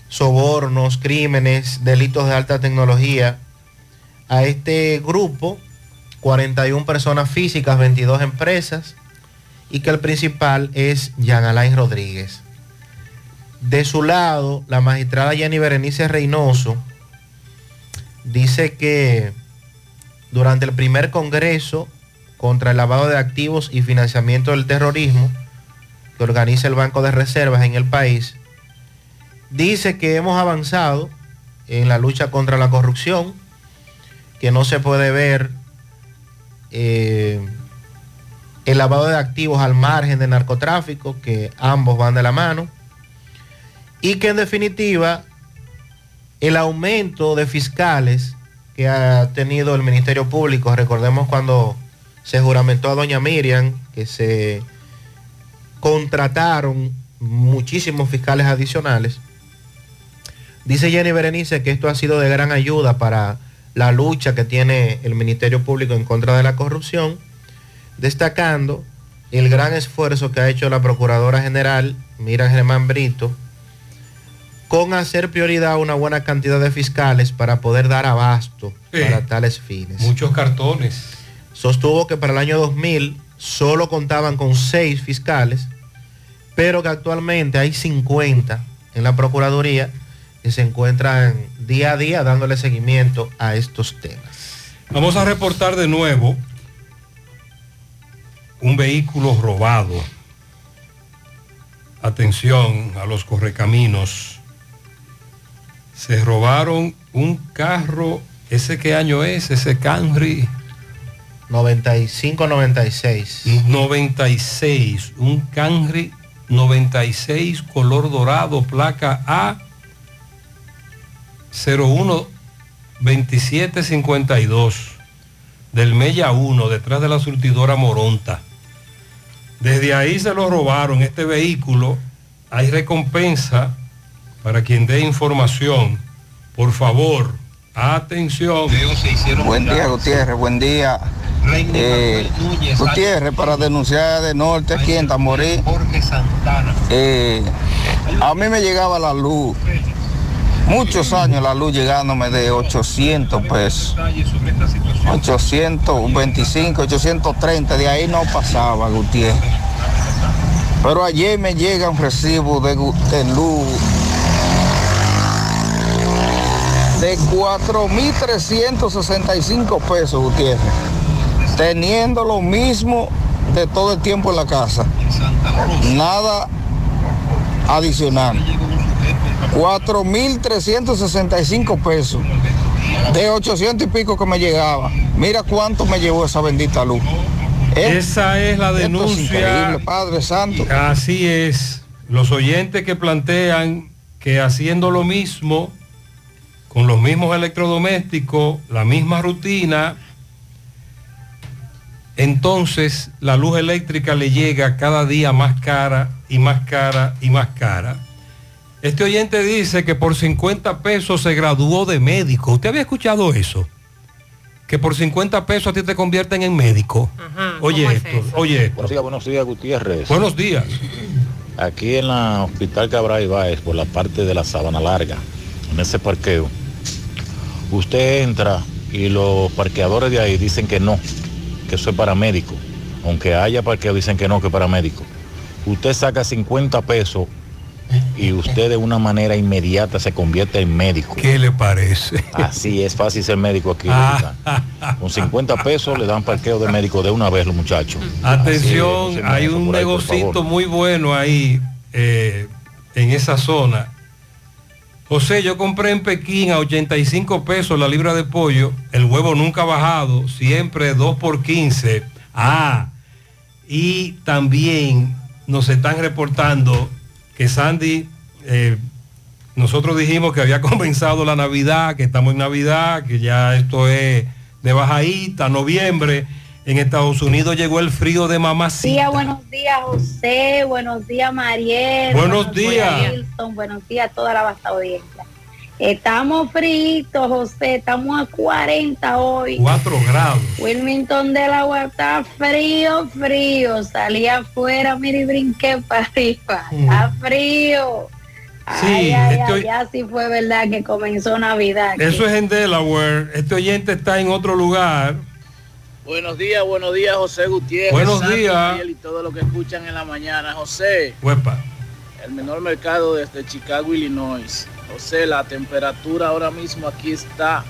sobornos, crímenes, delitos de alta tecnología a este grupo, 41 personas físicas, 22 empresas, y que el principal es Jean Alain Rodríguez. De su lado, la magistrada Jenny Berenice Reynoso dice que durante el primer Congreso contra el lavado de activos y financiamiento del terrorismo que organiza el Banco de Reservas en el país, dice que hemos avanzado en la lucha contra la corrupción, que no se puede ver eh, el lavado de activos al margen del narcotráfico, que ambos van de la mano y que en definitiva el aumento de fiscales que ha tenido el Ministerio Público, recordemos cuando se juramentó a doña Miriam, que se contrataron muchísimos fiscales adicionales. Dice Jenny Berenice que esto ha sido de gran ayuda para la lucha que tiene el Ministerio Público en contra de la corrupción, destacando el gran esfuerzo que ha hecho la Procuradora General Miriam Germán Brito con hacer prioridad una buena cantidad de fiscales para poder dar abasto Sí. para tales fines. Muchos cartones. Sostuvo que para el año 2000 solo contaban con seis fiscales, pero que actualmente hay 50 en la Procuraduría que se encuentran día a día dándole seguimiento a estos temas. Vamos a reportar de nuevo un vehículo robado. Atención a los correcaminos. Se robaron un carro, ¿ese qué año es? Ese Camry 95-96. 96, un Camry 96 color dorado, placa A 012752 del Mella 1, detrás de la surtidora Moronta. Desde ahí se lo robaron este vehículo. Hay recompensa para quien dé información. Por favor, atención. Buen día, Gutiérrez, buen día. Eh, Gutiérrez, para denunciar de norte aquí en Tamorí, eh, a mí me llegaba la luz, muchos años la luz llegándome de 800 pesos, 825, 830, de ahí no pasaba, Gutiérrez. Pero ayer me llega un recibo de, de luz de 4.365 pesos, Gutiérrez, teniendo lo mismo de todo el tiempo en la casa. Nada adicional. 4.365 pesos. De 800 y pico que me llegaba. Mira cuánto me llevó esa bendita luz. ¿Eh? Esa es la Esto es denuncia. increíble, Padre Santo. Así es. Los oyentes que plantean que haciendo lo mismo, con los mismos electrodomésticos, la misma rutina, entonces la luz eléctrica le llega cada día más cara y más cara y más cara. Este oyente dice que por 50 pesos se graduó de médico. ¿Usted había escuchado eso? Que por 50 pesos a ti te convierten en médico. Oye esto, oye esto. Buenos días, buenos días, Gutiérrez. Buenos días. Aquí en la Hospital Cabral Ibáez, por la parte de la Sabana Larga, en ese parqueo, usted entra y los parqueadores de ahí dicen que no, que eso es para médico. Aunque haya parqueo, dicen que no, que es para médico. Usted saca 50 pesos y usted de una manera inmediata se convierte en médico. ¿Qué le parece? Así es fácil ser médico aquí. Ah. Con 50 pesos le dan parqueo de médico de una vez los muchachos. Atención, es, hay un negocito muy bueno ahí eh, en esa zona. José, yo compré en Pekín a 85 pesos la libra de pollo, el huevo nunca ha bajado, siempre 2 por 15. Ah, y también nos están reportando que Sandy, eh, nosotros dijimos que había comenzado la Navidad, que estamos en Navidad, que ya esto es de bajadita, noviembre. En Estados Unidos llegó el frío de mamacita. Día, buenos días José, buenos días Mariel. Buenos días. Wilson, buenos días a toda la vasta audiencia. Estamos fritos, José, estamos a 40 hoy. 4 grados. Wilmington del agua está frío, frío. Salí afuera, mire y brinqué para arriba. Está frío. Sí, ay, ay, este ya sí fue verdad que comenzó Navidad. aquí. Eso es en Delaware. Este oyente está en otro lugar. Buenos días, buenos días, José Gutiérrez. Buenos días. Y todo lo que escuchan en la mañana. José, Huepa. El menor mercado desde Chicago, Illinois. José, la temperatura ahora mismo aquí está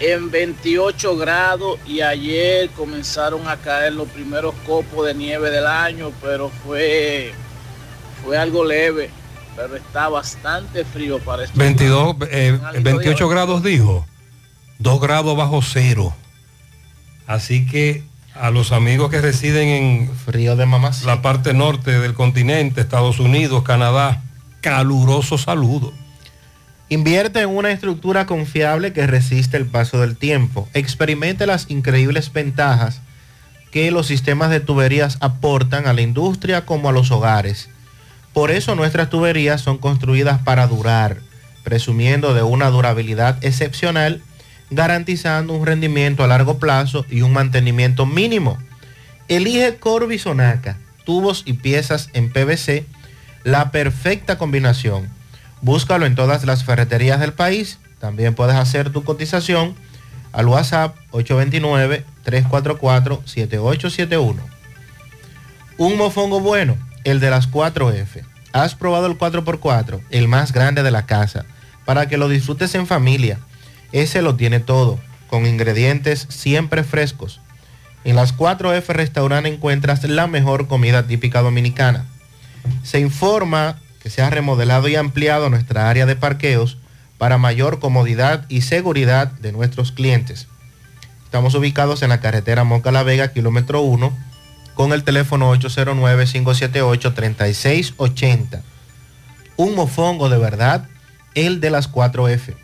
en 28 grados y ayer comenzaron a caer los primeros copos de nieve del año, pero fue, fue algo leve, pero está bastante frío para estos 22, eh, Algo de 28 hoy. grados dijo. 2 grados bajo cero. Así que a los amigos que residen en frío de mamás. la parte norte del continente, Estados Unidos, Canadá, caluroso saludo. Invierte en una estructura confiable que resiste el paso del tiempo. Experimente las increíbles ventajas que los sistemas de tuberías aportan a la industria como a los hogares. Por eso nuestras tuberías son construidas para durar, presumiendo de una durabilidad excepcional, garantizando un rendimiento a largo plazo y un mantenimiento mínimo. Elige Corby Sonaca, tubos y piezas en PVC, la perfecta combinación. Búscalo en todas las ferreterías del país. También puedes hacer tu cotización al WhatsApp 829-344-7871. Un mofongo bueno, el de las 4F. Has probado el 4x4, el más grande de la casa, para que lo disfrutes en familia. Ese lo tiene todo, con ingredientes siempre frescos. En las 4F Restaurant encuentras la mejor comida típica dominicana. Se informa que se ha remodelado y ampliado nuestra área de parqueos para mayor comodidad y seguridad de nuestros clientes. Estamos ubicados en la carretera Moca La Vega, kilómetro 1, con el teléfono 809-578-3680. Un mofongo de verdad, el de las 4F.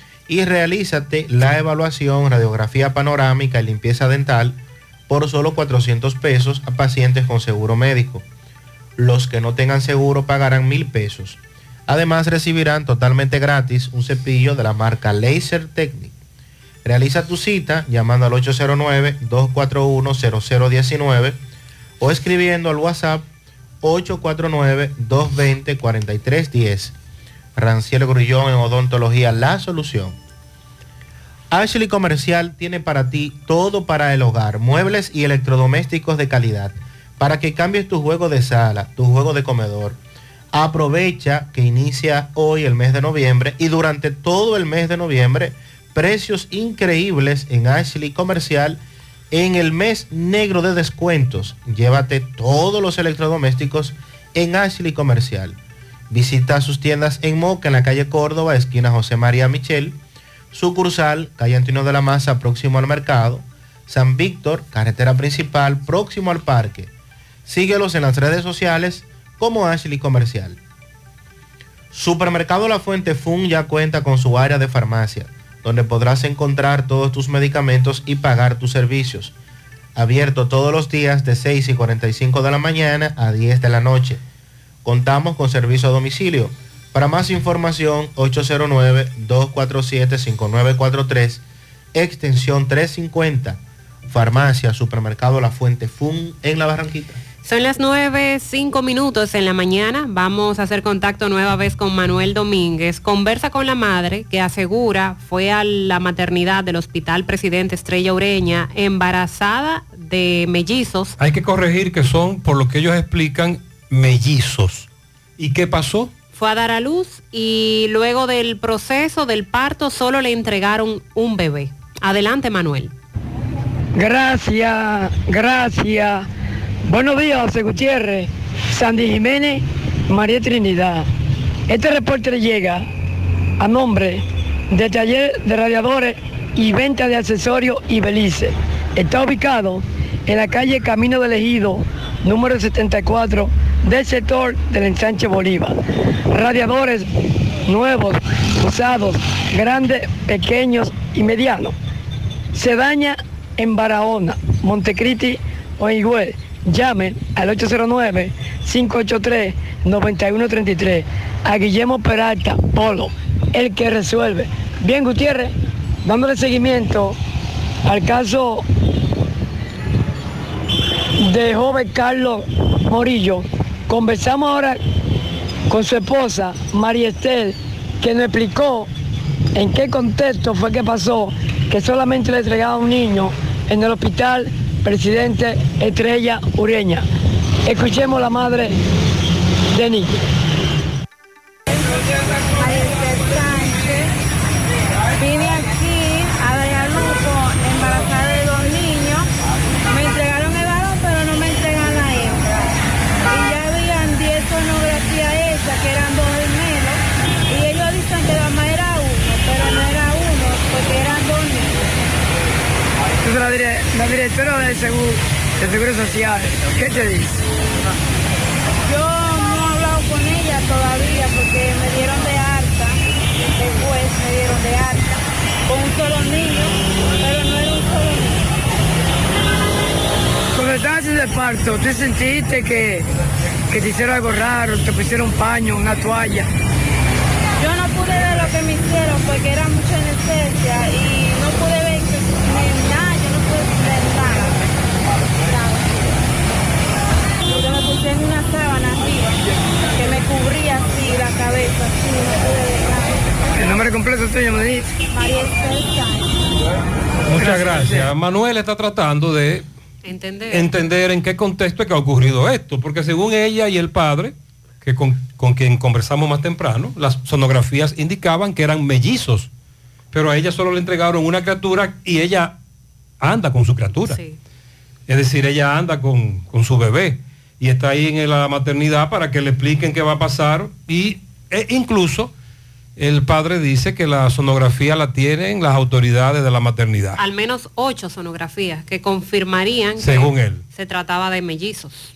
y realízate la evaluación, radiografía panorámica y limpieza dental por solo 400 pesos a pacientes con seguro médico. Los que no tengan seguro pagarán mil pesos. Además recibirán totalmente gratis un cepillo de la marca Laser Technic. Realiza tu cita llamando al 809-241-0019 o escribiendo al WhatsApp 849-220-4310. Ranciel Grullón en Odontología La Solución. Ashley Comercial tiene para ti todo para el hogar, muebles y electrodomésticos de calidad, para que cambies tu juego de sala, tu juego de comedor. Aprovecha que inicia hoy el mes de noviembre y durante todo el mes de noviembre precios increíbles en Ashley Comercial en el mes negro de descuentos. Llévate todos los electrodomésticos en Ashley Comercial. Visita sus tiendas en Moca, en la calle Córdoba, esquina José María Michel sucursal, calle Antonio de la Maza, próximo al mercado, San Víctor, carretera principal, próximo al parque. Síguelos en las redes sociales como Ashley Comercial. Supermercado La Fuente Fun ya cuenta con su área de farmacia, donde podrás encontrar todos tus medicamentos y pagar tus servicios. Abierto todos los días de 6 y 45 de la mañana a 10 de la noche. Contamos con servicio a domicilio para más información, 809-247-5943, extensión 350, farmacia, supermercado La Fuente Fun en La Barranquita. Son las 9, 5 minutos en la mañana. Vamos a hacer contacto nueva vez con Manuel Domínguez. Conversa con la madre que asegura fue a la maternidad del Hospital Presidente Estrella Ureña embarazada de mellizos. Hay que corregir que son, por lo que ellos explican, mellizos. ¿Y qué pasó? fue a dar a luz y luego del proceso del parto solo le entregaron un bebé. Adelante, Manuel. Gracias, gracias. Buenos días, José Gutiérrez, Sandy Jiménez, María Trinidad. Este reporte llega a nombre de Taller de Radiadores y Venta de Accesorios y Belice. Está ubicado en la calle Camino del Ejido, número 74 del sector del ensanche Bolívar. Radiadores nuevos, usados, grandes, pequeños y medianos. Se daña en Barahona, Montecristi o Higüey. Llamen al 809-583-9133 a Guillermo Peralta, Polo, el que resuelve. Bien, Gutiérrez, dándole seguimiento al caso de joven Carlos Morillo, Conversamos ahora con su esposa, María Estel, que nos explicó en qué contexto fue que pasó que solamente le entregaba un niño en el hospital Presidente Estrella Ureña. Escuchemos la madre de niño. Seguro Social. ¿Qué te dice? Yo no he hablado con ella todavía porque me dieron de alta, después me dieron de alta, con un solo niño, pero no era un solo niño. Cuando estabas en el parto, ¿tú sentiste que, que te hicieron algo raro, te pusieron un paño, una toalla? Yo no pude ver lo que me hicieron porque era mucha anestesia y no pude ver una sábana arriba que me cubría así la cabeza, así, no pude. El nombre completo tuyo me dijiste. María. Muchas gracias. Manuel está tratando de Entender. entender en qué contexto es que ha ocurrido esto, porque según ella y el padre, que con, con quien conversamos más temprano, las sonografías indicaban que eran mellizos, pero a ella solo le entregaron una criatura y ella anda con su criatura. Es decir, ella anda con, con su bebé y está ahí en la maternidad para que le expliquen qué va a pasar y e incluso el padre dice que la sonografía la tienen las autoridades de la maternidad, Al menos ocho sonografías que confirmarían según que él. se trataba de mellizos.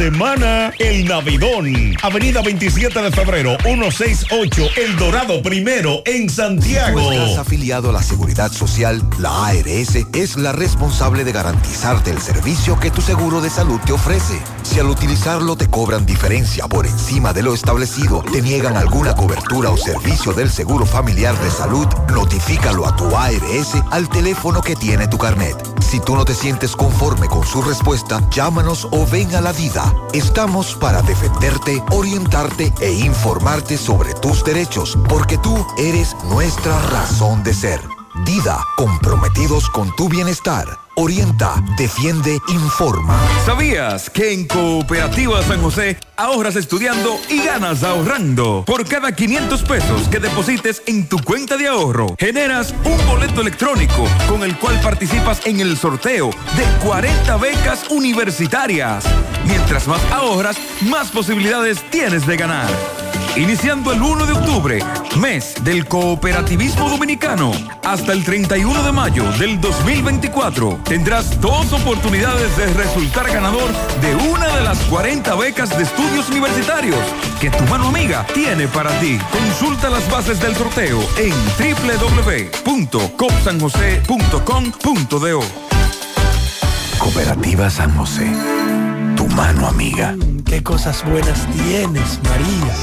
El Navidón. Avenida 27 de febrero, 168, El Dorado Primero, en Santiago. Si estás afiliado a la Seguridad Social, la ARS es la responsable de garantizarte el servicio que tu seguro de salud te ofrece. Si al utilizarlo te cobran diferencia por encima de lo establecido, te niegan alguna cobertura o servicio del Seguro Familiar de Salud, notifícalo a tu ARS al teléfono que tiene tu carnet. Si tú no te sientes conforme con su respuesta, llámanos o ven a la vida. Estamos para defenderte, orientarte e informarte sobre tus derechos, porque tú eres nuestra razón de ser. Dida, comprometidos con tu bienestar. Orienta, defiende, informa. ¿Sabías que en Cooperativa San José ahorras estudiando y ganas ahorrando? Por cada 500 pesos que deposites en tu cuenta de ahorro, generas un boleto electrónico con el cual participas en el sorteo de 40 becas universitarias. Mientras más ahorras, más posibilidades tienes de ganar. Iniciando el 1 de octubre, mes del cooperativismo dominicano, hasta el 31 de mayo del 2024, tendrás dos oportunidades de resultar ganador de una de las 40 becas de estudios universitarios que tu mano amiga tiene para ti. Consulta las bases del sorteo en www.copsanjose.com.do. Cooperativa San José. Tu mano amiga. Qué cosas buenas tienes, María.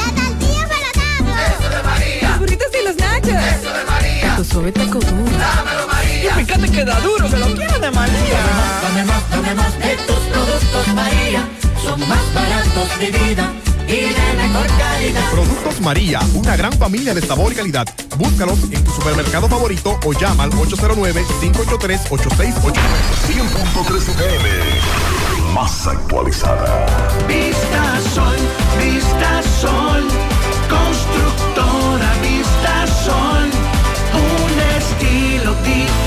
Eso de María. Los burritos y los nachos. Eso de María. Tu suave taco duro. Dámelo, María. Y fíjate que da duro, que lo quiero de María. Dame más, dame más de tus productos, María. Son más baratos de vida y de mejor calidad. Productos María, una gran familia de sabor y calidad. Búscalos en tu supermercado favorito o llama al 809-583-8689. 100.13 pm. Más actualizada. Vista Sol, Vista Sol, constructora Vista Sol, un estilo diferente,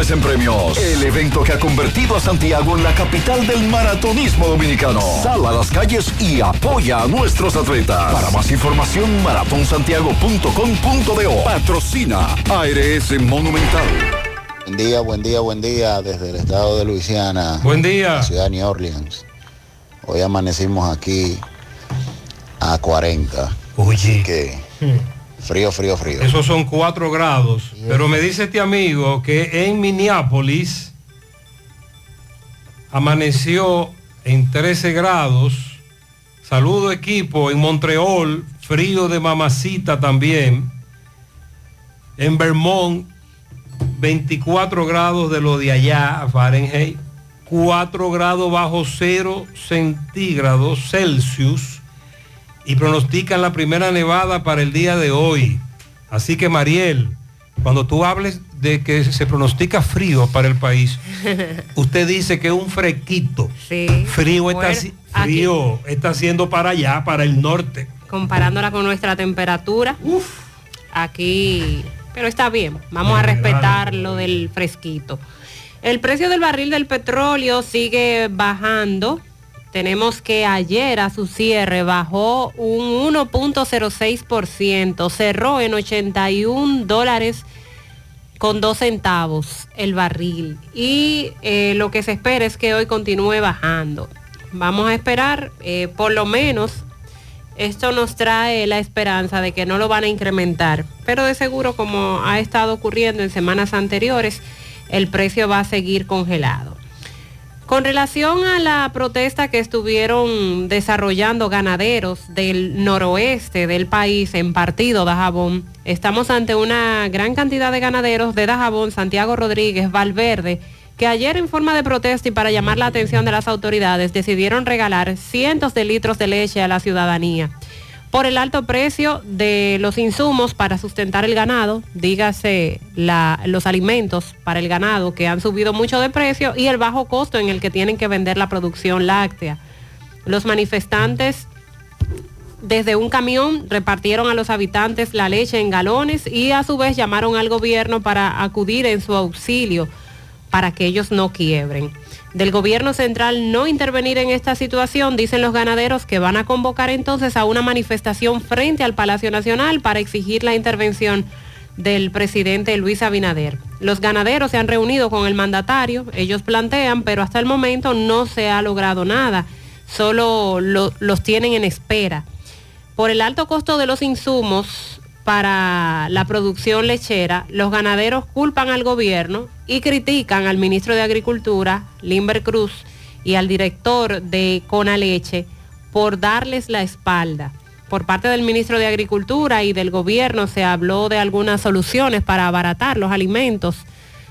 en premios. El evento que ha convertido a Santiago en la capital del maratonismo dominicano. Sal a las calles y apoya a nuestros atletas. Para más información, maratonsantiago.com.do. Patrocina ARS Monumental. Buen día, buen día, buen día desde el estado de Luisiana. Buen día. La ciudad de New Orleans. Hoy amanecimos aquí a 40. Oye. Que frío, frío, frío. Esos son 4 grados. Pero me dice este amigo que en Minneapolis amaneció en 13 grados. Saludo equipo en Montreal, frío de mamacita también. En Vermont, 24 grados de lo de allá, Fahrenheit. 4 grados bajo cero centígrados Celsius y pronostican la primera nevada para el día de hoy. Así que Mariel, cuando tú hables de que se pronostica frío para el país, usted dice que un frequito. Sí. Frío, está, Bueno, frío está haciendo para allá, para el norte. comparándola con nuestra temperatura. Aquí, pero está bien, vamos a respetar lo del fresquito. El precio del barril del petróleo sigue bajando. Tenemos que ayer a su cierre bajó un 1.06%, cerró en 81 dólares con dos centavos el barril. Y eh, lo que se espera es que hoy continúe bajando. Vamos a esperar, eh, por lo menos, esto nos trae la esperanza de que no lo van a incrementar. Pero de seguro, como ha estado ocurriendo en semanas anteriores, el precio va a seguir congelado. Con relación a la protesta que estuvieron desarrollando ganaderos del noroeste del país en partido Dajabón, estamos ante una gran cantidad de ganaderos de Dajabón, Santiago Rodríguez, Valverde, que ayer en forma de protesta y para llamar la atención de las autoridades decidieron regalar cientos de litros de leche a la ciudadanía por el alto precio de los insumos para sustentar el ganado, dígase los alimentos para el ganado que han subido mucho de precio y el bajo costo en el que tienen que vender la producción láctea. Los manifestantes desde un camión repartieron a los habitantes la leche en galones y a su vez llamaron al gobierno para acudir en su auxilio para que ellos no quiebren. Del gobierno central no intervenir en esta situación, dicen los ganaderos que van a convocar entonces a una manifestación frente al Palacio Nacional para exigir la intervención del presidente Luis Abinader. Los ganaderos se han reunido con el mandatario, ellos plantean, pero hasta el momento no se ha logrado nada, solo lo- los tienen en espera. Por el alto costo de los insumos para la producción lechera, los ganaderos culpan al gobierno y critican al ministro de Agricultura, Limber Cruz, y al director de Conaleche por darles la espalda. por parte del ministro de Agricultura y del gobierno se habló de algunas soluciones para abaratar los alimentos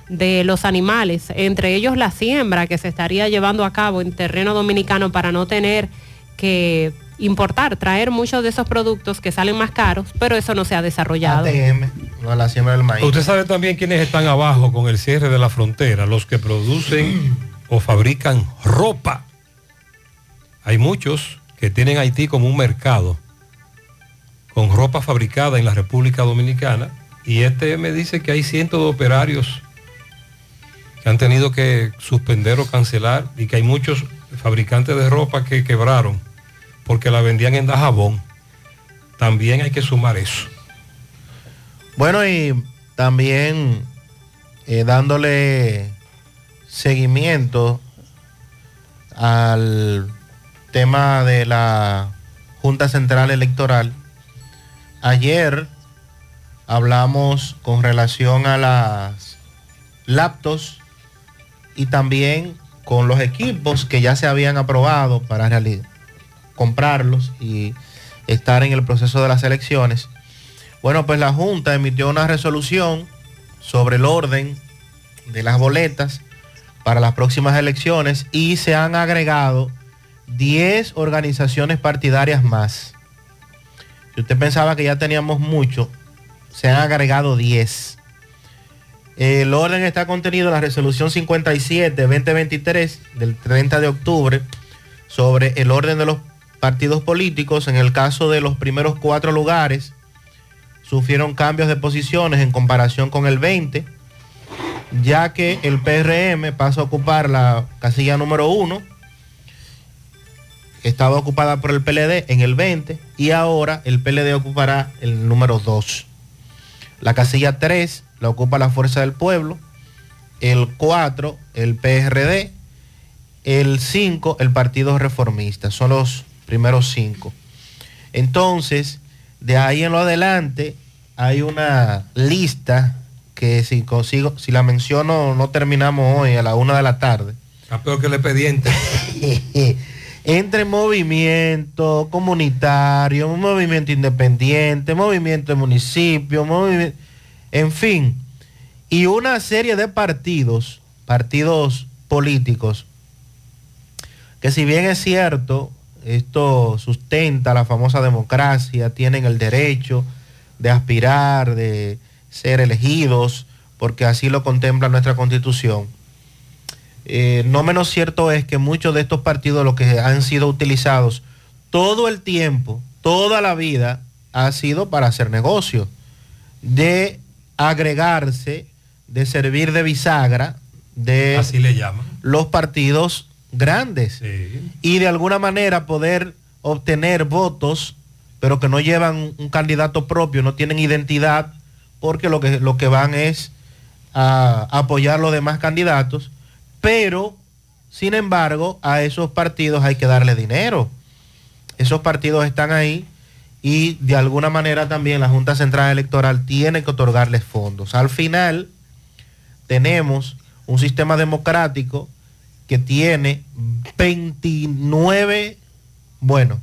de los animales, entre ellos la siembra que se estaría llevando a cabo en terreno dominicano para no tener que importar, traer muchos de esos productos que salen más caros, pero eso no se ha desarrollado. ATM, no la siembra del maíz. Usted sabe también quiénes están abajo con el cierre de la frontera, los que producen o fabrican ropa. Hay muchos que tienen Haití como un mercado con ropa fabricada en la República Dominicana y este me dice que hay cientos de operarios que han tenido que suspender o cancelar y que hay muchos fabricantes de ropa que quebraron porque la vendían en Dajabón. También hay que sumar eso. Bueno, y también eh, dándole seguimiento al tema de la Junta Central Electoral. Ayer hablamos con relación a las laptops y también con los equipos que ya se habían aprobado para reali- comprarlos y estar en el proceso de las elecciones. Bueno, pues la Junta emitió una resolución sobre el orden de las boletas para las próximas elecciones y se han agregado 10 organizaciones partidarias más. Si usted pensaba que ya teníamos mucho, se han agregado 10. El orden está contenido en la resolución 57-2023 del 30 de octubre sobre el orden de los partidos políticos. En el caso de los primeros cuatro lugares, sufrieron cambios de posiciones en comparación con el 20, ya que el PRM pasa a ocupar la casilla número 1, estaba ocupada por el PLD en el 20 y ahora el PLD ocupará el número 2. La casilla 3 la ocupa la Fuerza del Pueblo, el 4 el PRD, el 5 el Partido Reformista, son los primeros 5. Entonces, de ahí en lo adelante hay una lista que si consigo, si la menciono no terminamos hoy a la una de la tarde. Está peor que el expediente. Entre movimiento comunitario, movimiento independiente, movimiento de municipio, movimiento, en fin, y una serie de partidos, partidos políticos, que si bien es cierto, esto sustenta la famosa democracia, tienen el derecho de aspirar, de ser elegidos, porque así lo contempla nuestra constitución. Eh, no menos cierto es que muchos de estos partidos, los que han sido utilizados todo el tiempo, toda la vida, ha sido para hacer negocio, de agregarse, de servir de bisagra de Así le llaman. los partidos grandes y de alguna manera poder obtener votos, pero que no llevan un candidato propio, no tienen identidad, porque lo que, lo que van es a apoyar los demás candidatos, pero sin embargo a esos partidos hay que darle dinero. Esos partidos están ahí y de alguna manera también la Junta Central Electoral tiene que otorgarles fondos. Al final tenemos un sistema democrático que tiene 29, bueno,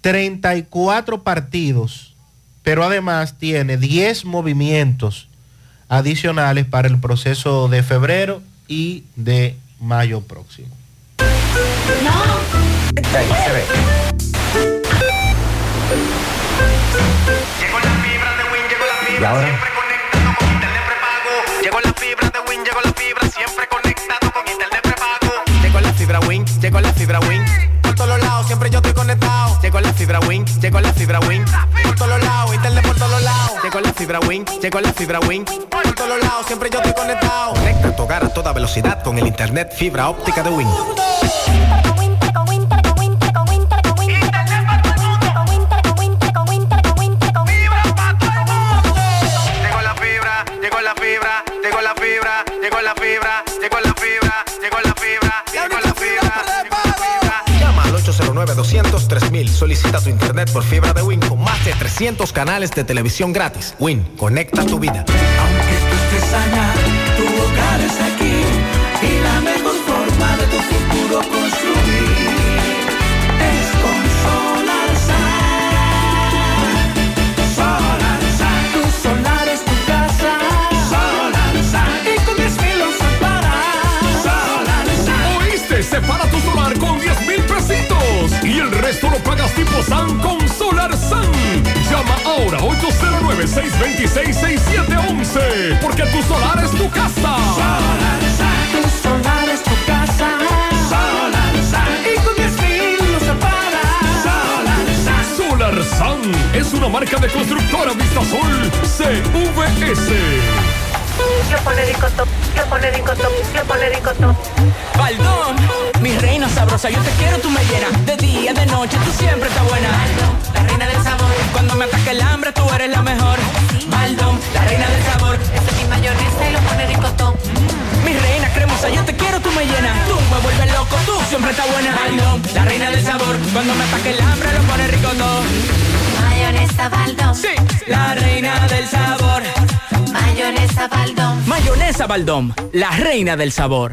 34 partidos, pero además tiene 10 movimientos adicionales para el proceso de febrero y de mayo próximo. Y ahora. Llegó la fibra de Win, llegó la fibra, siempre fibra Win, llegó la fibra Win. Por todos lados, siempre yo estoy conectado. Llegó la fibra Win, llegó la fibra Win. Por todos lados, internet por todos lados. Llegó la fibra Win, llegó la fibra Win. Por todos lados, siempre yo estoy conectado. Conecta tu hogar a toda velocidad con el internet fibra óptica de Win. 809-200-3000. Solicita tu internet por fibra de Win con más de 300 canales de televisión gratis. Win, conecta tu vida. estés allá, tu hogar es aquí y la mejor San con Solar San. Llama ahora 809-626-6711. Porque tu solar es tu casa. Solar San. Tu solar es tu casa. Solar San. Y con 10 no se para. Solar San. Solar San es una marca de constructora Vistasol CVS. Yo pone dicotón, yo pone dicotón, yo pone dicotón. Baldón, mi reina sabrosa, yo te quiero, tú me llenas. De noche, tú siempre estás buena. Baldón, la reina del sabor. Cuando me ataque el hambre, tú eres la mejor. Baldón, la reina del sabor. Esa es mi mayonesa y lo pone ricotón. Mi reina cremosa, yo te quiero, tú me llenas. Tú me vuelves loco, tú siempre estás buena. Baldón, la reina del sabor. Cuando me ataque el hambre, lo pone ricotón. Mayonesa Baldón. Sí, la reina del sabor. Mayonesa Baldón. Mayonesa Baldón, la reina del sabor.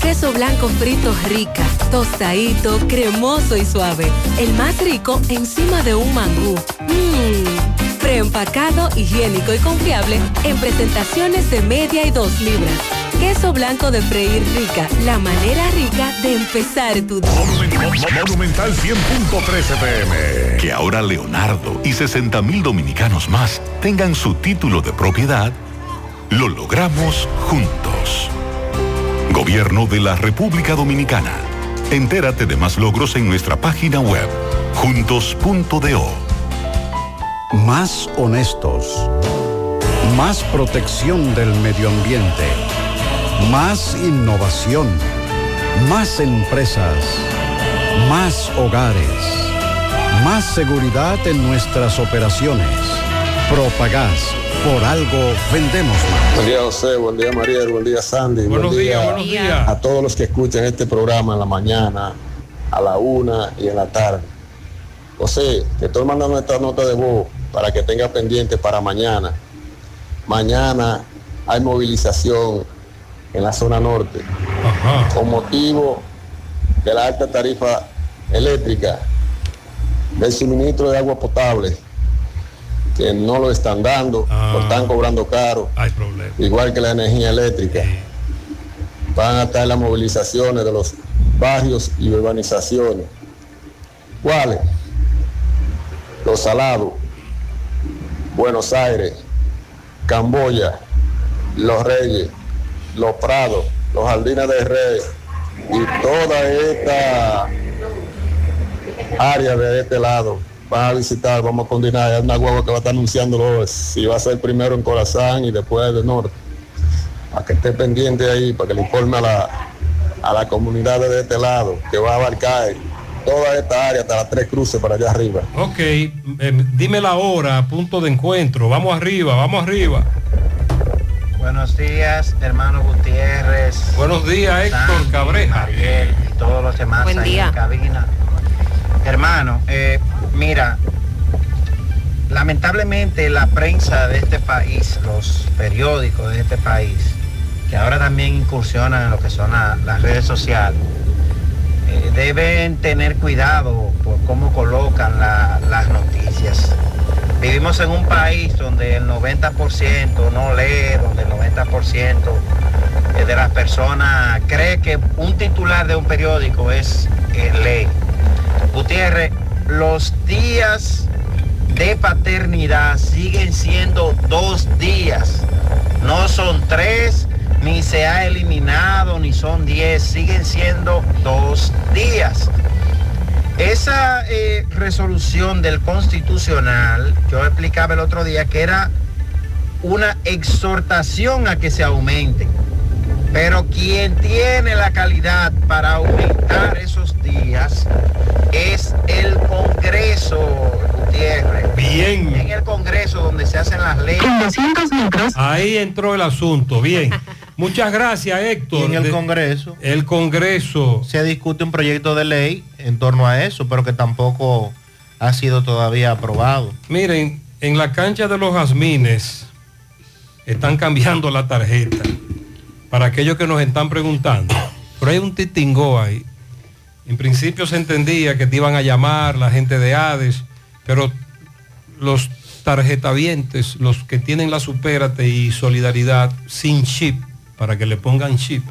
Queso blanco frito rica, tostadito, cremoso y suave. El más rico encima de un mangú. Mmm, preempacado, higiénico y confiable en presentaciones de media y dos libras. Queso blanco de freír rica, la manera rica de empezar tu día. Monumental 100.13 pm. Que ahora Leonardo y 60 mil dominicanos más tengan su título de propiedad, lo logramos juntos. Gobierno de la República Dominicana. Entérate de más logros en nuestra página web, juntos.do. Más honestos. Más protección del medio ambiente. Más innovación. Más empresas. Más hogares. Más seguridad en nuestras operaciones. Propagás. Por algo vendemos más. Buen día José, buen día María, buen día Sandy. Buenos buen días, día buenos días. A todos los que escuchan este programa en la mañana, a la una y en la tarde. José, te estoy mandando esta nota de voz para que tenga pendiente para mañana. Mañana hay movilización en la zona norte con motivo de la alta tarifa eléctrica, del suministro de agua potable, que no lo están dando, lo están cobrando caro, Hay problema. igual que la energía eléctrica. Van a estar las movilizaciones de los barrios y urbanizaciones. ¿Cuáles? Los Salados, Buenos Aires, Camboya, Los Reyes, Los Prados, Los Jardines de Rey y toda esta área de este lado van a visitar, vamos a continuar, hay una guagua que va a estar anunciándolo si va a ser primero en Corazán y después de Norte. Para que esté pendiente ahí, para que le informe a la, a la comunidad de este lado, que va a abarcar toda esta área hasta las tres cruces para allá arriba. Ok, eh, dime la hora, punto de encuentro. Vamos arriba, vamos arriba. Buenos días, hermano Gutiérrez. Buenos días, Héctor Sandy, Cabreja. Mariel y todos los demás Buen ahí día. en cabina. Hermano, eh, mira, lamentablemente la prensa de este país, los periódicos de este país, que ahora también incursionan en lo que son la- las redes sociales, eh, deben tener cuidado por cómo colocan la- las noticias. Vivimos en un país donde el 90% no lee, donde el 90% de las personas cree que un titular de un periódico es eh, ley. Gutiérrez, los días de paternidad siguen siendo dos días, no son tres, ni se ha eliminado, ni son diez, siguen siendo dos días. Esa eh, resolución del constitucional, yo explicaba el otro día que era una exhortación a que se aumente. Pero quien tiene la calidad para aumentar esos días es el Congreso, Gutiérrez. Bien. En el Congreso donde se hacen las leyes. Ahí entró el asunto. Bien. Muchas gracias, Héctor. Y en el De- Congreso. El Congreso. Se discute un proyecto de ley en torno a eso, pero que tampoco ha sido todavía aprobado. Miren, en la cancha de los jazmines están cambiando la tarjeta. Para aquellos que nos están preguntando. Pero hay un titingó ahí. En principio se entendía que te iban a llamar la gente de Hades, pero los tarjetavientes, los que tienen la Supérate y Solidaridad sin chip, para que le pongan chip,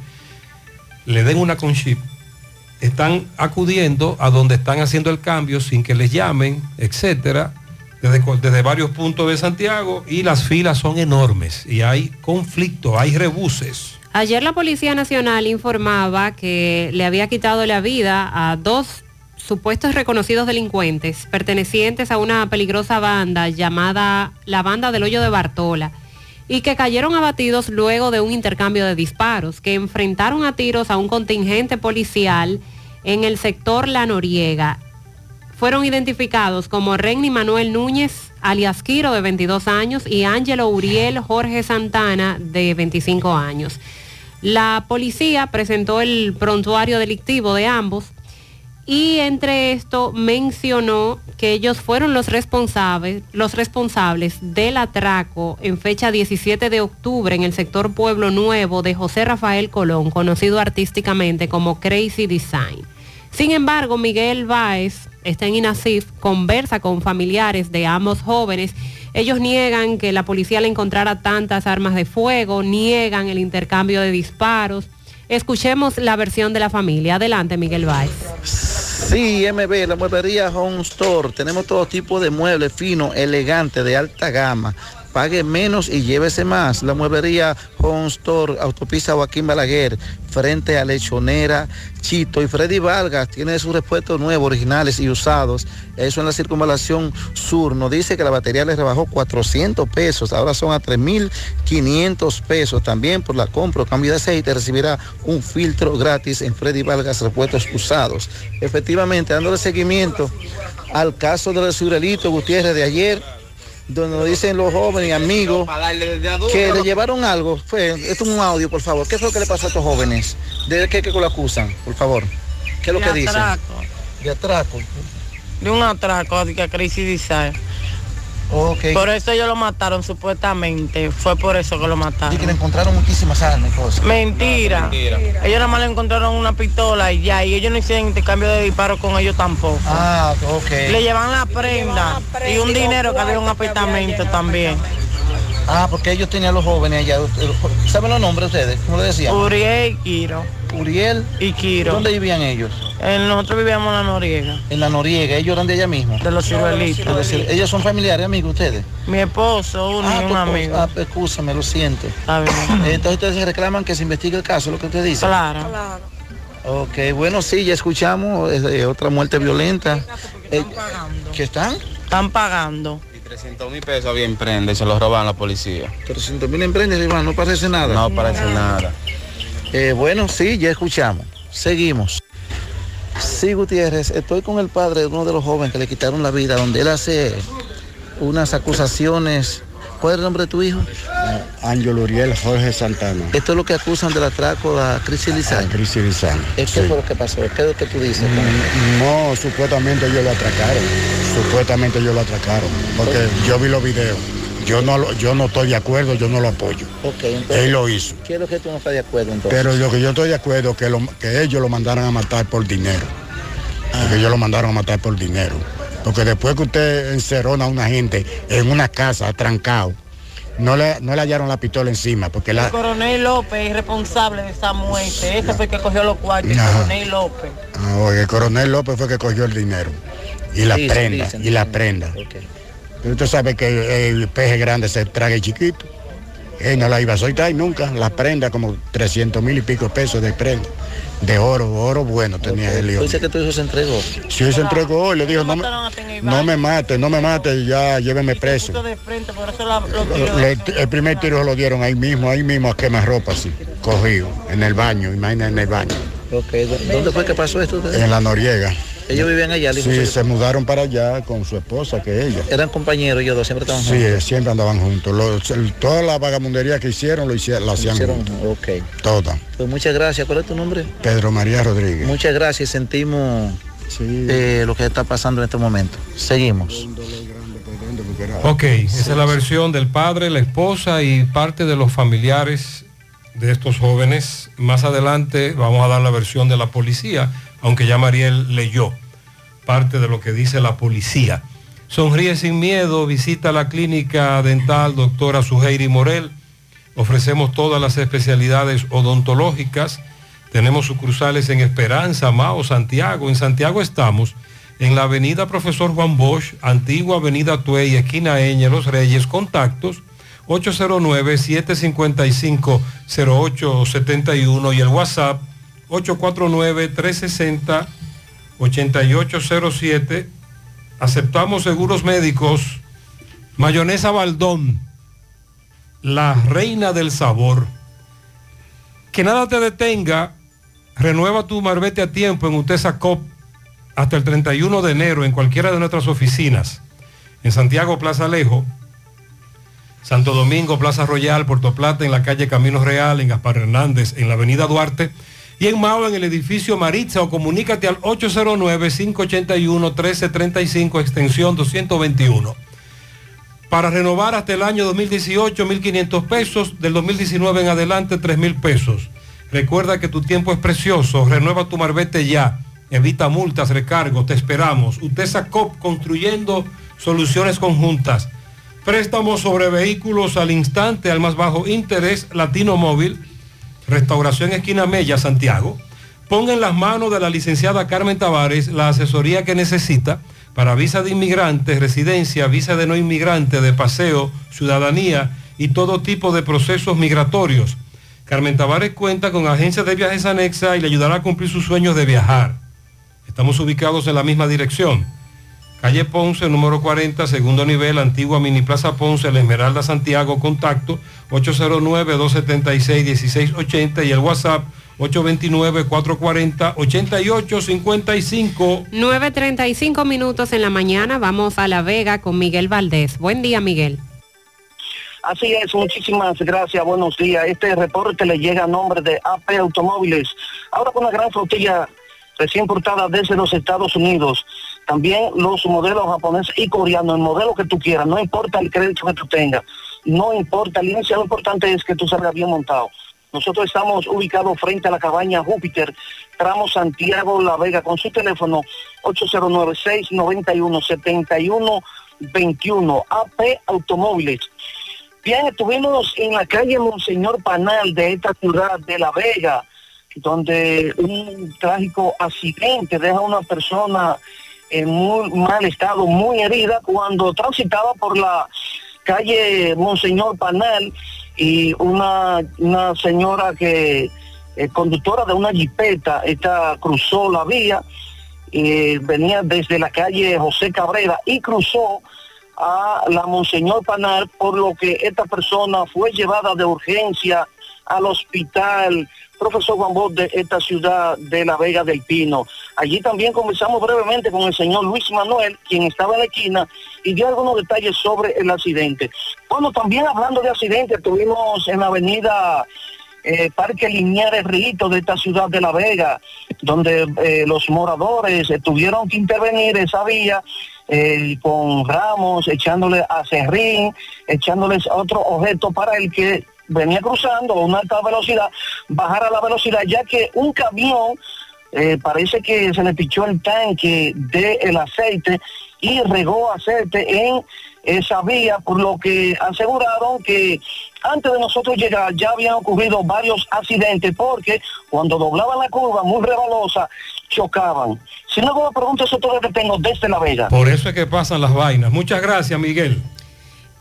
le den una con chip, están acudiendo a donde están haciendo el cambio sin que les llamen, etcétera, desde, desde varios puntos de Santiago y las filas son enormes y hay conflicto, hay rebuses. Ayer la Policía Nacional informaba que le había quitado la vida a dos supuestos reconocidos delincuentes pertenecientes a una peligrosa banda llamada la Banda del Hoyo de Bartola y que cayeron abatidos luego de un intercambio de disparos, que enfrentaron a tiros a un contingente policial en el sector La Noriega. Fueron identificados como Renny Manuel Núñez, alias Quiro, de 22 años, y Ángelo Uriel Jorge Santana, de 25 años. La policía presentó el prontuario delictivo de ambos y entre esto mencionó que ellos fueron los responsables, los responsables del atraco en fecha 17 de octubre en el sector Pueblo Nuevo de José Rafael Colón, conocido artísticamente como Crazy Design. Sin embargo, Miguel Báez está en INASIF, conversa con familiares de ambos jóvenes. Ellos niegan que la policía le encontrara tantas armas de fuego, niegan el intercambio de disparos. Escuchemos la versión de la familia. Adelante, Miguel Báez. Sí, MB, la mueblería Home Store. Tenemos todo tipo de muebles finos, elegantes, de alta gama. Pague menos y llévese más. La mueblería Home autopista Joaquín Balaguer, frente a Lechonera, Chito y Freddy Vargas. Tiene sus repuestos nuevos, originales y usados. Eso en la circunvalación sur. Nos dice que la batería le rebajó 400 pesos. Ahora son a 3.500 pesos. También por la compra o cambio de aceite recibirá un filtro gratis en Freddy Vargas Repuestos Usados. Efectivamente, dándole seguimiento al caso del Surelito Gutiérrez de ayer, donde nos dicen los jóvenes y amigos que le llevaron algo. Fue, esto es un audio, por favor. ¿Qué fue lo que le pasó a estos jóvenes? ¿De qué, qué lo acusan, por favor? ¿Qué es lo De que dicen? atraco. De atraco. De un atraco de que Por eso ellos lo mataron supuestamente. Fue por eso que lo mataron. Y que le encontraron muchísimas armas y cosas. Mentira. Mentira. Ellos nada más le encontraron una pistola y ya. Y ellos no hicieron intercambio de disparos con ellos tampoco. Ah, ok. Le llevan la prenda y un dinero que había un apartamento también. Ah, porque ellos tenían los jóvenes allá. ¿Saben los nombres ustedes? ¿Cómo le decían? Uriel y Quiro. Uriel y Quiro. ¿Dónde vivían ellos? nosotros vivíamos en la Noriega. En la Noriega, ellos eran de allá mismo. De los ciruelitos. Ciru- Ellos son familiares, amigos ustedes. Mi esposo, uno Ah, y un pues, amigo. Ah, pues, escúchame, lo siento. Entonces ustedes reclaman que se investigue el caso, lo que usted dice. Claro. Ok, bueno, sí, ya escuchamos eh, otra muerte violenta. Eh, ¿Qué están? Están pagando. 300 mil pesos bien prende, se los roban la policía. 300 mil emprendes, hermano, no parece nada. No parece nada. Eh, bueno, sí, ya escuchamos. Seguimos. Sí, Gutiérrez, estoy con el padre de uno de los jóvenes que le quitaron la vida, donde él hace unas acusaciones. ¿Cuál es el nombre de tu hijo? Ángel Uriel Jorge Santana. Esto es lo que acusan del atraco a Cristi Lizán. Cristi Lizán. ¿Qué Sí. fue lo que pasó? ¿Qué es lo que tú dices? No, supuestamente ellos lo atracaron. Supuestamente ellos lo atracaron. Porque yo vi los videos. Yo no, yo no estoy de acuerdo, yo no lo apoyo. Entonces, Él lo hizo. ¿Qué es lo que tú no estás de acuerdo entonces? Pero lo que yo estoy de acuerdo es que, lo- que ellos lo mandaron a matar por dinero. Porque ellos lo mandaron a matar por dinero. Porque después que usted encerrona a una gente en una casa trancado, no le, no le hallaron la pistola encima. Porque El coronel López es responsable de esa muerte. Ese fue el que cogió los cuartos, el coronel López. Ah, oye, el coronel López fue que cogió el dinero. Y la Dicen, prenda, dicen, y la prenda. Usted sabe que el peje grande se traga el chiquito. Él no la iba a soltar nunca. La prenda, como 300 mil y pico de pesos de prenda. De oro, oro bueno tenía el Tú lío. dices que tu hijo se entregó. Si él se entregó y le dijo, no me, no me mate, no me mate, ya lléveme preso. El primer tiro se lo dieron ahí mismo, ahí mismo a quemarropa así, cogido, en el baño, imagina en el baño, Ok, ¿dó- ¿dónde fue que pasó esto? en la Noriega. Ellos vivían allá, Sí, se mudaron para allá con su esposa, que ella. Eran compañeros ellos dos, siempre estaban Sí, juntos. eh, siempre andaban juntos. Los- el- toda la vagamundería que hicieron lo hicieron, la hacían Hicieron, juntos. ok. Toda. Pues muchas gracias. ¿Cuál es tu nombre? Pedro María Rodríguez. Muchas gracias. Sentimos eh, lo que está pasando en este momento. Seguimos. Ok, esa es la versión del padre, la esposa y parte de los familiares de estos jóvenes. Más adelante vamos a dar la versión de la policía, aunque ya Mariel leyó parte de lo que dice la policía. Sonríe sin miedo, visita la clínica dental doctora Suheiri Morel. Ofrecemos todas las especialidades odontológicas. Tenemos sucursales en Esperanza, Mao, Santiago. En Santiago estamos en la avenida Profesor Juan Bosch, antigua avenida Tuey, esquina Eñe, Los Reyes, contactos 809-755-0871 y el WhatsApp 849-360-8807. Aceptamos seguros médicos. Mayonesa Baldón, la reina del sabor. Que nada te detenga. Renueva tu marbete a tiempo en Utesa Cop hasta el 31 de enero en cualquiera de nuestras oficinas. En Santiago, Plaza Alejo. Santo Domingo, Plaza Royal, Puerto Plata, en la calle Camino Real, en Gaspar Hernández, en la avenida Duarte. Y en Mao, en el edificio Maritza, o comunícate al 809-581-1335, extensión 221. Para renovar hasta el año 2018, 1.500 pesos. Del 2019 en adelante, 3.000 pesos. Recuerda que tu tiempo es precioso. Renueva tu marbete ya. Evita multas, recargos. Te esperamos. UTESA COP construyendo soluciones conjuntas. Préstamos sobre vehículos al instante, al más bajo interés, Latino Móvil, Restauración Esquina Mella, Santiago. Ponga en las manos de la licenciada Carmen Tavares la asesoría que necesita para visa de inmigrante, residencia, visa de no inmigrante, de paseo, ciudadanía y todo tipo de procesos migratorios. Carmen Tavares cuenta con agencias de viajes anexa y le ayudará a cumplir sus sueños de viajar. Estamos ubicados en la misma dirección. Calle Ponce, número 40, segundo nivel, antigua Mini Plaza Ponce, La Esmeralda, Santiago, contacto 809-276-1680 y el WhatsApp 829-440-8855. 9.35 minutos en la mañana, vamos a La Vega con Miguel Valdés. Buen día, Miguel. Así es, muchísimas gracias, buenos días. Este reporte le llega a nombre de AP Automóviles. Ahora con una gran flotilla recién importada desde los Estados Unidos. También los modelos japoneses y coreanos, el modelo que tú quieras, no importa el crédito que tú tengas, no importa el inicio, lo importante es que tú salgas bien montado. Nosotros estamos ubicados frente a la cabaña Júpiter, tramo Santiago La Vega, con su teléfono 809-691-7121, AP Automóviles. Bien, estuvimos en la calle Monseñor Panal de esta ciudad de La Vega, donde un trágico accidente deja a una persona en muy mal estado, muy herida, cuando transitaba por la calle Monseñor Panal y una, una señora que, eh, conductora de una jipeta, esta cruzó la vía, eh, venía desde la calle José Cabrera y cruzó a la Monseñor Panal, por lo que esta persona fue llevada de urgencia al hospital profesor Juan Bosch de esta ciudad de La Vega del Pino. Allí también conversamos brevemente con el señor Luis Manuel, quien estaba en la esquina, y dio algunos detalles sobre el accidente. Bueno, también hablando de accidente, estuvimos en la avenida eh, Parque Lineares Rito de esta ciudad de La Vega, donde eh, los moradores tuvieron que intervenir esa vía eh, con ramos, echándole a serrín, echándoles otro objeto para el que venía cruzando a una alta velocidad, bajara la velocidad, ya que un camión eh, parece que se le pichó el tanque del aceite y regó aceite en esa vía, por lo que aseguraron que antes de nosotros llegar ya habían ocurrido varios accidentes porque cuando doblaban la curva muy rebalosa chocaban. Si no me pregunto eso todo lo que tengo desde La Vega. Por eso es que pasan las vainas. Muchas gracias, Miguel.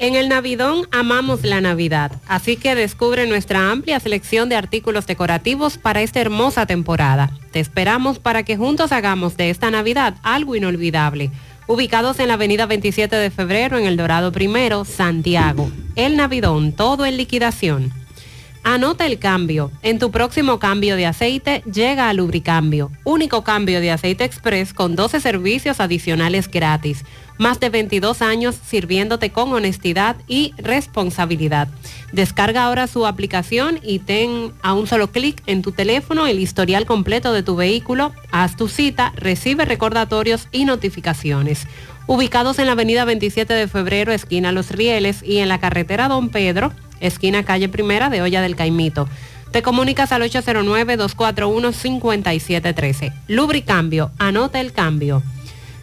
En el Navidón amamos la Navidad, así que descubre nuestra amplia selección de artículos decorativos para esta hermosa temporada. Te esperamos para que juntos hagamos de esta Navidad algo inolvidable. Ubicados en la avenida 27 de febrero en El Dorado Primero, Santiago. El Navidón, todo en liquidación. Anota el cambio. En tu próximo cambio de aceite, llega a Lubricambio. Único cambio de aceite express con 12 servicios adicionales gratis. Más de 22 años sirviéndote con honestidad y responsabilidad. Descarga ahora su aplicación y ten a un solo clic en tu teléfono el historial completo de tu vehículo. Haz tu cita, recibe recordatorios y notificaciones. Ubicados en la avenida 27 de febrero, esquina Los Rieles, y en la carretera Don Pedro, esquina calle Primera de Olla del Caimito. Te comunicas al 809-241-5713. Lubricambio, anota el cambio.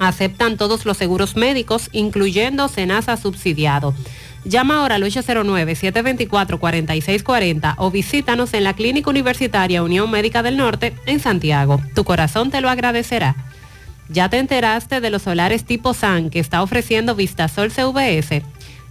Aceptan todos los seguros médicos, incluyendo Senasa subsidiado. Llama ahora al 809-724-4640 o visítanos en la Clínica Universitaria Unión Médica del Norte en Santiago. Tu corazón te lo agradecerá. ¿Ya te enteraste de los solares tipo SAN que está ofreciendo Vistasol CVS?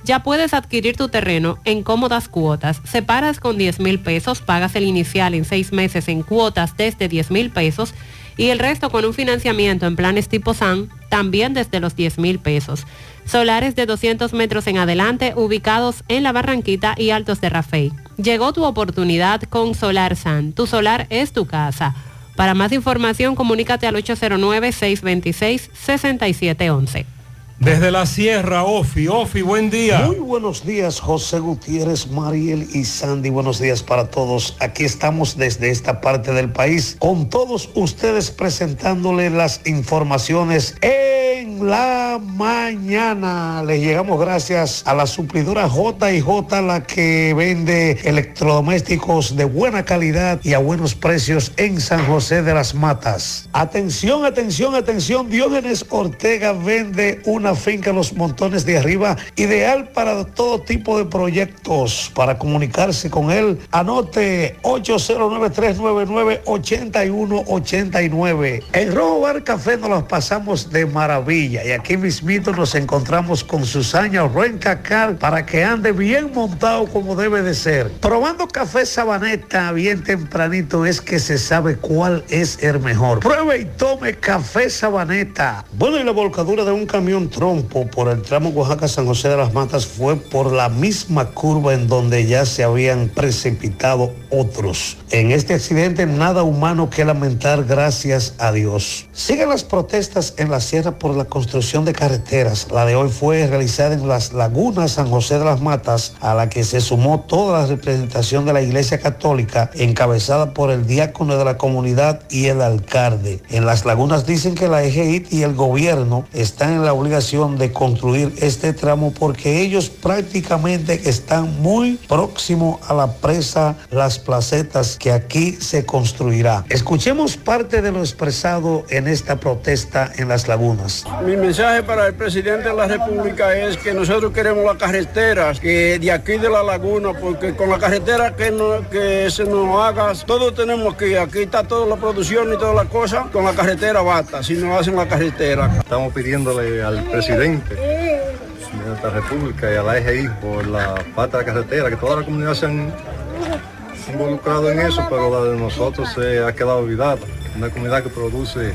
Ya puedes adquirir tu terreno en cómodas cuotas. Separas con 10 mil pesos, pagas el inicial en seis meses en cuotas desde 10 mil pesos y el resto con un financiamiento en planes tipo SAN también desde los 10 mil pesos. Solares de 200 metros en adelante ubicados en la Barranquita y Altos de Rafey. Llegó tu oportunidad con Solar SAN. Tu solar es tu casa. Para más información comunícate al 809-626-6711. Desde la Sierra, Ofi, Ofi, buen día. Muy buenos días, José Gutiérrez, Mariel y Sandy. Buenos días para todos. Aquí estamos desde esta parte del país con todos ustedes presentándole las informaciones en la mañana. Les llegamos gracias a la suplidora J&J, la que vende electrodomésticos de buena calidad y a buenos precios en San José de las Matas. Atención, atención, atención. Diógenes Ortega vende una finca los montones de arriba, ideal para todo tipo de proyectos. Para comunicarse con él, anote 809-399-8189. En Rojo Bar Café nos las pasamos de maravilla y aquí mismito nos encontramos con Susana Rencacar para que ande bien montado como debe de ser. Probando café Sabaneta bien tempranito es que se sabe cuál es el mejor. Pruebe y tome café Sabaneta. Bueno, y la volcadura de un camión trompo por el tramo Oaxaca-San José de las Matas fue por la misma curva en donde ya se habían precipitado otros. En este accidente nada humano que lamentar, gracias a Dios. Siguen las protestas en la sierra por la construcción de carreteras. La de hoy fue realizada en las lagunas San José de las Matas, a la que se sumó toda la representación de la Iglesia Católica, encabezada por el diácono de la comunidad y el alcalde. En las lagunas dicen que la EGIT y el gobierno están en la obligación de construir este tramo porque ellos prácticamente están muy próximos a la presa Las Placetas que aquí se construirá. Escuchemos parte de lo expresado en esta protesta en las lagunas. Mi mensaje para el presidente de la República es que nosotros queremos las carreteras que de aquí de la laguna, porque con la carretera que, no- que se nos haga, todos tenemos que, aquí está toda la producción y toda la cosa, con la carretera basta, si no hacen la carretera. Estamos pidiéndole al presidente de nuestra república y a la EGI por la falta de carretera, que toda la comunidad se han involucrado en eso, pero la de nosotros se ha quedado olvidada. Una comunidad que produce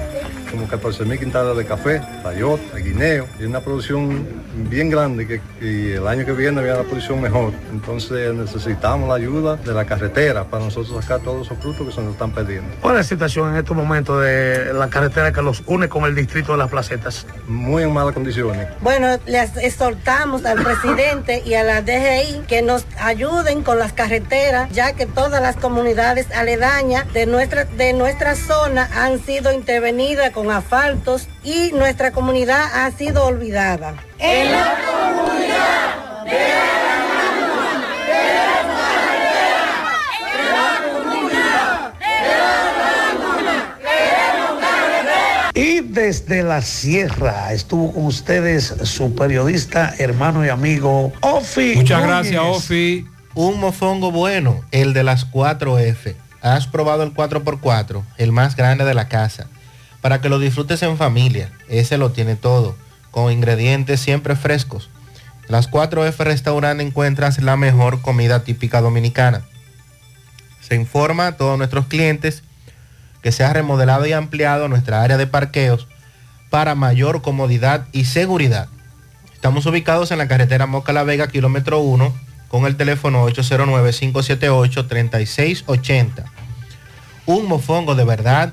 como 14 mil quintales de café, tayota, guineo, y una producción bien grande que, que el año que viene había una producción mejor. Entonces necesitamos la ayuda de la carretera para nosotros sacar todos esos frutos que se nos están perdiendo. ¿Cuál es la situación en estos momentos de la carretera que los une con el distrito de las placetas? Muy en malas condiciones. Bueno, les exhortamos al presidente y a la DGI que nos ayuden con las carreteras, ya que todas las comunidades aledañas de nuestra, de nuestra zona han sido intervenidas con asfaltos y nuestra comunidad ha sido olvidada. En la comunidad de Y desde la sierra estuvo con ustedes su periodista, hermano y amigo Ofi. Muchas Núñez. gracias, Ofi. Un mofongo bueno, el de las 4F. ¿Has probado el 4x4, el más grande de la casa? Para que lo disfrutes en familia. Ese lo tiene todo, con ingredientes siempre frescos. Las 4F Restaurant encuentras la mejor comida típica dominicana. Se informa a todos nuestros clientes que se ha remodelado y ampliado nuestra área de parqueos para mayor comodidad y seguridad. Estamos ubicados en la carretera Moca La Vega, kilómetro 1, con el teléfono 809-578-3680. Un mofongo de verdad,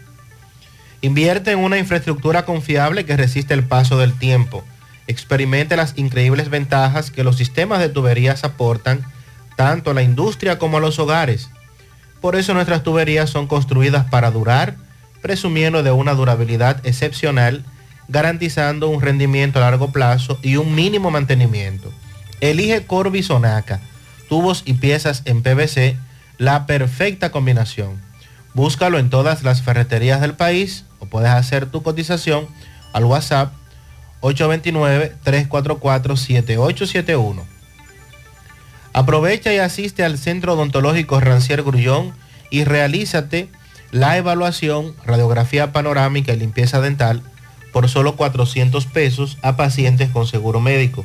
Invierte en una infraestructura confiable que resiste el paso del tiempo. Experimente las increíbles ventajas que los sistemas de tuberías aportan tanto a la industria como a los hogares. Por eso nuestras tuberías son construidas para durar, presumiendo de una durabilidad excepcional, garantizando un rendimiento a largo plazo y un mínimo mantenimiento. Elige Corby Sonaca, tubos y piezas en PVC, la perfecta combinación. Búscalo en todas las ferreterías del país o puedes hacer tu cotización al WhatsApp 829-344-7871. Aprovecha y asiste al Centro Odontológico Rancier Grullón y realízate la evaluación, radiografía panorámica y limpieza dental por solo 400 pesos a pacientes con seguro médico.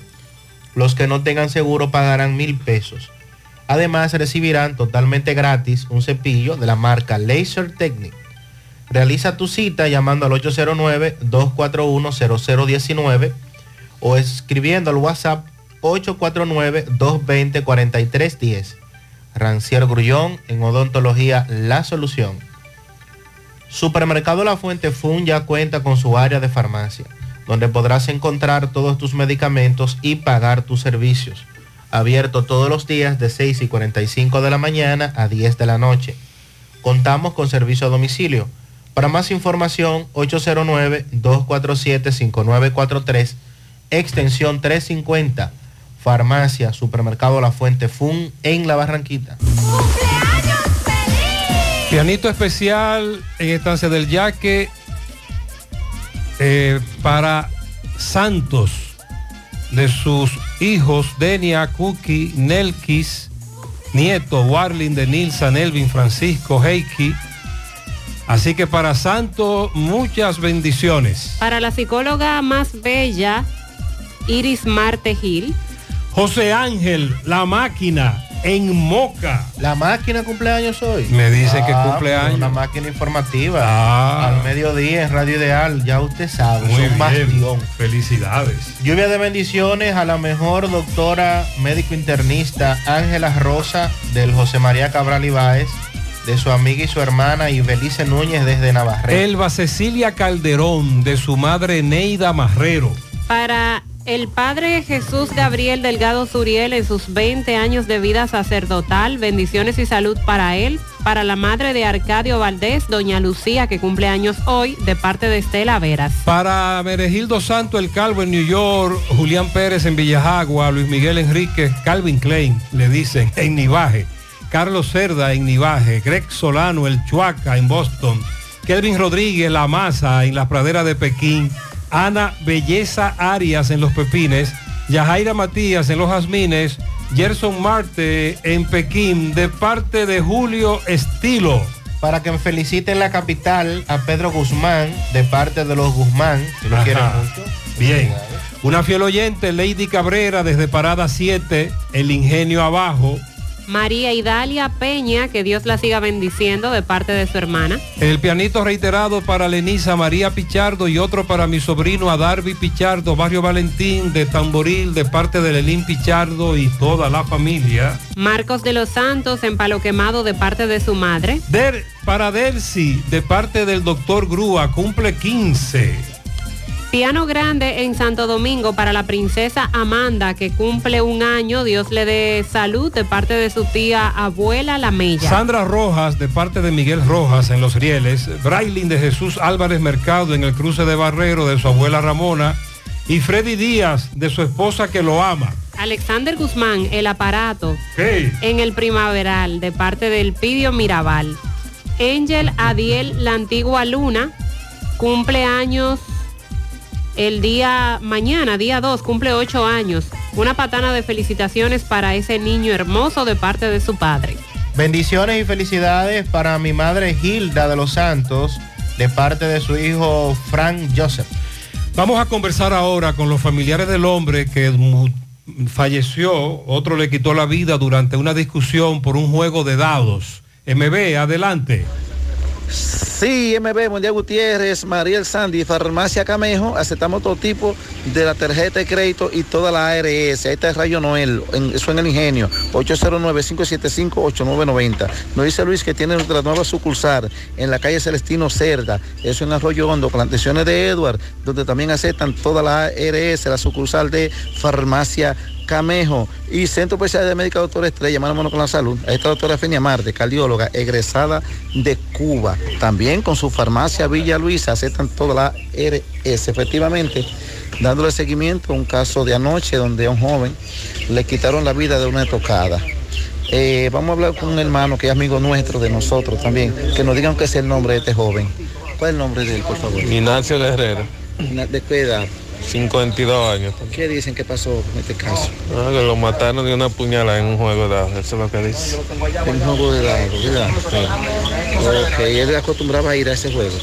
Los que no tengan seguro pagarán mil pesos. Además recibirán totalmente gratis un cepillo de la marca Laser Technique. Realiza tu cita llamando al 809-241-0019 o escribiendo al WhatsApp 849-220-4310. Rancier Grullón en Odontología La Solución. Supermercado La Fuente Fun ya cuenta con su área de farmacia, donde podrás encontrar todos tus medicamentos y pagar tus servicios. Abierto todos los días de 6 y 45 de la mañana a 10 de la noche. Contamos con servicio a domicilio. Para más información, 809-247-5943, extensión 350, Farmacia, Supermercado La Fuente Fun en La Barranquita. Pianito especial en Estancia del Yaque eh, para Santos, de sus hijos Denia, Cookie, Nelkis, nieto Warling de Nilsa, Nelvin, Francisco, Heiki. Así que para Santos, muchas bendiciones. Para la psicóloga más bella, Iris Marte Gil. José Ángel, la máquina, en Moca. La máquina cumpleaños hoy. Me dice que Ah, cumpleaños. Una máquina informativa. Ah. Al mediodía en Radio Ideal, ya usted sabe. Muy son bien. bastión. Felicidades. Lluvia de bendiciones a la mejor doctora médico internista Ángela Rosa del José María Cabral Ibáez, de su amiga y su hermana Ibelice Núñez desde Navarrete. Elba Cecilia Calderón, de su madre Neida Marrero. Para el padre Jesús Gabriel Delgado Zuriel en sus 20 años de vida sacerdotal, bendiciones y salud para él. Para la madre de Arcadio Valdés, doña Lucía, que cumple años hoy, de parte de Estela Veras. Para Meregildo Santo el Calvo en New York, Julián Pérez en Villajagua, Luis Miguel Enríquez, Calvin Klein, le dicen, en Nivaje, Carlos Cerda en Nivaje, Greg Solano, el Chuaca en Boston, Kelvin Rodríguez, La Maza en la pradera de Pekín, Ana Belleza Arias en Los Pepines, Yajaira Matías en Los Jazmines, Gerson Marte en Pekín, de parte de Julio Estilo. Para que me feliciten la capital a Pedro Guzmán, de parte de los Guzmán, que lo Ajá. quieren mucho. Bien. Una fiel oyente, Lady Cabrera, desde Parada 7, El Ingenio Abajo. María Idalia Peña, que Dios la siga bendiciendo de parte de su hermana. El pianito reiterado para Lenisa María Pichardo y otro para mi sobrino Adarvi Pichardo, Barrio Valentín, de Tamboril, de parte de Lelín Pichardo y toda la familia. Marcos de los Santos en Palo Quemado de parte de su madre. Der, para Delcy, de parte del doctor Grúa, cumple 15. Piano grande en Santo Domingo para la princesa Amanda, que cumple un año. Dios le dé salud de parte de su tía abuela La Mella. Sandra Rojas, de parte de Miguel Rojas en Los Rieles. Brailin de Jesús Álvarez Mercado en el cruce de Barrero de su abuela Ramona. Y Freddy Díaz de su esposa que lo ama. Alexander Guzmán, el aparato. En el primaveral, de parte del Pidio Mirabal. Angel Adiel, la antigua luna, cumple años el día mañana, día 2, cumple 8 años. Una patana de felicitaciones para ese niño hermoso de parte de su padre. Bendiciones y felicidades para mi madre Hilda de los Santos, de parte de su hijo Frank Joseph. Vamos a conversar ahora con los familiares del hombre que falleció, otro le quitó la vida durante una discusión por un juego de dados. MB, adelante. Sí, MB, Mundial Gutiérrez, Mariel Sandy, Farmacia Camejo, aceptamos todo tipo de la tarjeta de crédito y toda la ARS. Ahí está el Rayo Noel, en- eso en el ingenio, 809-575-8990. Nos dice Luis que tiene nuestra nueva sucursal en la calle Celestino Cerda, eso en Arroyo Hondo, atenciones de Edward, donde también aceptan toda la ARS, la sucursal de Farmacia y Centro Especial de Médica Doctora Estrella, mano a mano con la salud. La doctora Fenia Marte, cardióloga, egresada de Cuba. También con su farmacia Villa Luisa aceptan toda la RS. Efectivamente, dándole seguimiento a un caso de anoche donde a un joven le quitaron la vida de una tocada. Eh, vamos a hablar con un hermano que es amigo nuestro, de nosotros también, que nos digan qué es el nombre de este joven. ¿Cuál es el nombre de él, por favor? Ignacio Guerrero, ¿De qué edad? 52 años. ¿Qué dicen que pasó en este caso? Ah, que lo mataron de una puñalada en un juego de dados, eso es lo que dice. En juego de dados, ¿verdad? Ok, él acostumbraba a ir a ese juego.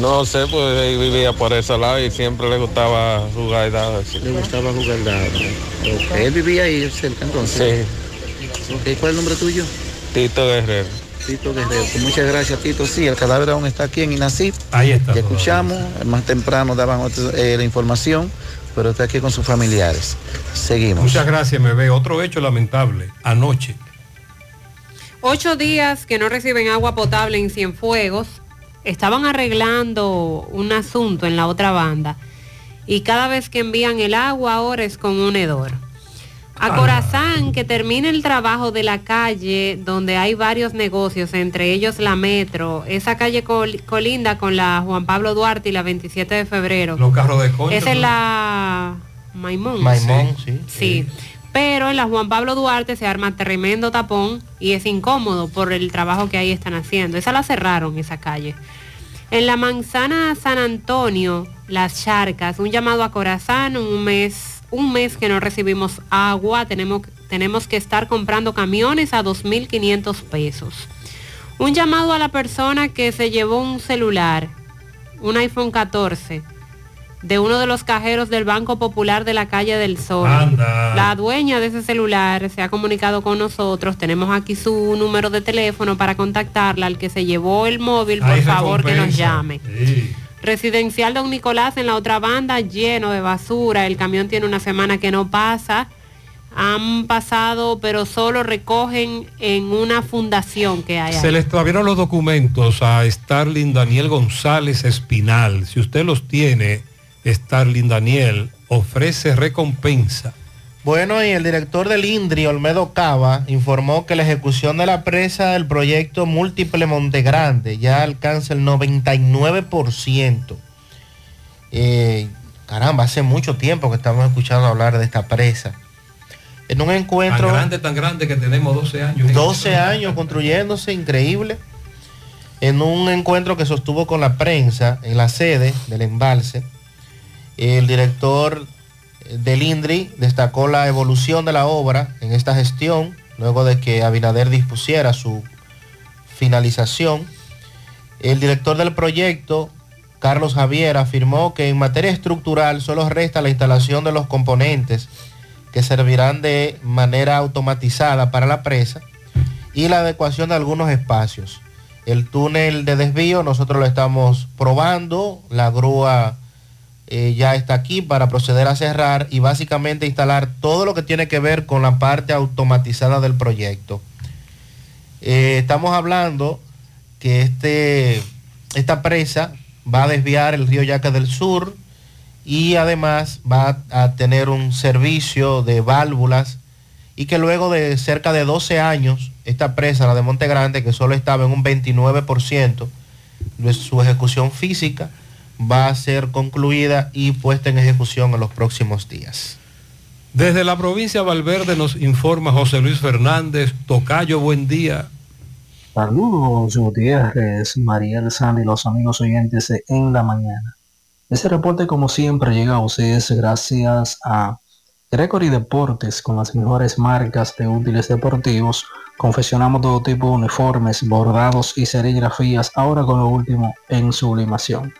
No sé, pues él vivía por ese lado y siempre le gustaba jugar dados. Le gustaba jugar dados. Ok, él vivía ahí cerca entonces. Sí. Ok, ¿cuál es el nombre tuyo? Tito Guerrero. Tito Guerrero. Pues muchas gracias, Tito. Sí, el cadáver aún está aquí en INACIP. Ahí está. Ya escuchamos, más temprano daban otro- eh, la información, pero está aquí con sus familiares. Seguimos. Muchas gracias, MB. Otro hecho lamentable, anoche. Ocho días que no reciben agua potable en Cienfuegos. Estaban arreglando un asunto en la otra banda. Y cada vez que envían el agua ahora es con un hedor. A Corazán, que termine el trabajo de la calle donde hay varios negocios, entre ellos la Metro. Esa calle col- colinda con la Juan Pablo Duarte y la 27 de febrero. Los carros de concha. Esa es la Maimón. Maimón, sí. Sí. Pero en la Juan Pablo Duarte se arma tremendo tapón y es incómodo por el trabajo que ahí están haciendo. Esa la cerraron, esa calle. En la manzana San Antonio, las charcas, un llamado a Corazán, un mes, un mes que no recibimos agua, tenemos, tenemos que estar comprando camiones a 2.500 pesos. Un llamado a la persona que se llevó un celular, un iPhone 14, de uno de los cajeros del Banco Popular de la calle del Sol. Anda. La dueña de ese celular se ha comunicado con nosotros. Tenemos aquí su número de teléfono para contactarla. Al que se llevó el móvil, por favor, que nos llame. Sí. Residencial Don Nicolás en la otra banda, lleno de basura. El camión tiene una semana que no pasa. Han pasado, pero solo recogen en una fundación que hay. Se ahí. le extraviaron los documentos a Starling Daniel González Espinal. Si usted los tiene, Starling Daniel ofrece recompensa. Bueno, y el director del INDRI, Olmedo Cava, informó que la ejecución de la presa del proyecto Múltiple Montegrande ya alcanza el 99%. Eh, caramba, hace mucho tiempo que estamos escuchando hablar de esta presa. En un encuentro... Tan grande, tan grande que tenemos 12 años. 12 años construyéndose, increíble. En un encuentro que sostuvo con la prensa en la sede del embalse, el director del INDRI destacó la evolución de la obra en esta gestión, luego de que Abinader dispusiera su finalización. El director del proyecto, Carlos Javier, afirmó que en materia estructural solo resta la instalación de los componentes que servirán de manera automatizada para la presa y la adecuación de algunos espacios. El túnel de desvío nosotros lo estamos probando, la grúa eh, ya está aquí para proceder a cerrar y básicamente instalar todo lo que tiene que ver con la parte automatizada del proyecto. Eh, estamos hablando que este, esta presa va a desviar el río Yaca del Sur y además va a tener un servicio de válvulas y que luego de cerca de 12 años, esta presa, la de Monte Grande, que solo estaba en un 29% de su ejecución física, va a ser concluida y puesta en ejecución en los próximos días. Desde la provincia de Valverde nos informa José Luis Fernández. Tocayo, buen día. Saludos Gutiérrez, Mariel Sandy y los amigos oyentes de En la Mañana. Este reporte como siempre llega a ustedes gracias a Gregory Deportes con las mejores marcas de útiles deportivos. Confeccionamos todo tipo de uniformes, bordados y serigrafías, ahora con lo último en sublimación.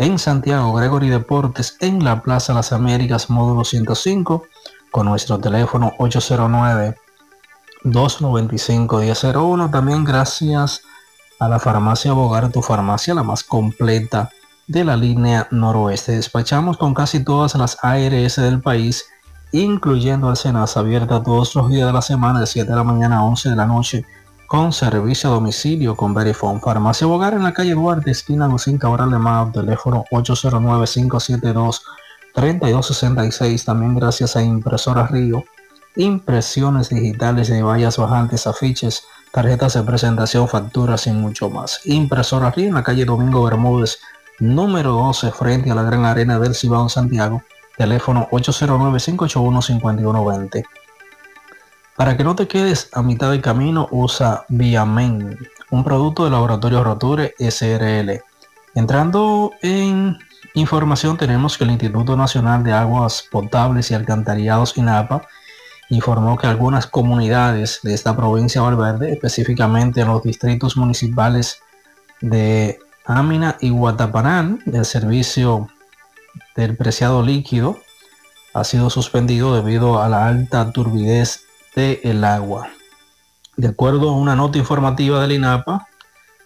En Santiago, Gregory Deportes, en la Plaza Las Américas, módulo 105, con nuestro teléfono 809 295-1001. También gracias a la farmacia Bogar, tu farmacia, la más completa de la línea noroeste. Despachamos con casi todas las ARS del país, incluyendo Alcenas, abierta todos los días de la semana, de 7 de la mañana a 11 de la noche, con servicio a domicilio con Verifone. Farmacia Bogar en la calle Duarte, esquina Lucín Cabral de Mao, teléfono 809-572-3266. También gracias a Impresora Río impresiones digitales de vallas bajantes, afiches, tarjetas de presentación, facturas y mucho más. Impresora Río en la calle Domingo Bermúdez, número 12, frente a la Gran Arena del Cibao Santiago, teléfono 809-581-5120. Para que no te quedes a mitad del camino, usa Viamen, un producto de Laboratorio Roture SRL. Entrando en información, tenemos que el Instituto Nacional de Aguas Potables y Alcantarillados INAPA informó que algunas comunidades de esta provincia de Valverde, específicamente en los distritos municipales de Ámina y Guatapanán, el servicio del preciado líquido ha sido suspendido debido a la alta turbidez del agua. De acuerdo a una nota informativa del INAPA,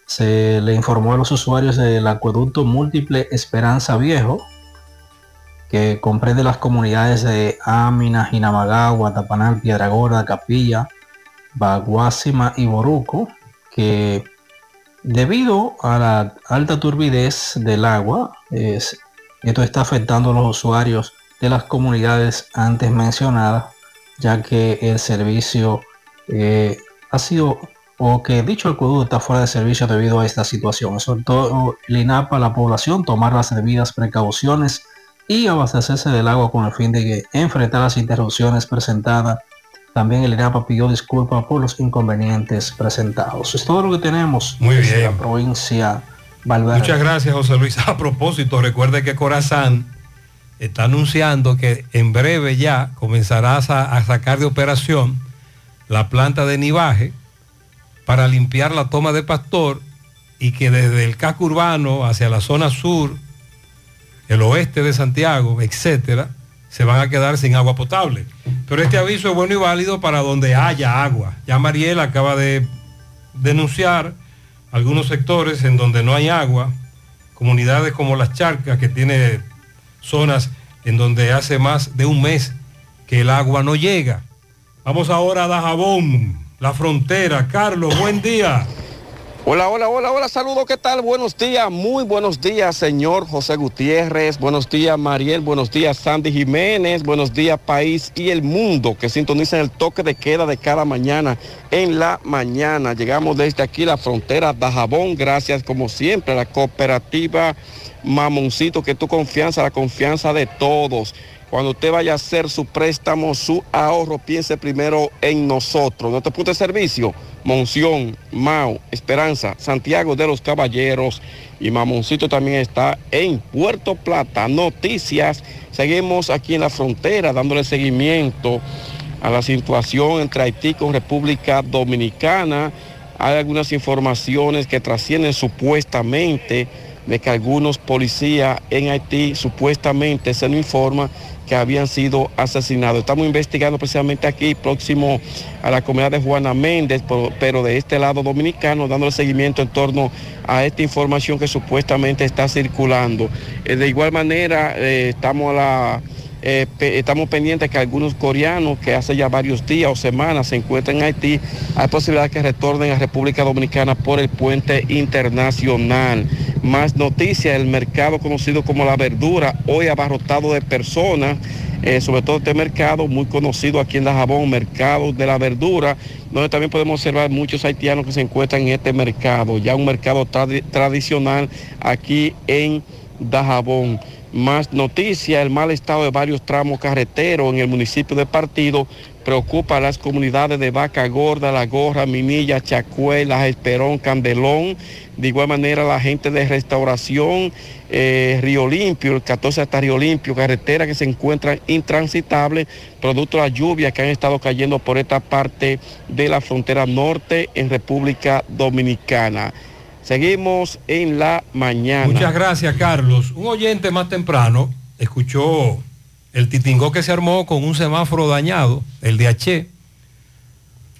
se le informó a los usuarios del acueducto múltiple Esperanza Viejo, que comprende las comunidades de Ámina, Jinamagá, Guatapanal, Piedra Gorda, Capilla, Baguásima y Boruco, que debido a la alta turbidez del agua, es, esto está afectando a los usuarios de las comunidades antes mencionadas, ya que el servicio eh, ha sido o que dicho acueducto está fuera de servicio debido a esta situación. Sobre todo el INAPA a la población tomar las debidas precauciones y abastecerse del agua con el fin de enfrentar las interrupciones presentadas. También el INAPA pidió disculpas por los inconvenientes presentados. Es todo lo que tenemos Muy bien. la provincia Valverde. Muchas gracias, José Luis. A propósito, recuerde que Corazán está anunciando que en breve ya comenzará a, sacar de operación la planta de nivaje para limpiar la toma de Pastor y que desde el casco urbano hacia la zona sur, el oeste de Santiago, etcétera, se van a quedar sin agua potable. Pero este aviso es bueno y válido para donde haya agua. Ya Mariela acaba de denunciar algunos sectores en donde no hay agua, comunidades como las Charcas, que tiene zonas en donde hace más de un mes que el agua no llega. Vamos ahora a Dajabón, la frontera. Carlos, buen día. Hola, hola, hola, hola, saludos, ¿qué tal? Buenos días, muy buenos días, señor José Gutiérrez, buenos días, Mariel, buenos días, Sandy Jiménez, buenos días, país y el mundo que sintonizan el toque de queda de cada mañana en la mañana. Llegamos desde aquí, la frontera Dajabón, gracias como siempre a la cooperativa Mamoncito, que tu confianza, la confianza de todos. Cuando usted vaya a hacer su préstamo, su ahorro, piense primero en nosotros. Nuestro punto de servicio, Monción, Mao, Esperanza, Santiago de los Caballeros y Mamoncito también está en Puerto Plata. Noticias, seguimos aquí en la frontera dándole seguimiento a la situación entre Haití con República Dominicana. Hay algunas informaciones que trascienden supuestamente de que algunos policías en Haití supuestamente se nos informa que habían sido asesinados. Estamos investigando precisamente aquí, próximo a la comunidad de Juana Méndez, pero, de este lado dominicano, dándole seguimiento en torno a esta información que supuestamente está circulando. Eh, de igual manera, eh, estamos a la Eh, estamos pendientes que algunos coreanos que hace ya varios días o semanas se encuentran en Haití, hay posibilidad que retornen a República Dominicana por el puente internacional. Más noticias, el mercado conocido como la verdura, hoy abarrotado de personas, eh, sobre todo este mercado muy conocido aquí en La Jabón, mercado de la verdura, donde también podemos observar muchos haitianos que se encuentran en este mercado, ya un mercado tradi- tradicional aquí en Dajabón. Más noticias, el mal estado de varios tramos carreteros en el municipio de Partido preocupa a las comunidades de Vaca Gorda, La Gorra, Minilla, Chacué, Las Esperón, Candelón. De igual manera, la gente de restauración, eh, Río Limpio, el 14 hasta Río Limpio, carretera que se encuentran intransitables, producto de las lluvias que han estado cayendo por esta parte de la frontera norte en República Dominicana. Seguimos en la mañana. Muchas gracias, Carlos. Un oyente más temprano escuchó el titingó que se armó con un semáforo dañado, el de H.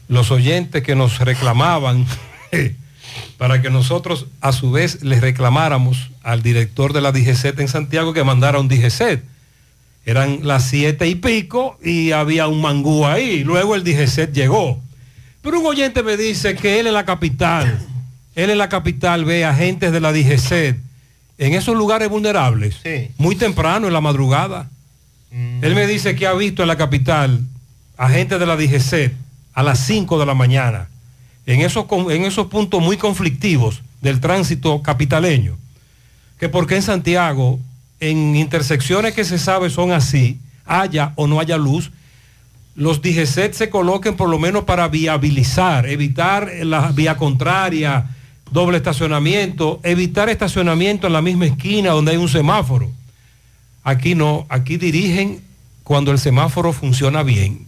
Los oyentes que nos reclamaban para que nosotros a su vez les reclamáramos al director de la DGCET en Santiago que mandara un DGCET. Eran las siete y pico y había un mangú ahí. Luego el DGCET llegó. Pero un oyente me dice que él en la capital, él en la capital ve agentes de la DGCET en esos lugares vulnerables, muy temprano en la madrugada. Él me dice que ha visto en la capital agentes de la DGCET a las 5 de la mañana, en esos, en esos puntos muy conflictivos del tránsito capitaleño. Que porque en Santiago, en intersecciones que se sabe son así, haya o no haya luz, los DGCET se coloquen por lo menos para viabilizar, evitar la vía contraria, doble estacionamiento, evitar estacionamiento en la misma esquina donde hay un semáforo. Aquí no, aquí dirigen cuando el semáforo funciona bien.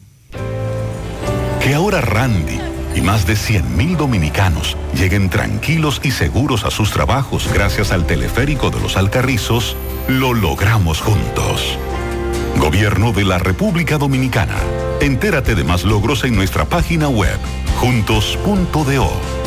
Que ahora Randy y más de 100.000 dominicanos lleguen tranquilos y seguros a sus trabajos gracias al teleférico de los Alcarrizos, lo logramos juntos. Gobierno de la República Dominicana. Entérate de más logros en nuestra página web, juntos.do.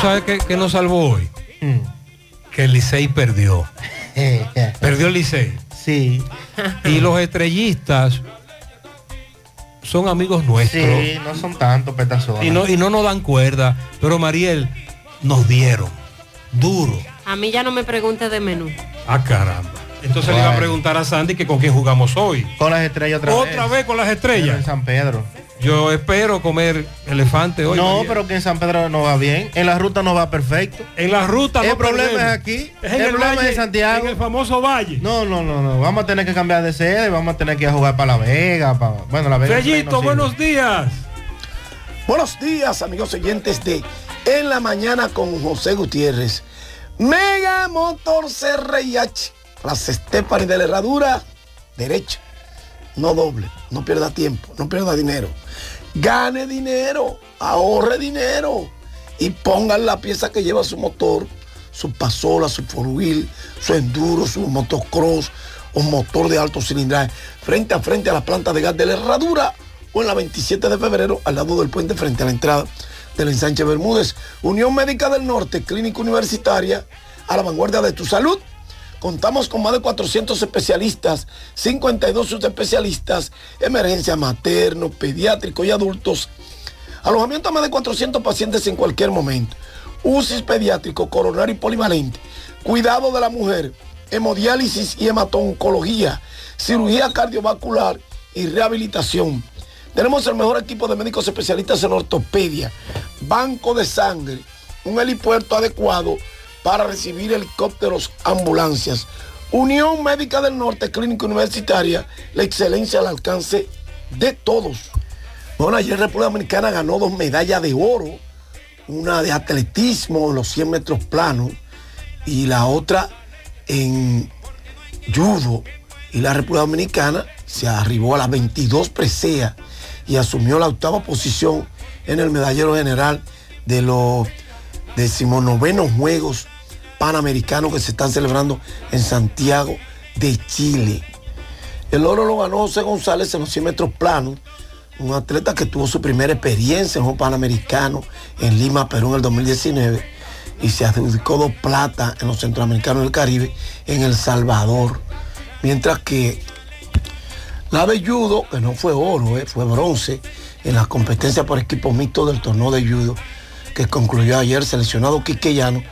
¿Tú sabes qué, qué nos salvó hoy? Que el Licey perdió. Perdió el Licey. Sí. Y los estrellistas son amigos nuestros. Sí, no son tantos petazones. Y no, y no nos dan cuerda. Pero Mariel, nos dieron. Duro. A mí ya no me pregunte de menú. Ah, caramba. Entonces le iba a preguntar a Sandy que con quién jugamos hoy. Con las estrellas otra, Otra vez con las estrellas. En San Pedro. Yo espero comer elefante hoy. no, pero que en San Pedro no va bien. En la ruta no va perfecto. En la ruta El no problema perdemos. es aquí. Es el, el problema valle, es en Santiago. en el famoso valle. No, no, no, no. Vamos a tener que cambiar de sede. Vamos a tener que ir a jugar para La Vega. Para... Bueno, La Vega. Fellito, no buenos días. Buenos días, amigos oyentes de En la Mañana con José Gutiérrez. Mega Motor CRIH. Las Estefani de la Herradura, derecha. No doble, no pierda tiempo, no pierda dinero. Gane dinero, ahorre dinero y pongan la pieza que lleva su motor, su pasola, su four wheel, su enduro, su motocross o motor de alto cilindraje frente a frente a la planta de gas de la Herradura o en la 27 de febrero al lado del puente frente a la entrada del ensanche Bermúdez. Unión Médica del Norte, Clínica Universitaria, a la vanguardia de tu salud. Contamos con más de 400 especialistas, 52 subespecialistas, emergencia materno, pediátrico y adultos. Alojamiento a más de 400 pacientes en cualquier momento. UCI pediátrico, coronario y polivalente. Cuidado de la mujer, hemodiálisis y hematoncología, cirugía cardiovascular y rehabilitación. Tenemos el mejor equipo de médicos especialistas en ortopedia, banco de sangre, un helipuerto adecuado para recibir helicópteros, ambulancias. Unión Médica del Norte, Clínica Universitaria, la excelencia al alcance de todos. Bueno, ayer República Dominicana ganó dos medallas de oro, una de atletismo en los 100 metros planos y la otra en judo. Y la República Dominicana se arribó a las 22 preseas y asumió la octava posición en el medallero general de los decimonovenos Juegos Panamericanos que se están celebrando en Santiago de Chile. El oro lo ganó José González en los 100 metros planos, un atleta que tuvo su primera experiencia en un Panamericano en Lima, Perú en el 2019 y se adjudicó dos plata en los Centroamericanos del Caribe en El Salvador. Mientras que la de judo, que no fue oro, eh, fue bronce, en la competencia por equipo mixto del torneo de judo, que concluyó ayer, seleccionado quiqueyano,